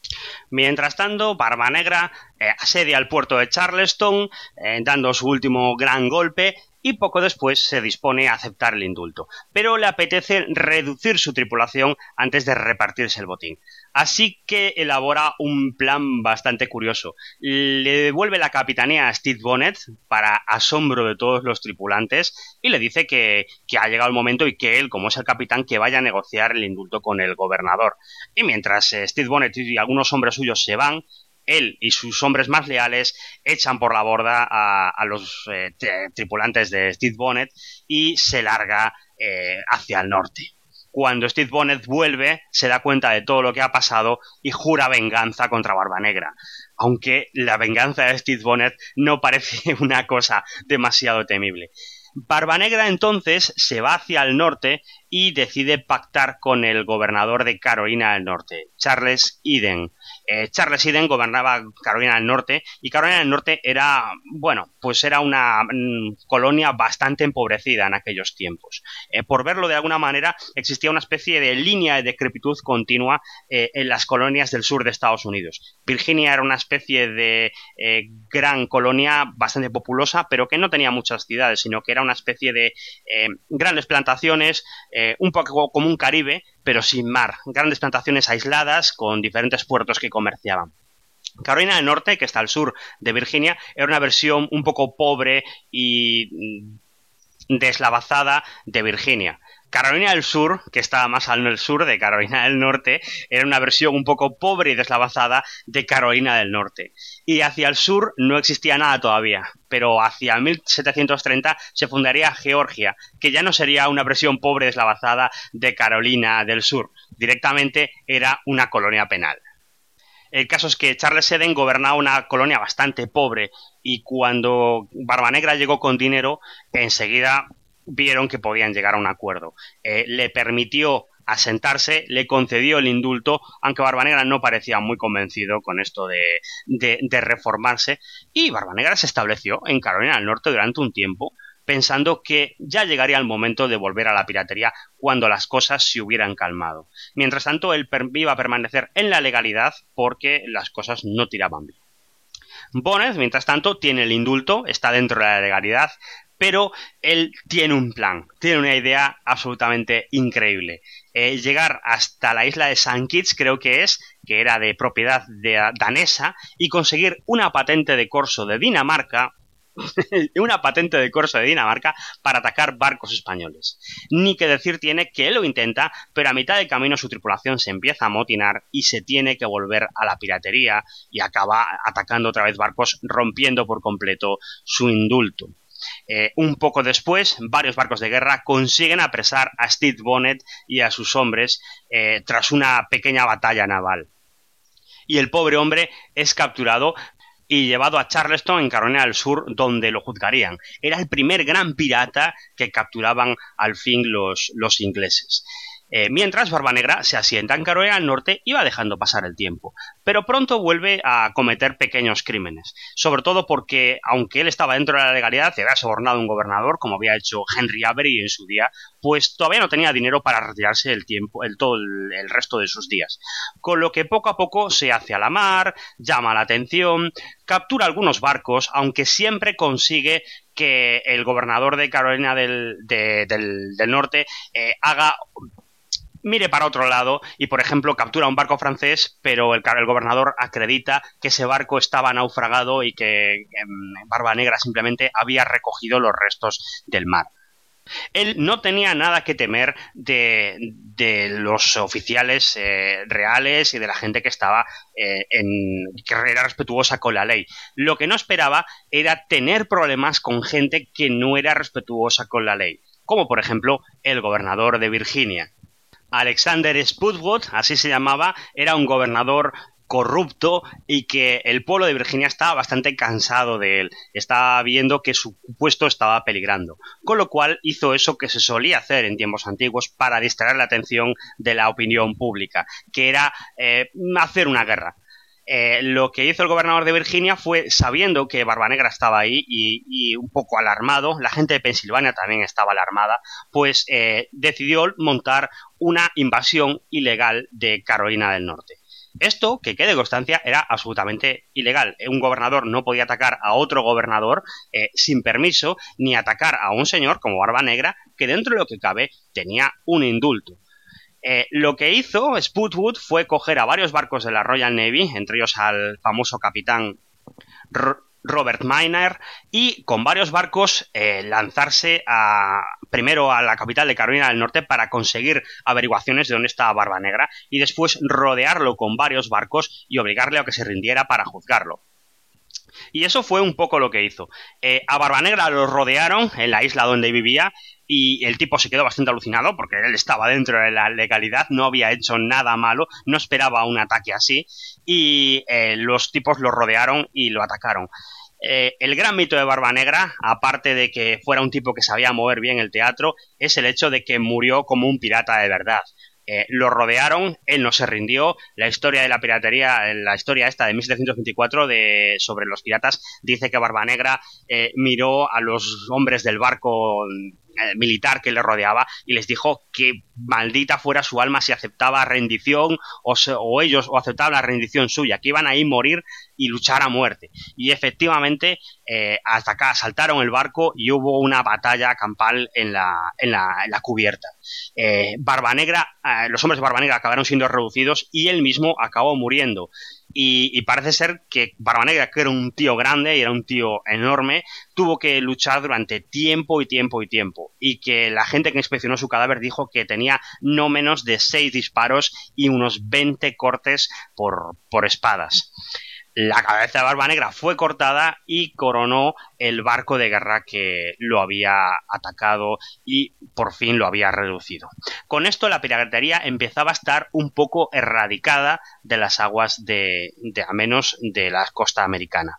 Mientras tanto, Barba Negra eh, asedia al puerto de Charleston, eh, dando su último gran golpe y poco después se dispone a aceptar el indulto, pero le apetece reducir su tripulación antes de repartirse el botín. Así que elabora un plan bastante curioso. Le devuelve la capitanía a Steve Bonnet para asombro de todos los tripulantes y le dice que, ha llegado el momento y que él, como es el capitán, que vaya a negociar el indulto con el gobernador. Y mientras eh, Steve Bonnet y algunos hombres suyos se van, él y sus hombres más leales echan por la borda a, los eh, tripulantes de Steve Bonnet y se larga eh, hacia el norte. Cuando Steve Bonnet vuelve, se da cuenta de todo lo que ha pasado y jura venganza contra Barba Negra. Aunque la venganza de Steve Bonnet no parece una cosa demasiado temible. Barba Negra entonces se va hacia el norte y decide pactar con el gobernador de Carolina del Norte, Charles Eden. Eh, Charles Eden gobernaba Carolina del Norte y Carolina del Norte era, bueno, pues era una mm, colonia bastante empobrecida en aquellos tiempos. Eh, por verlo de alguna manera, existía una especie de línea de decrepitud continua eh, en las colonias del sur de Estados Unidos. Virginia era una especie de gran colonia bastante populosa, pero que no tenía muchas ciudades, sino que era una especie de grandes plantaciones, un poco como un Caribe, pero sin mar. Grandes plantaciones aisladas con diferentes puertos que comerciaban. Carolina del Norte, que está al sur de Virginia, era una versión un poco pobre y mm, deslavazada de Virginia. Carolina del Sur, que estaba más al sur de Carolina del Norte, era una versión un poco pobre y deslavazada de Carolina del Norte. Y hacia el sur no existía nada todavía, pero hacia 1730 se fundaría Georgia, que ya no sería una versión pobre y deslavazada de Carolina del Sur, directamente era una colonia penal. El caso es que Charles Eden gobernaba una colonia bastante pobre y cuando Barba Negra llegó con dinero, enseguida vieron que podían llegar a un acuerdo. Eh, le permitió asentarse, le concedió el indulto, aunque Barbanegra no parecía muy convencido con esto de, de, reformarse, y Barbanegra se estableció en Carolina del Norte durante un tiempo, pensando que ya llegaría el momento de volver a la piratería cuando las cosas se hubieran calmado. Mientras tanto, él iba a permanecer en la legalidad porque las cosas no tiraban bien. Bonnet, mientras tanto, tiene el indulto, está dentro de la legalidad, pero él tiene un plan, tiene una idea absolutamente increíble. Eh, llegar hasta la isla de St. Kitts, creo que es, que era de propiedad danesa, y conseguir una patente de corso de Dinamarca, una patente de corso de Dinamarca para atacar barcos españoles. Ni que decir tiene que él lo intenta, pero a mitad de camino su tripulación se empieza a motinar y se tiene que volver a la piratería y acaba atacando otra vez barcos, rompiendo por completo su indulto. Eh, un poco después, varios barcos de guerra consiguen apresar a Steve Bonnet y a sus hombres eh, tras una pequeña batalla naval. Y el pobre hombre es capturado y llevado a Charleston en Carolina del Sur, donde lo juzgarían. Era el primer gran pirata que capturaban al fin los, los ingleses. Eh, mientras Barba Negra se asienta en Carolina del Norte y va dejando pasar el tiempo. Pero pronto vuelve a cometer pequeños crímenes. Sobre todo porque, aunque él estaba dentro de la legalidad y había sobornado a un gobernador, como había hecho Henry Avery en su día, pues todavía no tenía dinero para retirarse el tiempo, el, todo el, resto de sus días. Con lo que poco a poco se hace a la mar, llama la atención, captura algunos barcos, aunque siempre consigue que el gobernador de Carolina del, Norte eh, haga mire para otro lado y, por ejemplo, captura un barco francés, pero el, el gobernador acredita que ese barco estaba naufragado y que Barba Negra simplemente había recogido los restos del mar. Él no tenía nada que temer de, los oficiales eh, reales y de la gente que estaba eh, en que era respetuosa con la ley. Lo que no esperaba era tener problemas con gente que no era respetuosa con la ley, como por ejemplo el gobernador de Virginia, Alexander Spudwood, así se llamaba, era un gobernador corrupto y que el pueblo de Virginia estaba bastante cansado de él, estaba viendo que su puesto estaba peligrando, con lo cual hizo eso que se solía hacer en tiempos antiguos para distraer la atención de la opinión pública, que era eh, hacer una guerra. Eh, lo que hizo el gobernador de Virginia fue, sabiendo que Barba Negra estaba ahí y, un poco alarmado, la gente de Pensilvania también estaba alarmada, pues eh, decidió montar una invasión ilegal de Carolina del Norte. Esto, que quede constancia, era absolutamente ilegal. Un gobernador no podía atacar a otro gobernador eh, sin permiso, ni atacar a un señor como Barba Negra, que dentro de lo que cabe tenía un indulto. Eh, lo que hizo Sputwood fue coger a varios barcos de la Royal Navy, entre ellos al famoso capitán Robert Miner, y con varios barcos eh, lanzarse a, primero a la capital de Carolina del Norte para conseguir averiguaciones de dónde estaba Barba Negra y después rodearlo con varios barcos y obligarle a que se rindiera para juzgarlo. Y eso fue un poco lo que hizo. Eh, a Barba Negra lo rodearon en la isla donde vivía y el tipo se quedó bastante alucinado porque él estaba dentro de la legalidad, no había hecho nada malo, no esperaba un ataque así y eh, los tipos lo rodearon y lo atacaron. Eh, el gran mito de Barba Negra, aparte de que fuera un tipo que sabía mover bien el teatro, es el hecho de que murió como un pirata de verdad. Eh, lo rodearon, él no se rindió. La historia de la piratería, la historia esta de 1724 de, sobre los piratas, dice que Barba Negra miró a los hombres del barco militar que le rodeaba y les dijo que maldita fuera su alma si aceptaba rendición o, ellos o aceptaban la rendición suya, que iban a ir morir y luchar a muerte. Y efectivamente, eh, hasta acá saltaron el barco y hubo una batalla campal en la, en la, cubierta. Eh, Barba Negra, los hombres de Barba Negra acabaron siendo reducidos y él mismo acabó muriendo. Y, parece ser que Barba Negra, que era un tío grande y era un tío enorme, tuvo que luchar durante tiempo y tiempo y tiempo. Y que la gente que inspeccionó su cadáver dijo que tenía no menos de 6 disparos y unos 20 cortes por, por espadas la cabeza de Barba Negra fue cortada y coronó el barco de guerra que lo había atacado y por fin lo había reducido. Con esto la piratería empezaba a estar un poco erradicada de las aguas de, de a menos de la costa americana.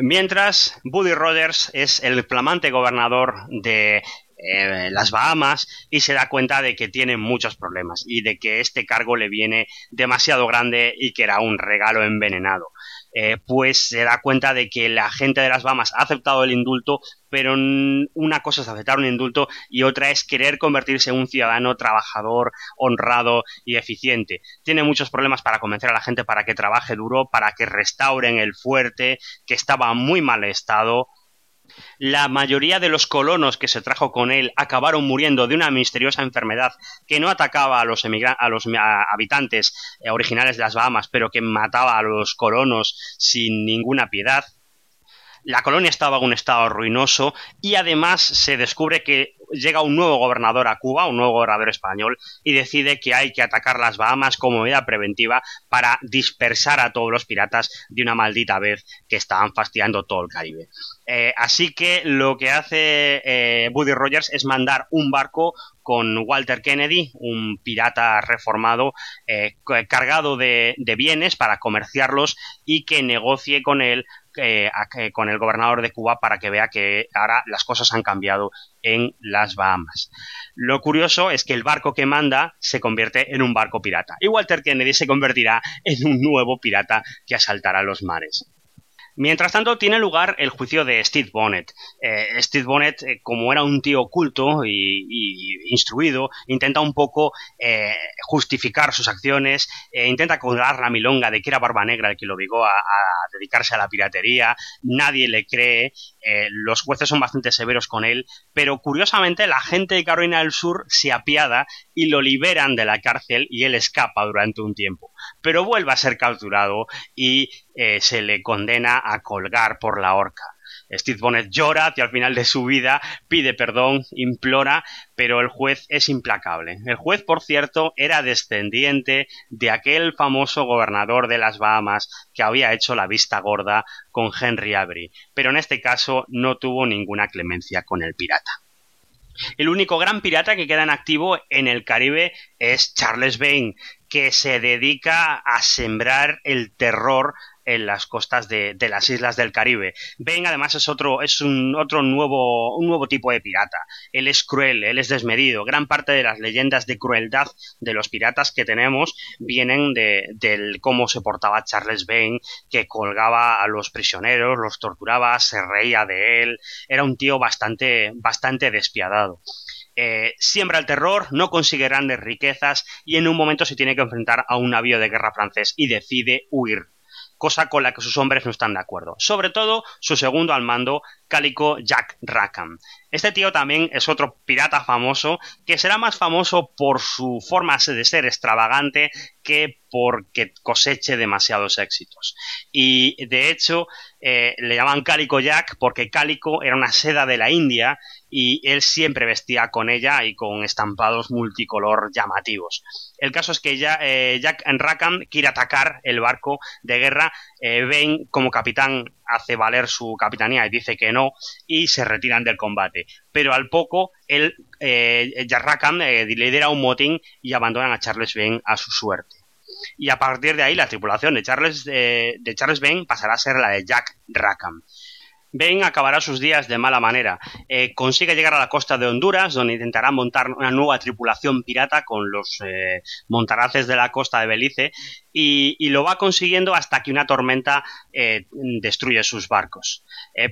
Mientras, Buddy Rogers es el flamante gobernador de eh, las Bahamas y se da cuenta de que tiene muchos problemas y de que este cargo le viene demasiado grande y que era un regalo envenenado. Eh, pues se da cuenta de que la gente de las Bahamas ha aceptado el indulto, pero una cosa es aceptar un indulto y otra es querer convertirse en un ciudadano trabajador, honrado y eficiente. Tiene muchos problemas para convencer a la gente para que trabaje duro, para que restauren el fuerte, que estaba muy mal estado, la mayoría de los colonos que se trajo con él acabaron muriendo de una misteriosa enfermedad que no atacaba a los, habitantes eh, originales de las Bahamas, pero que mataba a los colonos sin ninguna piedad la colonia estaba en un estado ruinoso y además se descubre que llega un nuevo gobernador a Cuba, un nuevo gobernador español, y decide que hay que atacar las Bahamas como medida preventiva para dispersar a todos los piratas de una maldita vez que estaban fastidiando todo el Caribe. Eh, así que lo que hace eh, Buddy Rogers es mandar un barco con Walter Kennedy, un pirata reformado eh, cargado de, bienes para comerciarlos y que negocie con él con el gobernador de Cuba para que vea que ahora las cosas han cambiado en las Bahamas. Lo curioso es que el barco que manda se convierte en un barco pirata y Walter Kennedy se convertirá en un nuevo pirata que asaltará los mares. Mientras tanto, tiene lugar el juicio de Steve Bonnet. Eh, Steve Bonnet, eh, como era un tío culto y, instruido, intenta un poco eh, justificar sus acciones, intenta colgar la milonga de que era Barba Negra el que lo obligó a, dedicarse a la piratería, nadie le cree, los jueces son bastante severos con él, pero curiosamente la gente de Carolina del Sur se apiada y lo liberan de la cárcel y él escapa durante un tiempo. Pero vuelve a ser capturado y se le condena a colgar por la horca. Steve Bonnet llora hacia el final de su vida, pide perdón, implora, pero el juez es implacable. El juez, por cierto, era descendiente de aquel famoso gobernador de las Bahamas que había hecho la vista gorda con Henry Avery, pero en este caso no tuvo ninguna clemencia con el pirata. El único gran pirata que queda en activo en el Caribe es Charles Vane, que se dedica a sembrar el terror en las costas de, las islas del Caribe. Ben además es otro, es un otro nuevo, un nuevo tipo de pirata. Él es cruel, él es desmedido. Gran parte de las leyendas de crueldad de los piratas que tenemos vienen de, del cómo se portaba Charles Vane, que colgaba a los prisioneros, los torturaba, se reía de él. Era un tío bastante, bastante despiadado. Eh, siembra el terror, no consigue grandes riquezas y en un momento se tiene que enfrentar a un navío de guerra francés y decide huir cosa con la que sus hombres no están de acuerdo. Sobre todo su segundo al mando, Calico Jack Rackham. Este tío también es otro pirata famoso que será más famoso por su forma de ser extravagante que porque coseche demasiados éxitos. Y de hecho eh, le llaman Calico Jack porque Calico era una seda de la India y él siempre vestía con ella y con estampados multicolor llamativos. El caso es que ya, eh, Jack Rackham quiere atacar el barco de guerra. Eh, ben, como capitán, hace valer su capitanía y dice que no, y se retiran del combate. Pero al poco, él, eh, Jack Rackham eh, lidera un motín y abandonan a Charles Ben a su suerte. Y a partir de ahí, la tripulación de Charles, de Charles Ben pasará a ser la de Jack Rackham. Ben acabará sus días de mala manera. Eh, consigue llegar a la costa de Honduras, donde intentará montar una nueva tripulación pirata con los eh, montaraces de la costa de Belice, y, lo va consiguiendo hasta que una tormenta eh, destruye sus barcos.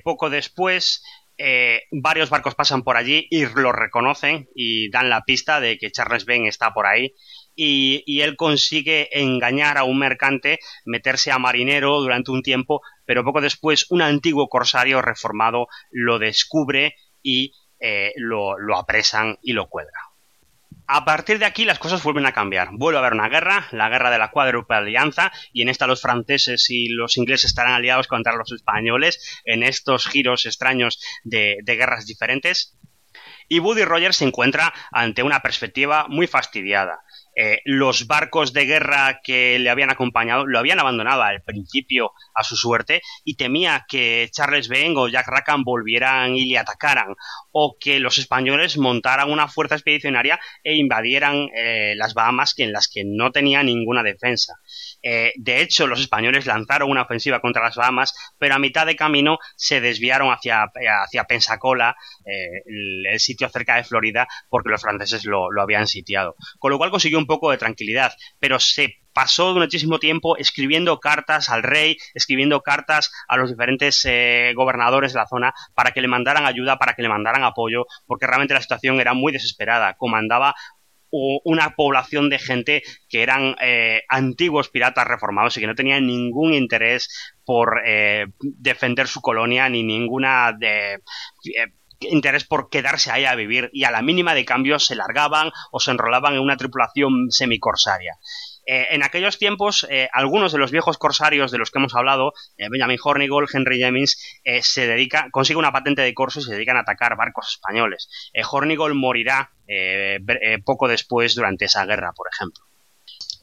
poco después, varios barcos pasan por allí y lo reconocen y dan la pista de que Charles Ben está por ahí y, él consigue engañar a un mercante, meterse a marinero durante un tiempo, pero poco después un antiguo corsario reformado lo descubre y eh, lo, apresan y lo cuelga. A partir de aquí las cosas vuelven a cambiar. Vuelve a haber una guerra, la guerra de la cuádruple alianza, y en esta los franceses y los ingleses estarán aliados contra los españoles en estos giros extraños de, de guerras diferentes. Y Woody Rogers se encuentra ante una perspectiva muy fastidiada. Eh, los barcos de guerra que le habían acompañado lo habían abandonado al principio a su suerte y temía que Charles Beng o Jack Rackham volvieran y le atacaran o que los españoles montaran una fuerza expedicionaria e invadieran eh, las Bahamas en las que no tenía ninguna defensa. Eh, de hecho, los españoles lanzaron una ofensiva contra las Bahamas, pero a mitad de camino se desviaron hacia, hacia Pensacola, el, sitio cerca de Florida, porque los franceses lo, lo habían sitiado. Con lo cual consiguió un poco de tranquilidad, pero se pasó muchísimo tiempo escribiendo cartas al rey, escribiendo cartas a los diferentes eh, gobernadores de la zona para que le mandaran ayuda, para que le mandaran apoyo, porque realmente la situación era muy desesperada. Comandaba una población de gente que eran eh, antiguos piratas reformados y que no tenían ningún interés por eh, defender su colonia ni ninguna de, interés por quedarse ahí a vivir y a la mínima de cambio se largaban o se enrolaban en una tripulación semicorsaria. Eh, en aquellos tiempos, eh, algunos de los viejos corsarios de los que hemos hablado, eh, Benjamin Hornigold, Henry Jennings, se dedica, consigue una patente de corso y se dedican a atacar barcos españoles. Hornigold morirá poco después durante esa guerra, por ejemplo.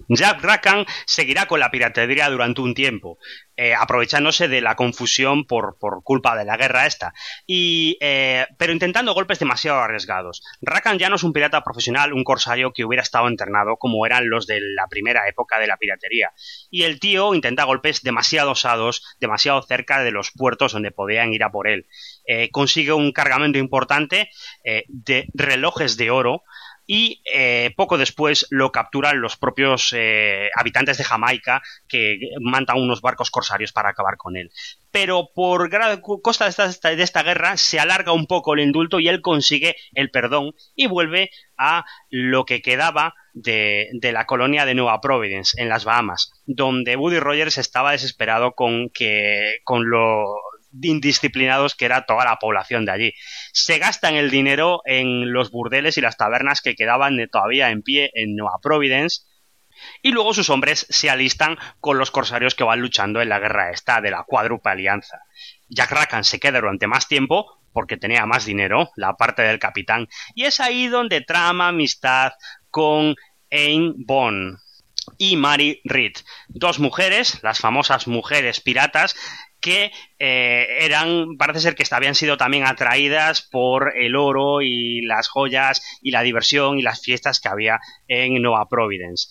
Jack Rackham seguirá con la piratería durante un tiempo, eh, aprovechándose de la confusión por, culpa de la guerra esta, y, eh, pero intentando golpes demasiado arriesgados. Rackham ya no es un pirata profesional, un corsario que hubiera estado internado como eran los de la primera época de la piratería. Y el tío intenta golpes demasiado osados, demasiado cerca de los puertos donde podían ir a por él. Eh, consigue un cargamento importante de relojes de oro, y eh, poco después lo capturan los propios eh, habitantes de Jamaica que mandan unos barcos corsarios para acabar con él. Pero por costa de esta, guerra se alarga un poco el indulto y él consigue el perdón y vuelve a lo que quedaba de, de, la colonia de Nueva Providence, en las Bahamas, donde Woody Rogers estaba desesperado con que con lo indisciplinados que era toda la población de allí. Se gastan el dinero en los burdeles y las tabernas que quedaban todavía en pie en Nueva Providence. Y luego sus hombres se alistan con los corsarios que van luchando en la guerra esta de la cuádruple alianza. Jack Rackham se queda durante más tiempo porque tenía más dinero, la parte del capitán, y es ahí donde trama amistad con Ain Bond y Mary Reed, dos mujeres, las famosas mujeres piratas, que eh, eran, parece ser que habían sido también atraídas por el oro y las joyas y la diversión y las fiestas que había en Nueva Providence.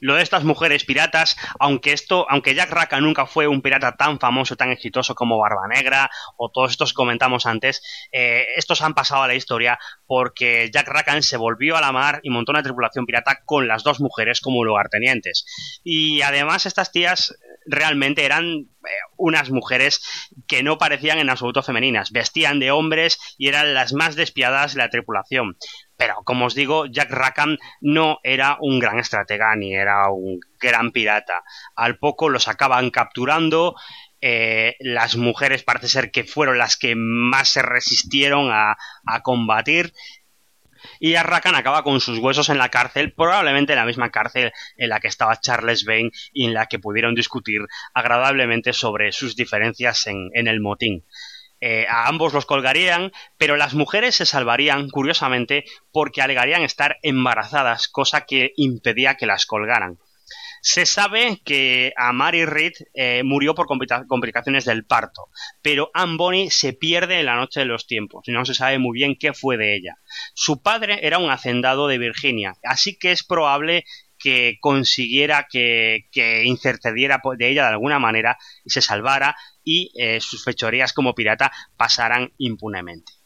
Lo de estas mujeres piratas, aunque esto, aunque Jack Rackham nunca fue un pirata tan famoso, tan exitoso como Barba Negra o todos estos que comentamos antes, eh, estos han pasado a la historia porque Jack Rackham se volvió a la mar y montó una tripulación pirata con las dos mujeres como lugartenientes. Y además estas tías realmente eran eh, unas mujeres que no parecían en absoluto femeninas, vestían de hombres y eran las más despiadadas de la tripulación. Pero, como os digo, Jack Rackham no era un gran estratega ni era un gran pirata. Al poco los acaban capturando eh, las mujeres parece ser que fueron las que más se resistieron a, a combatir y Arracan acaba con sus huesos en la cárcel, probablemente en la misma cárcel en la que estaba Charles Vane y en la que pudieron discutir agradablemente sobre sus diferencias en, el motín. Eh, a ambos los colgarían, pero las mujeres se salvarían, curiosamente, porque alegarían estar embarazadas, cosa que impedía que las colgaran. Se sabe que a Mary Reed eh, murió por complicaciones del parto, pero Anne Bonny se pierde en la noche de los tiempos y no se sabe muy bien qué fue de ella. Su padre era un hacendado de Virginia, así que es probable que consiguiera que, intercediera de ella de alguna manera y se salvara y eh, sus fechorías como pirata pasaran impunemente.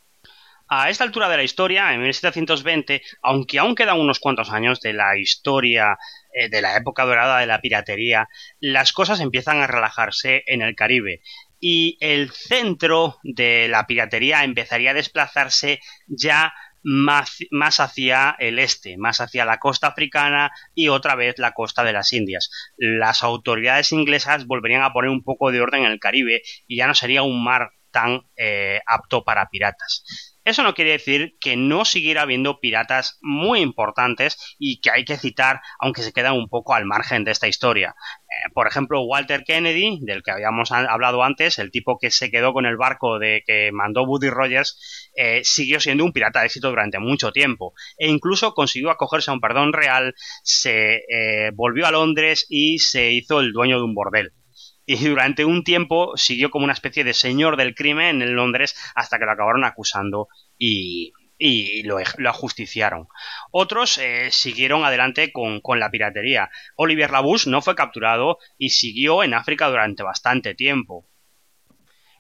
A esta altura de la historia, en 1720, aunque aún quedan unos cuantos años de la historia eh, de la época dorada de la piratería, las cosas empiezan a relajarse en el Caribe y el centro de la piratería empezaría a desplazarse ya más, hacia el este, más hacia la costa africana y otra vez la costa de las Indias. Las autoridades inglesas volverían a poner un poco de orden en el Caribe y ya no sería un mar tan eh, apto para piratas. Eso no quiere decir que no siguiera habiendo piratas muy importantes y que hay que citar, aunque se quedan un poco al margen de esta historia. Eh, por ejemplo, Walter Kennedy, del que habíamos hablado antes, el tipo que se quedó con el barco de que mandó Woody Rogers, eh, siguió siendo un pirata de éxito durante mucho tiempo e incluso consiguió acogerse a un perdón real, se eh, volvió a Londres y se hizo el dueño de un bordel y durante un tiempo siguió como una especie de señor del crimen en Londres hasta que lo acabaron acusando y, lo, ajusticiaron. Otros eh, siguieron adelante con, la piratería. Olivier Labouche no fue capturado y siguió en África durante bastante tiempo.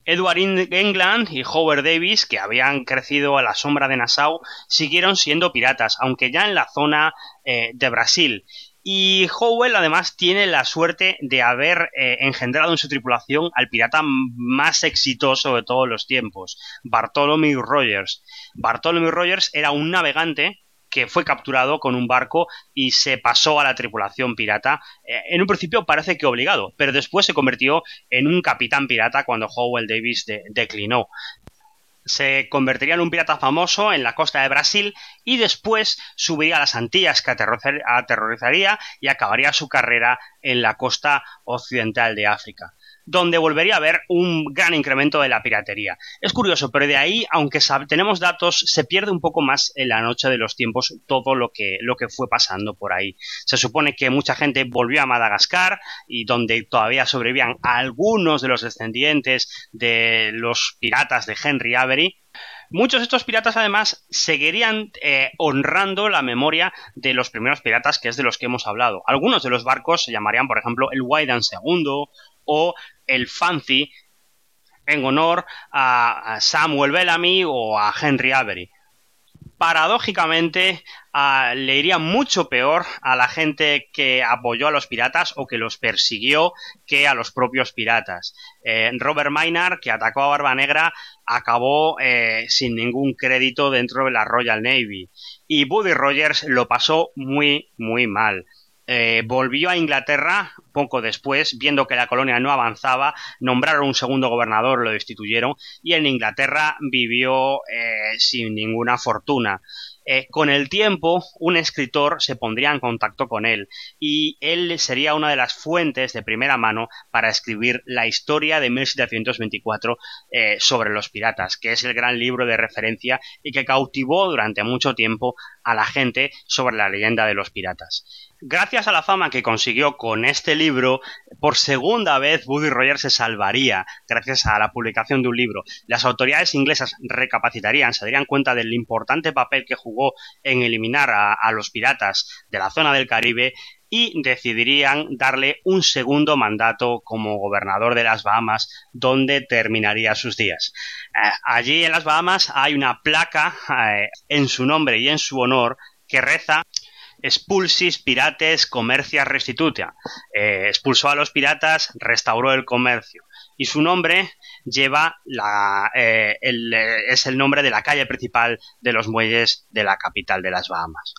Edward England y Howard Davis, que habían crecido a la sombra de Nassau, siguieron siendo piratas, aunque ya en la zona eh, de Brasil, y Howell además tiene la suerte de haber eh, engendrado en su tripulación al pirata más exitoso de todos los tiempos, Bartholomew Rogers. Bartholomew Rogers era un navegante que fue capturado con un barco y se pasó a la tripulación pirata. Eh, en un principio parece que obligado, pero después se convirtió en un capitán pirata cuando Howell Davis declinó se convertiría en un pirata famoso en la costa de Brasil y después subiría a las Antillas que aterrorizaría y acabaría su carrera en la costa occidental de África donde volvería a haber un gran incremento de la piratería. Es curioso, pero de ahí, aunque tenemos datos, se pierde un poco más en la noche de los tiempos todo lo que, lo que fue pasando por ahí. Se supone que mucha gente volvió a Madagascar y donde todavía sobrevivían algunos de los descendientes de los piratas de Henry Avery, Muchos de estos piratas además seguirían eh, honrando la memoria de los primeros piratas que es de los que hemos hablado. Algunos de los barcos se llamarían, por ejemplo, el Wydan II o el Fancy en honor a Samuel Bellamy o a Henry Avery. Paradójicamente, le iría mucho peor a la gente que apoyó a los piratas o que los persiguió que a los propios piratas. Eh, Robert Maynard, que atacó a Barba Negra, acabó eh, sin ningún crédito dentro de la Royal Navy. Y Buddy Rogers lo pasó muy, muy mal. Eh, volvió a Inglaterra poco después, viendo que la colonia no avanzaba, nombraron un segundo gobernador, lo destituyeron y en Inglaterra vivió eh, sin ninguna fortuna. Eh, con el tiempo, un escritor se pondría en contacto con él y él sería una de las fuentes de primera mano para escribir la historia de 1724 eh, sobre los piratas, que es el gran libro de referencia y que cautivó durante mucho tiempo a la gente sobre la leyenda de los piratas. Gracias a la fama que consiguió con este libro, por segunda vez Buddy Rogers se salvaría gracias a la publicación de un libro. Las autoridades inglesas recapacitarían, se darían cuenta del importante papel que jugó en eliminar a, los piratas de la zona del Caribe y decidirían darle un segundo mandato como gobernador de las Bahamas, donde terminaría sus días. Eh, allí en las Bahamas hay una placa eh, en su nombre y en su honor que reza expulsis pirates comercia restituta. Eh, expulsó a los piratas, restauró el comercio. Y su nombre lleva la, eh, el, es el nombre de la calle principal de los muelles de la capital de las Bahamas.